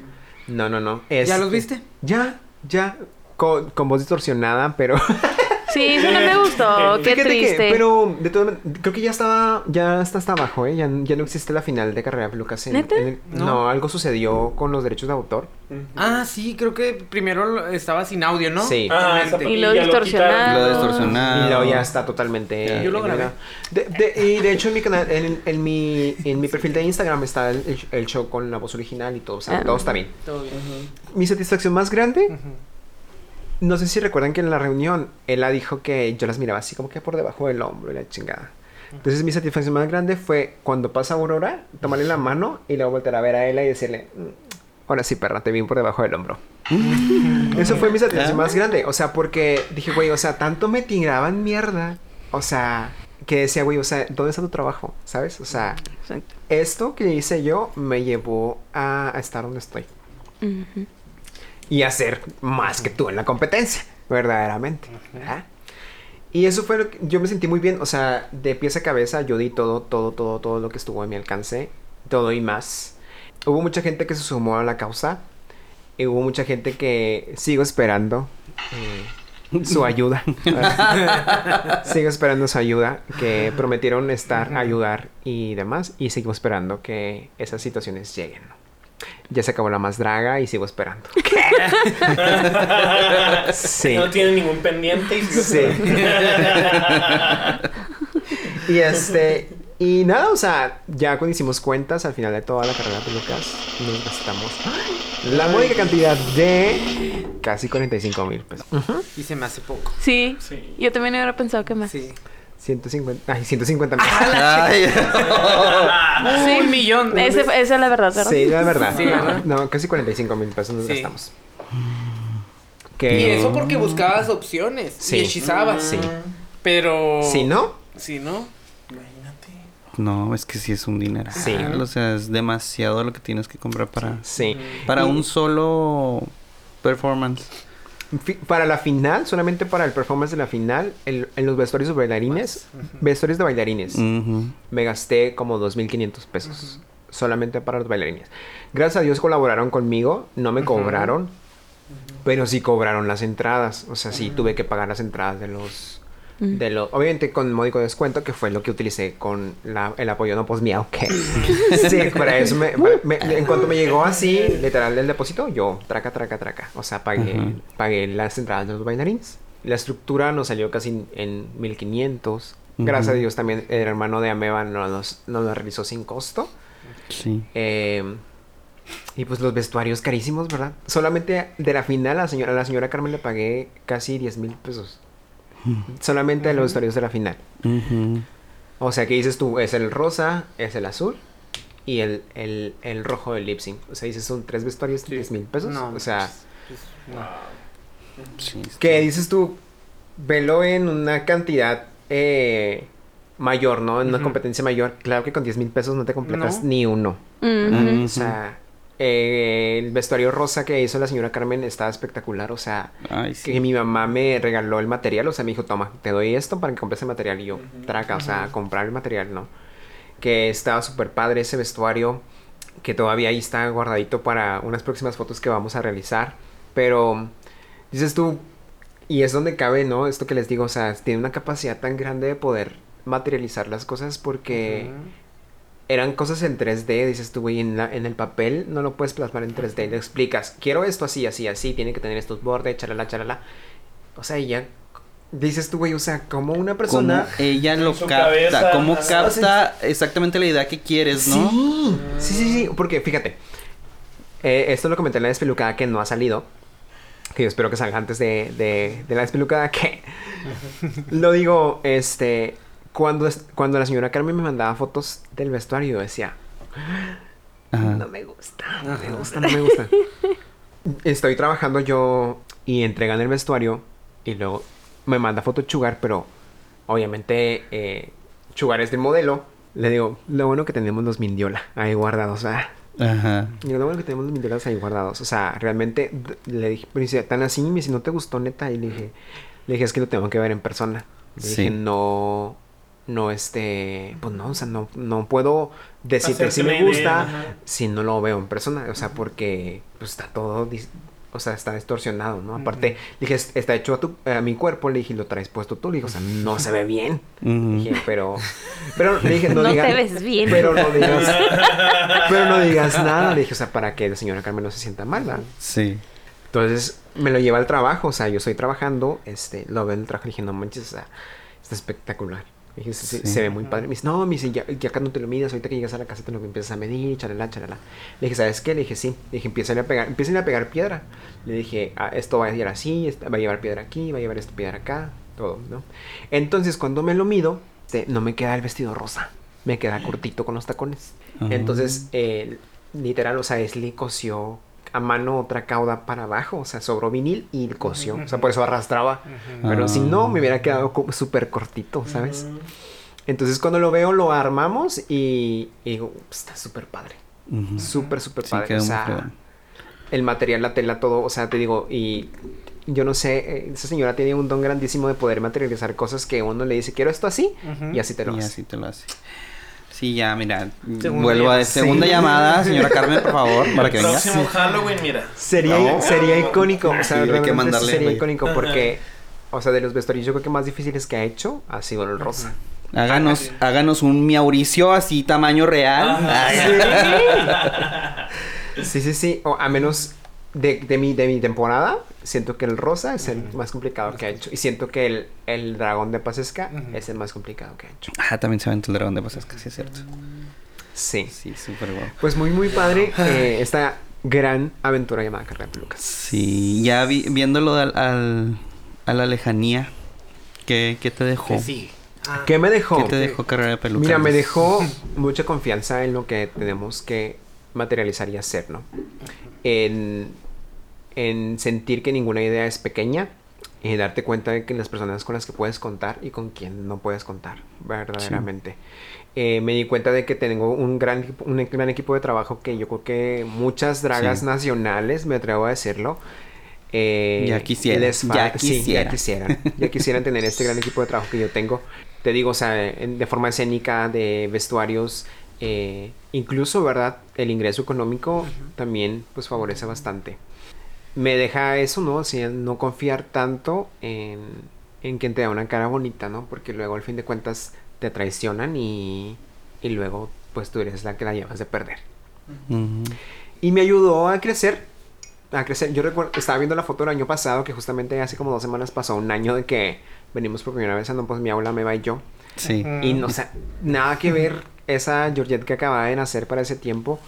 no, no, no. ¿Ya es- los viste? Ya, ya. Con, con voz distorsionada, pero... Sí, eso no me gustó. Qué Fíjate que, triste. pero de todo, creo que ya estaba, ya está hasta abajo, ¿eh? Ya, ya no existe la final de Carrera de Pelucas. en- ¿Neta? en el- No. no. algo sucedió con los derechos de autor. Ah, sí, creo que primero lo- estaba sin audio, ¿no? Sí. Ah, Y lo distorsionado. Lo distorsionado. Y luego ya está totalmente. Ya. Yo lo grabé. De, de- y de hecho en mi canal, en, en mi, en mi perfil de Instagram está el, show con la voz original y todo, o sea, Ah. todo está bien. Todo bien. Mi satisfacción más grande. No sé si recuerdan que en la reunión Ella dijo que yo las miraba así como que por debajo del hombro y la chingada. Entonces mi satisfacción más grande fue cuando pasa Aurora, tomarle la mano y luego volver a ver a ella y decirle, "Mm, ahora sí perra, te vi por debajo del hombro. Eso fue mi satisfacción más grande, o sea, porque dije, güey, o sea, tanto me tiraban mierda, o sea, que decía, güey, o sea, ¿dónde está tu trabajo? ¿Sabes? O sea, Exacto. esto que hice yo me llevó a, a estar donde estoy Ujú. Y hacer más que tú en la competencia, verdaderamente. ¿verdad? Y eso fue lo que yo me sentí muy bien, o sea, de pies a cabeza yo di todo, todo, todo, todo lo que estuvo a mi alcance, todo y más. Hubo mucha gente que se sumó a la causa, y hubo mucha gente que sigo esperando eh, su ayuda. sigo esperando su ayuda, que prometieron estar, ayudar y demás, y sigo esperando que esas situaciones lleguen. Ya se acabó la más draga y sigo esperando. Sí. No tiene ningún pendiente y Sí. y este. Y nada, o sea, ya cuando hicimos cuentas al final de toda la carrera de Lucas, nos gastamos la módica cantidad de casi 45 mil pesos. Y se me hace poco. Sí. Sí. Yo también hubiera pensado que más. Sí. 150, ay, 150 mil. Ay, Sí. Un millón. Ese- esa es la verdad, ¿verdad? Sí, la verdad. Sí, ¿verdad? No, casi 45 mil pesos nos Sí. gastamos. Y eso porque buscabas opciones. Sí. Y hechizabas. Sí. Pero. Si no, Si no. Imagínate. No, es que sí es un dinero. Sí. O sea, es demasiado lo que tienes que comprar para, sí. para Y- un solo performance. Para la final, solamente para el performance de la final, el- en los vestuarios de bailarines, vestuarios de bailarines, me gasté como 2.500 pesos. Solamente para los bailarines. Gracias a Dios colaboraron conmigo, no me cobraron, pero sí cobraron las entradas. O sea, sí tuve que pagar las entradas de los... Mm. De los obviamente con módico descuento, que fue lo que utilicé con la- el apoyo no pues miau, que sí, para eso me, para- me- en cuanto me llegó así, literal del depósito, yo traca, traca, traca. O sea, pagué, pagué las entradas de los bailarines. La estructura nos salió casi en 1500. Gracias a. Dios también el hermano de Ameba nos, nos, nos lo realizó sin costo. Sí. Eh, y pues los vestuarios carísimos, ¿verdad? Solamente de la final a la señora, a la señora Carmen le pagué casi 10 mil pesos. Solamente los vestuarios de la final. O sea, que dices tú, es el rosa, es el azul y el, el, el rojo del lip sync. O sea, dices, son tres vestuarios de 10 mil pesos. No. O sea, pues, no. Sí, está- que dices tú, velo en una cantidad eh, mayor, ¿no? En una competencia mayor. Claro que con 10 mil pesos no te completas No. ni uno. O sea, eh, el vestuario rosa que hizo la señora Carmen estaba espectacular. O sea, Ay, sí. que mi mamá me regaló el material. O sea, me dijo, toma, te doy esto para que compres el material. Y yo, traca, o sea, comprar el material, ¿no? Que estaba súper padre ese vestuario. Que todavía ahí está guardadito para unas próximas fotos que vamos a realizar. Pero, dices tú, y es donde cabe, ¿no? Esto que les digo, o sea, tiene una capacidad tan grande de poder materializar las cosas porque eran cosas en 3D, dices tú, güey, en, la- en el papel no lo puedes plasmar en 3D, le explicas, quiero esto así, así, así, tiene que tener estos bordes, charala, charala. O sea, ya dices tú, güey, o sea, como una Cómo persona... ella lo capta, cabeza, cómo capta exactamente la idea que quieres, ¿no? Sí, sí, sí, sí, porque fíjate, eh, esto lo comenté en la despelucada que no ha salido, que yo espero que salga antes de, de, de la despelucada, que lo digo, este, cuando, es- cuando la señora Carmen me mandaba fotos del vestuario, yo decía, Ajá. no me gusta, no me gusta, no me gusta. Estoy trabajando yo y entregan el vestuario y luego me manda foto Chugar, pero obviamente eh, Chugar es del modelo. Le digo, lo bueno que tenemos los Mindiola ahí guardados, ¿verdad? Ajá. Y lo bueno que tenemos los Mindiolas ahí guardados. O sea, realmente le dije, pero dice, tan así, me dice, ¿no te gustó neta? Y le dije, le dije, es que lo tengo que ver en persona. Le Sí. dije, no, no, este, pues no, o sea, no, no puedo decirte si me idea, gusta si no lo veo en persona. O sea, porque pues está todo, o sea, está distorsionado, ¿no? Aparte, le dije, "Es- está hecho a, tu, a mi cuerpo, le dije, lo traes puesto tú. Le dije, o sea, no se ve bien. Dije, pero, pero le dije, no, No digas, te ves bien. Pero no digas, pero no digas nada. Le dije, o sea, para que la señora Carmen no se sienta mal, ¿verdad? Sí. Entonces me lo lleva al trabajo, o sea, yo estoy trabajando, este, lo veo en el trabajo y dije, no manches, o sea, está espectacular. Dije, se, se- Sí. se ve muy padre. Me dice, no, me dice, ya, ya acá no te lo midas, ahorita que llegas a la casa te lo empiezas a medir, chalala, chalala. Le dije, ¿sabes qué? Le dije, sí. Le dije, empiecen a pegar, empiecen a pegar piedra. Le dije, ah, esto va a ir así, va a llevar piedra aquí, va a llevar esta piedra acá, todo, ¿no? Entonces, cuando me lo mido, este, no me queda el vestido rosa, me queda cortito con los tacones. Ah. Entonces, eh, literal, o sea, Esli cosió a mano otra cauda para abajo, o sea, sobró vinil y cosió, o sea, por eso arrastraba. Pero si no, me hubiera quedado súper cortito, ¿sabes? Entonces, cuando lo veo, lo armamos y, y digo, "Pues, está súper padre. Ujú. Súper, súper Sí, padre. quedó o sea, el material, la tela, todo, o sea, te digo, y yo no sé, eh, esa señora tiene un don grandísimo de poder materializar cosas que uno le dice, quiero esto así, y así te lo Y hace. así te lo hace. Sí, ya, mira. Segunda vuelvo a segunda Sí. llamada, señora Carmen, por favor, para que venga. Próximo Halloween, mira. Sería, No. sería icónico, o sea, Sí, hay que mandarle, sería icónico porque, o sea, de los vestuarios yo creo que más difíciles que ha hecho ha sido el rosa. Háganos, háganos un Mauricio así tamaño real. Ajá. Ay, Sí, sí, sí, o a menos de, de, mi, de mi temporada, siento que el rosa es el más complicado que ha hecho. Y siento que el, el dragón de Pasesca es el más complicado que ha hecho. Ah, también se aventó el dragón de Pasesca, sí es cierto. Sí. Sí, súper guapo. Pues muy, muy padre eh, esta gran aventura llamada Carrera de Pelucas. Sí, ya vi- viéndolo al, al- a la lejanía, ¿qué, qué te dejó? Que sí. Ah, ¿Qué me dejó? ¿Qué te dejó carrera de pelucas? Mira, me dejó mucha confianza en lo que tenemos que materializar y hacer, ¿no? En, en sentir que ninguna idea es pequeña y darte cuenta de que las personas con las que puedes contar y con quien no puedes contar, verdaderamente. Eh, me di cuenta de que tengo un gran, equipo- un gran equipo de trabajo que yo creo que muchas dragas Sí. nacionales, me atrevo a decirlo, eh, Ya quisieran, ya sí, quisieran. ya quisieran. Ya quisieran tener este gran equipo de trabajo que yo tengo. Te digo, o sea, de forma escénica, de vestuarios, eh, incluso, ¿verdad? El ingreso económico también, pues, favorece bastante. Me deja eso, ¿no? O sea, no confiar tanto en, en quien te da una cara bonita, ¿no? Porque luego, al fin de cuentas, te traicionan y, y luego, pues, tú eres la que la llevas de perder. Ujú. Y me ayudó a crecer. A crecer. Yo recuerdo, estaba viendo la foto del año pasado, que justamente hace como dos semanas pasó un año de que venimos por primera vez a No Pues Mi Aula, Meva y yo. Sí. Y no, o sea, nada que ver esa Georgette que acababa de nacer para ese tiempo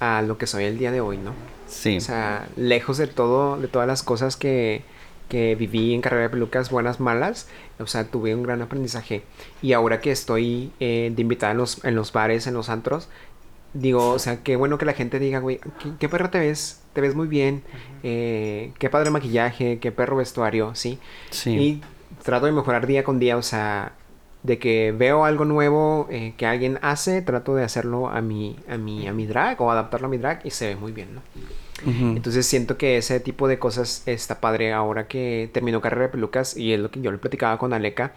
a lo que soy el día de hoy, ¿no? Sí. O sea, lejos de todo, de todas las cosas que, que viví en carrera de pelucas, buenas, malas, o sea, tuve un gran aprendizaje. Y ahora que estoy eh, de invitada en los, en los bares, en los antros, digo, o sea, qué bueno que la gente diga, güey, ¿qué, qué perro te ves? Te ves muy bien, eh, qué padre maquillaje, qué perro vestuario, ¿sí? sí. Y trato de mejorar día con día, o sea, de que veo algo nuevo eh, que alguien hace, trato de hacerlo a mi, a mi, a mi drag o adaptarlo a mi drag y se ve muy bien, ¿no? Entonces siento que ese tipo de cosas está padre ahora que terminó carrera de pelucas y es lo que yo le platicaba con Aleca.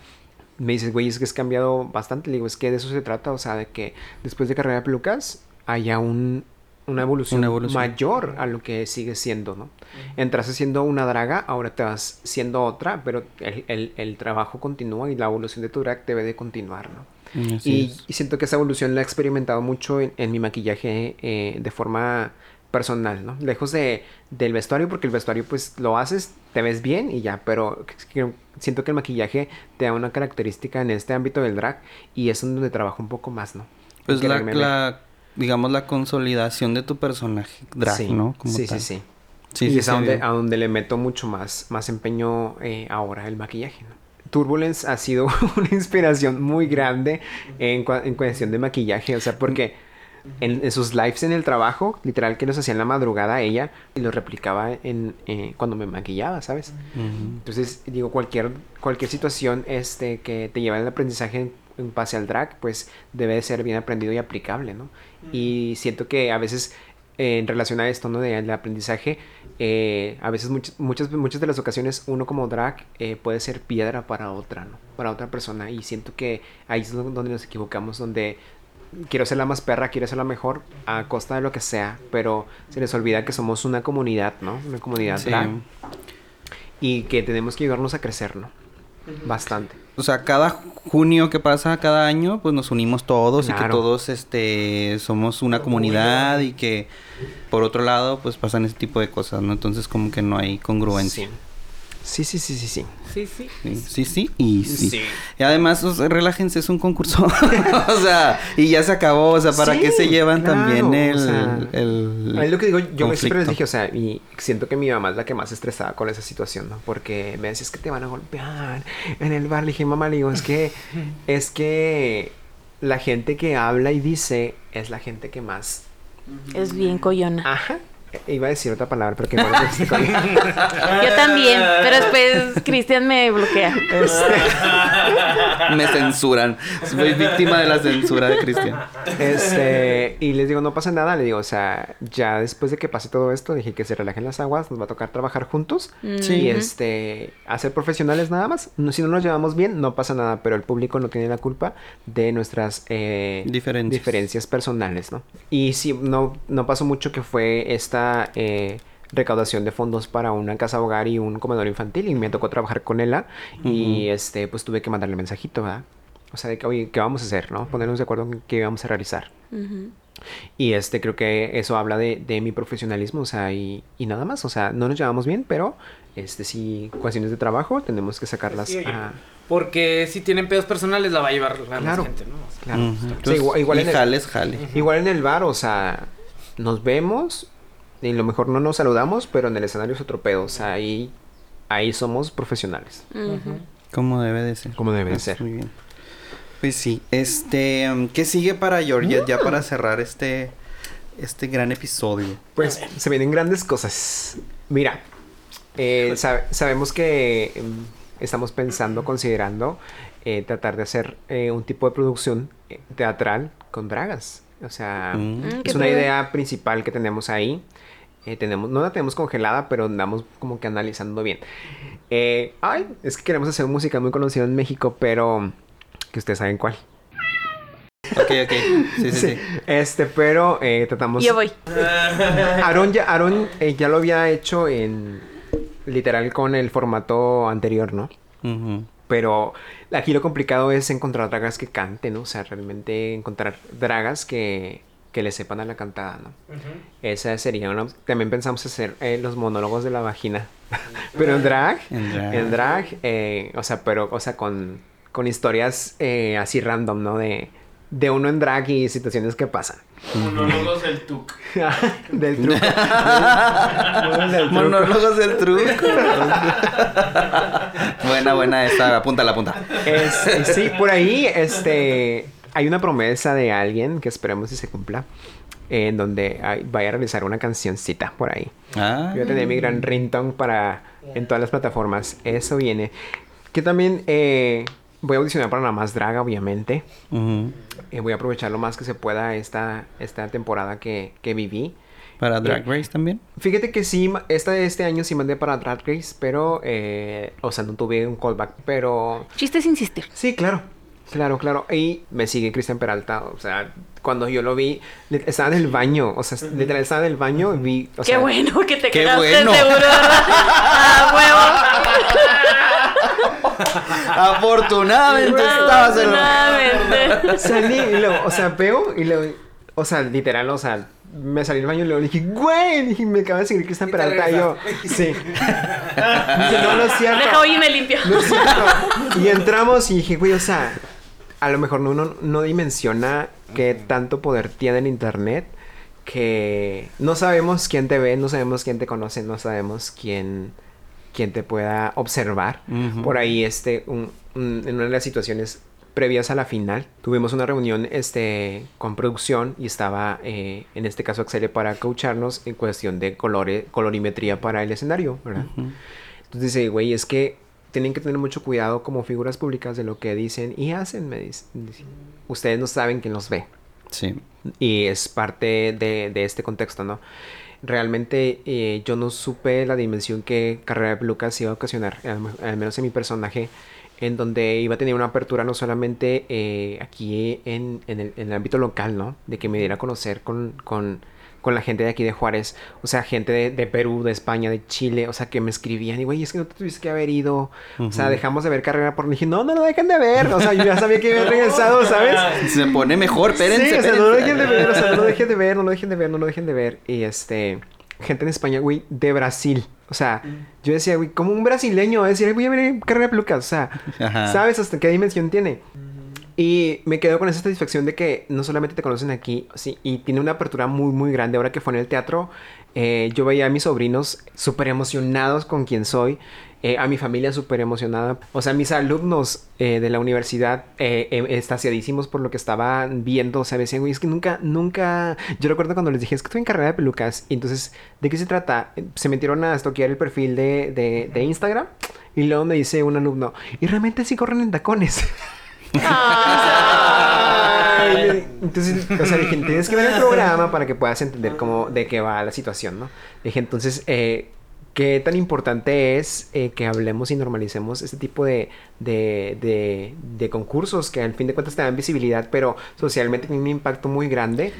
Me dices, güey, es que has cambiado bastante. Le digo, es que de eso se trata, o sea, de que después de carrera de pelucas haya un, una, evolución Una evolución. mayor a lo que sigue siendo, ¿no? Entraste siendo una draga, ahora te vas siendo otra, pero el, el- el trabajo continúa y la evolución de tu drag debe de continuar, ¿no? Así Y, siento que esa evolución la he experimentado mucho en, en mi maquillaje eh, de forma personal, ¿no? Lejos de, del vestuario, porque el vestuario pues lo haces, te ves bien y ya, pero siento que el maquillaje te da una característica en este ámbito del drag y es donde trabajo un poco más, ¿no? Pues la, digamos, la consolidación de tu personaje drag, sí, ¿no? Como sí, tal. sí, sí. Sí, y sí, es a, donde, a donde le meto mucho más, más empeño eh, ahora el maquillaje, ¿no? Turbulence ha sido una inspiración muy grande en, en cuestión de maquillaje, o sea, porque en, en sus lives en el trabajo, literal que los hacía en la madrugada ella y los replicaba en, eh, cuando me maquillaba, ¿sabes? Entonces, digo, cualquier, cualquier situación este, que te lleve al aprendizaje en, en base al drag, pues debe de ser bien aprendido y aplicable, ¿no? Y siento que a veces, eh, en relación a esto, ¿no? Del aprendizaje, eh, a veces, muchas, muchas, muchas de las ocasiones, uno como drag eh, puede ser piedra para otra, ¿no? Para otra persona. Y siento que ahí es do- donde nos equivocamos, donde quiero ser la más perra, quiero ser la mejor a costa de lo que sea, pero se les olvida que somos una comunidad, ¿no? Una comunidad Sí. drag y que tenemos que ayudarnos a crecer, ¿no? Bastante. O sea, cada junio que pasa cada año, pues nos unimos todos y que todos este somos una comunidad y que por otro lado, pues pasan ese tipo de cosas, ¿no? Entonces como que no hay congruencia. Sí, sí, sí, sí, sí. Sí, sí. Sí, sí, sí y sí. Sí. Y además, o sea, relájense, es un concurso. o sea, y ya se acabó. O sea, ¿para Sí, qué se llevan claro, también el, o sea, el Es lo que digo, yo me- siempre les dije, o sea, y siento que mi mamá es la que más estresaba con esa situación, ¿no? Porque me decía, es que te van a golpear en el bar. Le dije, mamá, le digo, es que, es que la gente que habla y dice es la gente que más... Es bien coyona. Ajá. Iba a decir otra palabra, pero que no lo sé cuál. Yo también, pero después Cristian me bloquea. Me censuran. Soy víctima de la censura de Cristian. Este, y les digo, no pasa nada, le digo, o sea, ya después de que pase todo esto, dije que se relajen las aguas, nos va a tocar trabajar juntos Sí. y este, hacer profesionales nada más. No, si no nos llevamos bien, no pasa nada, pero el público no tiene la culpa de nuestras eh, Diferencias. diferencias personales, ¿no? Y sí, no, no pasó mucho que fue esta eh, recaudación de fondos para una casa hogar y un comedor infantil y me tocó trabajar con ella y este, pues tuve que mandarle mensajito, ¿verdad? O sea, de que, oye, ¿qué vamos a hacer, no? Ponernos de acuerdo en qué íbamos a realizar. Y este, creo que eso habla de, de mi profesionalismo, o sea, y, y nada más, o sea, no nos llevamos bien, pero, este, sí, cuestiones de trabajo tenemos que sacarlas Sí, a... Porque si tienen pedos personales la va a llevar la Claro. gente, ¿no? O sea, Claro. Ujú. O sea, Entonces, igual, igual y en el, jales, jale. igual en el bar, o sea, nos vemos y a lo mejor no nos saludamos, pero en el escenario es otro pedo, o sea, ahí, ahí somos profesionales, Ujú. Como debe de ser. como debe de Pues, ser. Muy bien. Pues sí, este, um, ¿qué sigue para Georgia ya para cerrar este, este gran episodio? Pues se vienen grandes cosas. Mira, eh, sab- sabemos que em, estamos pensando, considerando eh, tratar de hacer eh, un tipo de producción eh, teatral con dragas. O sea, Mm. Mm, es una idea principal que tenemos ahí. Eh, tenemos, no la tenemos congelada, pero andamos como que analizando bien. Eh, ay, es que queremos hacer música muy conocida en México, pero que ustedes saben cuál. Ok, ok. Sí, sí, sí. Este, pero eh, tratamos. Yo voy. Aaron ya, Aaron, eh, ya lo había hecho en literal con el formato anterior, ¿no? Pero aquí lo complicado es encontrar dragas que canten, ¿no? O sea, realmente encontrar dragas que, que le sepan a la cantada, ¿no? Esa sería una... También pensamos hacer eh, los monólogos de la vagina. pero en drag. En drag. En drag, eh, o sea, pero, o sea, con, con historias eh, así random, ¿no? De, de uno en drag y situaciones que pasan. Monólogos del TUC. del truco. Del- del truco. Monólogos del truco. buena, buena esta. Apunta la punta. Es- sí, por ahí, este, hay una promesa de alguien que esperemos si se cumpla, en donde ay, vaya a realizar una cancioncita por ahí. Ah. Yo tenía mi gran ringtone para en todas las plataformas. Eso viene. Que también eh, voy a audicionar para la más draga, obviamente. Ujú. Eh, voy a aprovechar lo más que se pueda esta, esta temporada que, que viví. Para Drag Race también. Fíjate que sí, esta este año sí mandé para Drag Race, pero, eh, o sea, no tuve un callback, pero Chiste es insistir. sí, claro, claro, claro. Y me sigue Cristian Peralta, o sea, cuando yo lo vi, estaba en el baño, o sea, literal estaba en el baño y vi, o Qué sea, bueno que te quedaste bueno. seguro. ¡Ah, Afortunadamente huevo! estabas en la... Afortunadamente. salí y luego, o sea, veo y luego, o sea, literal, o sea, me salí del baño y luego dije, güey, dije, me acaba de seguir Cristian Y Peralta y yo, sí. Dije, no, no es cierto. Deja hoy y me limpio. No es cierto. Y entramos y dije, güey, o sea, a lo mejor uno no dimensiona qué tanto poder tiene el internet que no sabemos quién te ve, no sabemos quién te conoce, no sabemos quién, quién te pueda observar. Por ahí, este, un- un- en una de las situaciones previas a la final, tuvimos una reunión este, con producción y estaba, eh, en este caso, Axel para coacharnos en cuestión de colore, colorimetría para el escenario, ¿verdad? Entonces dice, güey, es que tienen que tener mucho cuidado como figuras públicas de lo que dicen y hacen, me dice. Dice, Ustedes no saben quién los ve. Sí. Y es parte de, de este contexto, ¿no? Realmente eh, yo no supe la dimensión que Carrera de Pelucas iba a ocasionar, al, al menos en mi personaje, en donde iba a tener una apertura no solamente eh, aquí en, en el, en el ámbito local, ¿no? De que me diera a conocer con, con, con la gente de aquí de Juárez, o sea, gente de, de Perú, de España, de Chile, o sea, que me escribían y, güey, es que no te tuviste que haber ido, o sea, dejamos de ver Carrera por... dije, no, no lo dejen de ver, o sea, yo ya sabía que había regresado, ¿sabes? Se pone mejor, espérense. Sí, o sea, no lo dejen de ver, o sea, no lo dejen de ver, no lo dejen de ver, no lo dejen de ver. Y este, gente en España, güey, de Brasil. O sea, yo decía, güey, como un brasileño, decir, voy a ver carrera de pelucas. O sea, Ajá. ¿sabes hasta qué dimensión tiene? Y me quedo con esa satisfacción de que no solamente te conocen aquí, sí, y tiene una apertura muy, muy grande. Ahora que fue en el teatro, eh, yo veía a mis sobrinos súper emocionados con quien soy, eh, a mi familia súper emocionada. O sea, mis alumnos eh, de la universidad eh, eh, estaciadísimos por lo que estaban viendo. O sea, decían, güey, es que nunca, nunca. Yo recuerdo cuando les dije, es que estoy en carrera de pelucas. Y entonces, ¿de qué se trata? Se metieron a estoquear el perfil de, de, de Instagram. Y luego me dice un alumno, y realmente sí corren en tacones. Ay, entonces, o sea, dije, tienes que ver el programa para que puedas entender cómo, de qué va la situación, ¿no? Dije, entonces, eh, qué tan importante es eh, que hablemos y normalicemos este tipo de, de, de, de concursos que al fin de cuentas te dan visibilidad, pero socialmente tienen un impacto muy grande.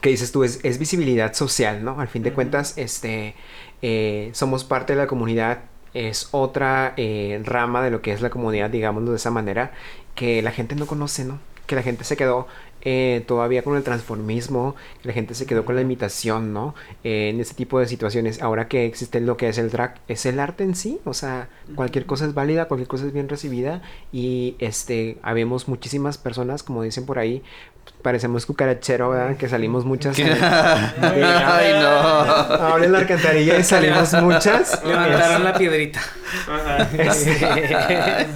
Que dices tú, es, es visibilidad social, ¿no? Al fin de cuentas, este, eh, somos parte de la comunidad, es otra eh, rama de lo que es la comunidad, digámoslo de esa manera, que la gente no conoce, ¿no? Que la gente se quedó eh, todavía con el transformismo, la gente se quedó con la imitación, ¿no? Eh, en ese tipo de situaciones. Ahora que existe lo que es el drag, es el arte en sí, o sea, cualquier cosa es válida, cualquier cosa es bien recibida y este, habemos muchísimas personas, como dicen por ahí, parecemos cucarachero, ¿verdad? Que salimos muchas. Ay, no. Ahora en la alcantarilla y salimos muchas. Levantaron la piedrita. Ajá.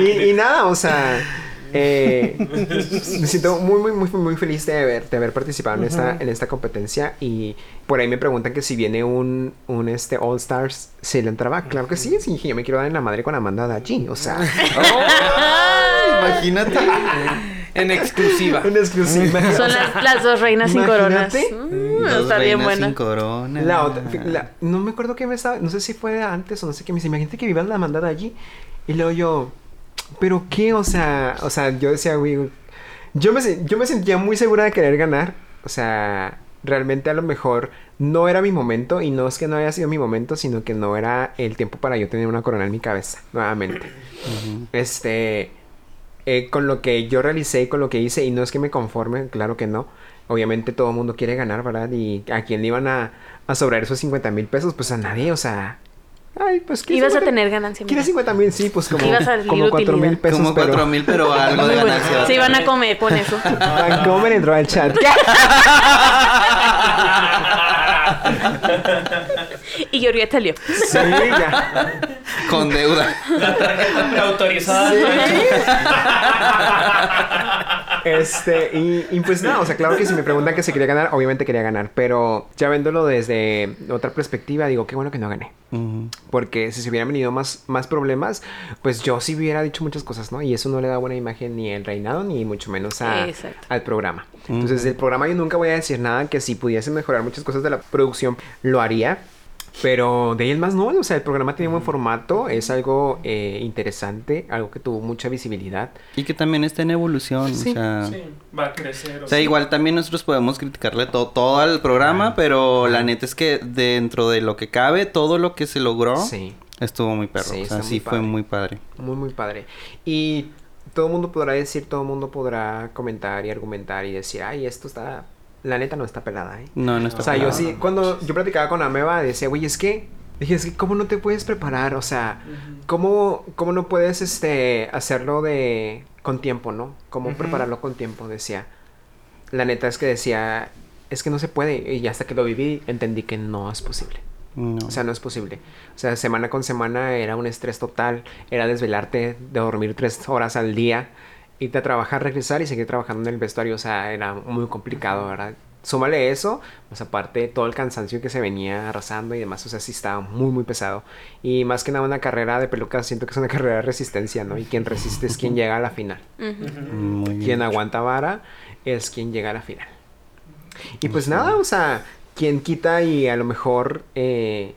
y, y nada, o sea, eh, me siento muy, muy, muy, muy feliz de haber, de haber participado en esta, en esta competencia. Y por ahí me preguntan que si viene un, un este All Stars, ¿se le entraba? Claro que sí, sí, yo me quiero dar en la madre con Amanda Dachi, o sea, Ay, imagínate. En exclusiva. en exclusiva. Son las, las dos reinas sin coronas. Mm, Dos está bien reinas buena. sin corona. La otra, la- no me acuerdo qué me estaba, no sé si fue antes o no sé qué me dice, imagínate que vivan la mandada allí. Y luego yo, ¿pero qué? O sea, o sea, yo decía, güey, yo me, yo me sentía muy segura de querer ganar. O sea, realmente a lo mejor no era mi momento y no es que no haya sido mi momento, sino que no era el tiempo para yo tener una corona en mi cabeza, nuevamente. Este, eh, con lo que yo realicé y con lo que hice, y no es que me conforme, claro que no. Obviamente todo el mundo quiere ganar, ¿verdad? Y a quién le iban a, a sobrar esos 50 mil pesos, pues a nadie, o sea. Ay, pues ¿qué Ibas a 50? tener ganancia. ¿Quieres mira. 50 mil? Sí, pues como, a como 4 mil pesos. Como pero- cuatro mil, pero algo de ganancia. Se iban a comer con eso. Vancomer entró al chat. y Georgia salió. Sí, ya. Con deuda. La tarjeta preautorizada. Este, y, y pues nada, o sea, claro que si me preguntan que si quería ganar, obviamente quería ganar, pero ya viéndolo desde otra perspectiva, digo, qué bueno que no gané. Porque si se hubieran venido más, más problemas, pues yo sí hubiera dicho muchas cosas, ¿no? Y eso no le da buena imagen ni al reinado, ni mucho menos a- al programa. Entonces, del programa yo nunca voy a decir nada que si pudiese mejorar muchas cosas de la producción, lo haría. Pero de ahí en más no, o sea, el programa tiene buen formato, es algo eh, interesante, algo que tuvo mucha visibilidad. Y que también está en evolución. Sí, o sea, Sí, va a crecer. O sea, igual también nosotros podemos criticarle to- todo al programa, pero la neta es que dentro de lo que cabe, todo lo que se logró Sí. estuvo muy perro. Sí, o sea, sí muy fue muy padre. Muy, muy padre. Y todo el mundo podrá decir, todo el mundo podrá comentar y argumentar y decir, ay, esto está, la neta no está pelada, ¿eh? No, no está O sea, yo sí, cuando yo platicaba con Ameba, decía, güey, es que, dije, es que, ¿cómo no te puedes preparar? O sea, ¿cómo, cómo no puedes, este, hacerlo de, con tiempo, ¿no? ¿Cómo prepararlo con tiempo? Decía. La neta es que decía, es que no se puede. Y hasta que lo viví, entendí que no es posible. No. O sea, no es posible. O sea, semana con semana era un estrés total. Era desvelarte, de dormir tres horas al día, irte a trabajar, regresar y seguir trabajando en el vestuario. O sea, era muy complicado, ¿verdad? Súmale eso, pues aparte todo el cansancio que se venía arrasando y demás, o sea, sí estaba muy, muy pesado. Y más que nada una carrera de pelucas, siento que es una carrera de resistencia, ¿no? Y quien resiste es quien llega a la final. Muy bien. Quien aguanta vara es quien llega a la final. Y pues nada, o sea, quien quita y a lo mejor eh,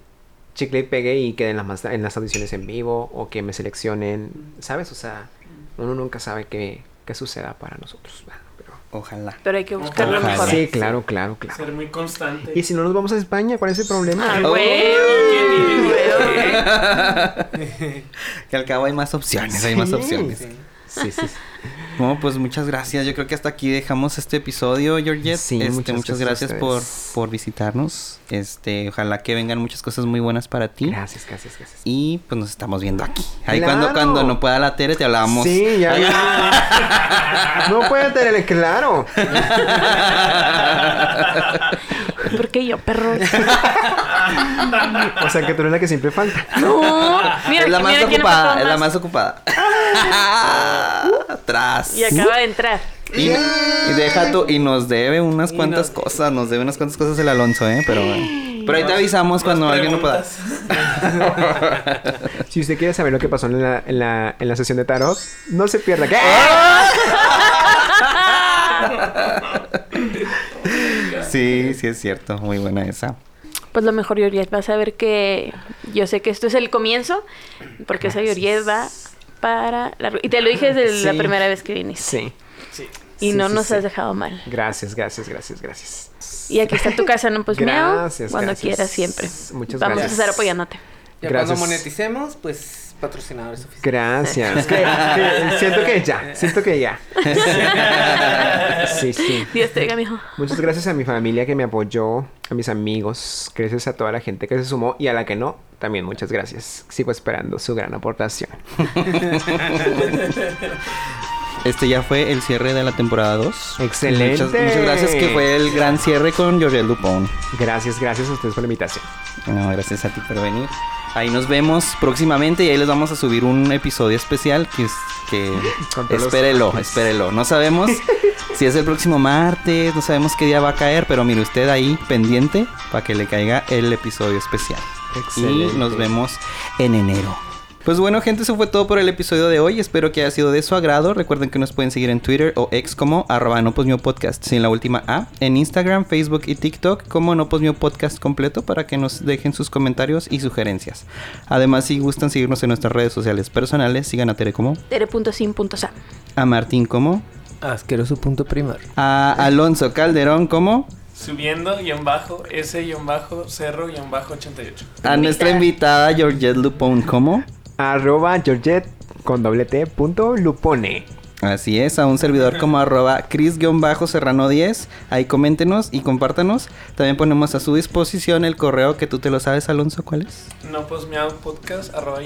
chicle y pegue y quede en las, en las audiciones en vivo o que me seleccionen, ¿sabes? O sea, uno nunca sabe qué, qué suceda para nosotros. Pero... Ojalá. Pero hay que buscar lo Ojalá. mejor. Sí, claro, claro, claro. Ser muy constante. Y si no nos vamos a España, ¿cuál es el problema? Ah, Oh. güey. Que al cabo hay más opciones, hay más Sí. opciones. Sí, sí, sí. Bueno, pues muchas gracias. Yo creo que hasta aquí dejamos este episodio, Georgette. Sí, este, muchas muchas gracias por, por visitarnos. Este, ojalá que vengan muchas cosas muy buenas para ti. Gracias, gracias, gracias. Y pues nos estamos viendo aquí. Ahí ¡Claro! cuando, cuando no pueda la Tere te hablamos. Sí, ya. no puede tener claro. ¿Por qué yo, perro? O sea, que tú eres la que siempre falta. No. Mira, es la más ocupada, es la más. más ocupada. Atrás. Y acaba de entrar. Y, y deja tú, y nos debe unas Y cuantas nos- cosas, nos debe unas cuantas cosas el Alonso, ¿eh? Pero, pero ahí te avisamos cuando alguien no pueda. Si usted quiere saber lo que pasó en la, en la, en la sesión de tarot, no se pierda. ¿Qué? Sí, sí es cierto, muy buena esa. Pues lo mejor, Yoriet, vas a ver que yo sé que esto es el comienzo, porque esa Yoriet va para la... Y te lo dije desde la primera vez que viniste. Sí. Sí. Y Sí, no sí, nos sí. has dejado mal. Gracias, gracias, gracias, gracias. Y aquí está tu casa, ¿no? Pues miau, Gracias, cuando gracias. quieras siempre. Muchas Vamos gracias. a estar apoyándote. Ya Gracias. cuando moneticemos, pues patrocinadores oficiales. Gracias. Que- que siento que ya, siento que ya. Sí, sí. Dios te diga, mijo. Muchas gracias a mi familia que me apoyó, a mis amigos, gracias a toda la gente que se sumó y a la que no, también muchas gracias. Sigo esperando su gran aportación. Este ya fue el cierre de la temporada 2. Excelente. Muchas, muchas gracias, que fue el gran cierre con Georgette Dupont. Gracias, gracias a ustedes por la invitación. No, gracias a ti por venir. Ahí nos vemos próximamente y ahí les vamos a subir un episodio especial que es que espérelo, espérelo. No sabemos si es el próximo martes, no sabemos qué día va a caer, pero mire usted ahí pendiente para que le caiga el episodio especial. Excelente. Y nos vemos en enero. Pues bueno, gente, eso fue todo por el episodio de hoy. Espero que haya sido de su agrado. Recuerden que nos pueden seguir en Twitter o ex como arroba no posmio podcast sin la última A. En Instagram, Facebook y TikTok como no posmio podcast completo para que nos dejen sus comentarios y sugerencias. Además, si gustan seguirnos en nuestras redes sociales personales, sigan a Tere como, Tere.sim.sa. a Martín como, Asqueroso punto primar. a Alonso Calderón como, Subiendo, guion bajo, S, guion bajo, cerro, guion bajo, 88. a nuestra invitada Georgette Lupon como. Arroba Georgette con doble T punto Lupone. Así es, a un servidor como arroba Cris-Serrano10. Ahí coméntenos y compártanos. También ponemos a su disposición el correo que tú te lo sabes, Alonso, ¿cuál es? No posmeado podcast, arroba.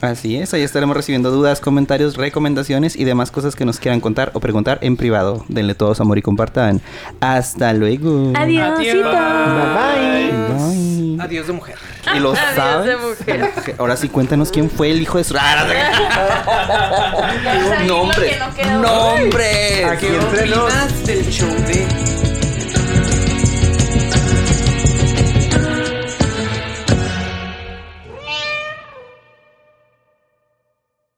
Así es, ahí estaremos recibiendo dudas, comentarios, recomendaciones y demás cosas que nos quieran contar o preguntar en privado. Denle todo su amor y compartan. Hasta luego. Adiósito. Bye bye. Bye. Adiós de mujer. Y lo sabes. de mujer. Ahora sí, cuéntanos quién fue el hijo de su. ¡Ah, no sé! Ahí lo ¡Nombres! que no quedó. ¡Nombres! Aquí ¿Qué entre nos. del show de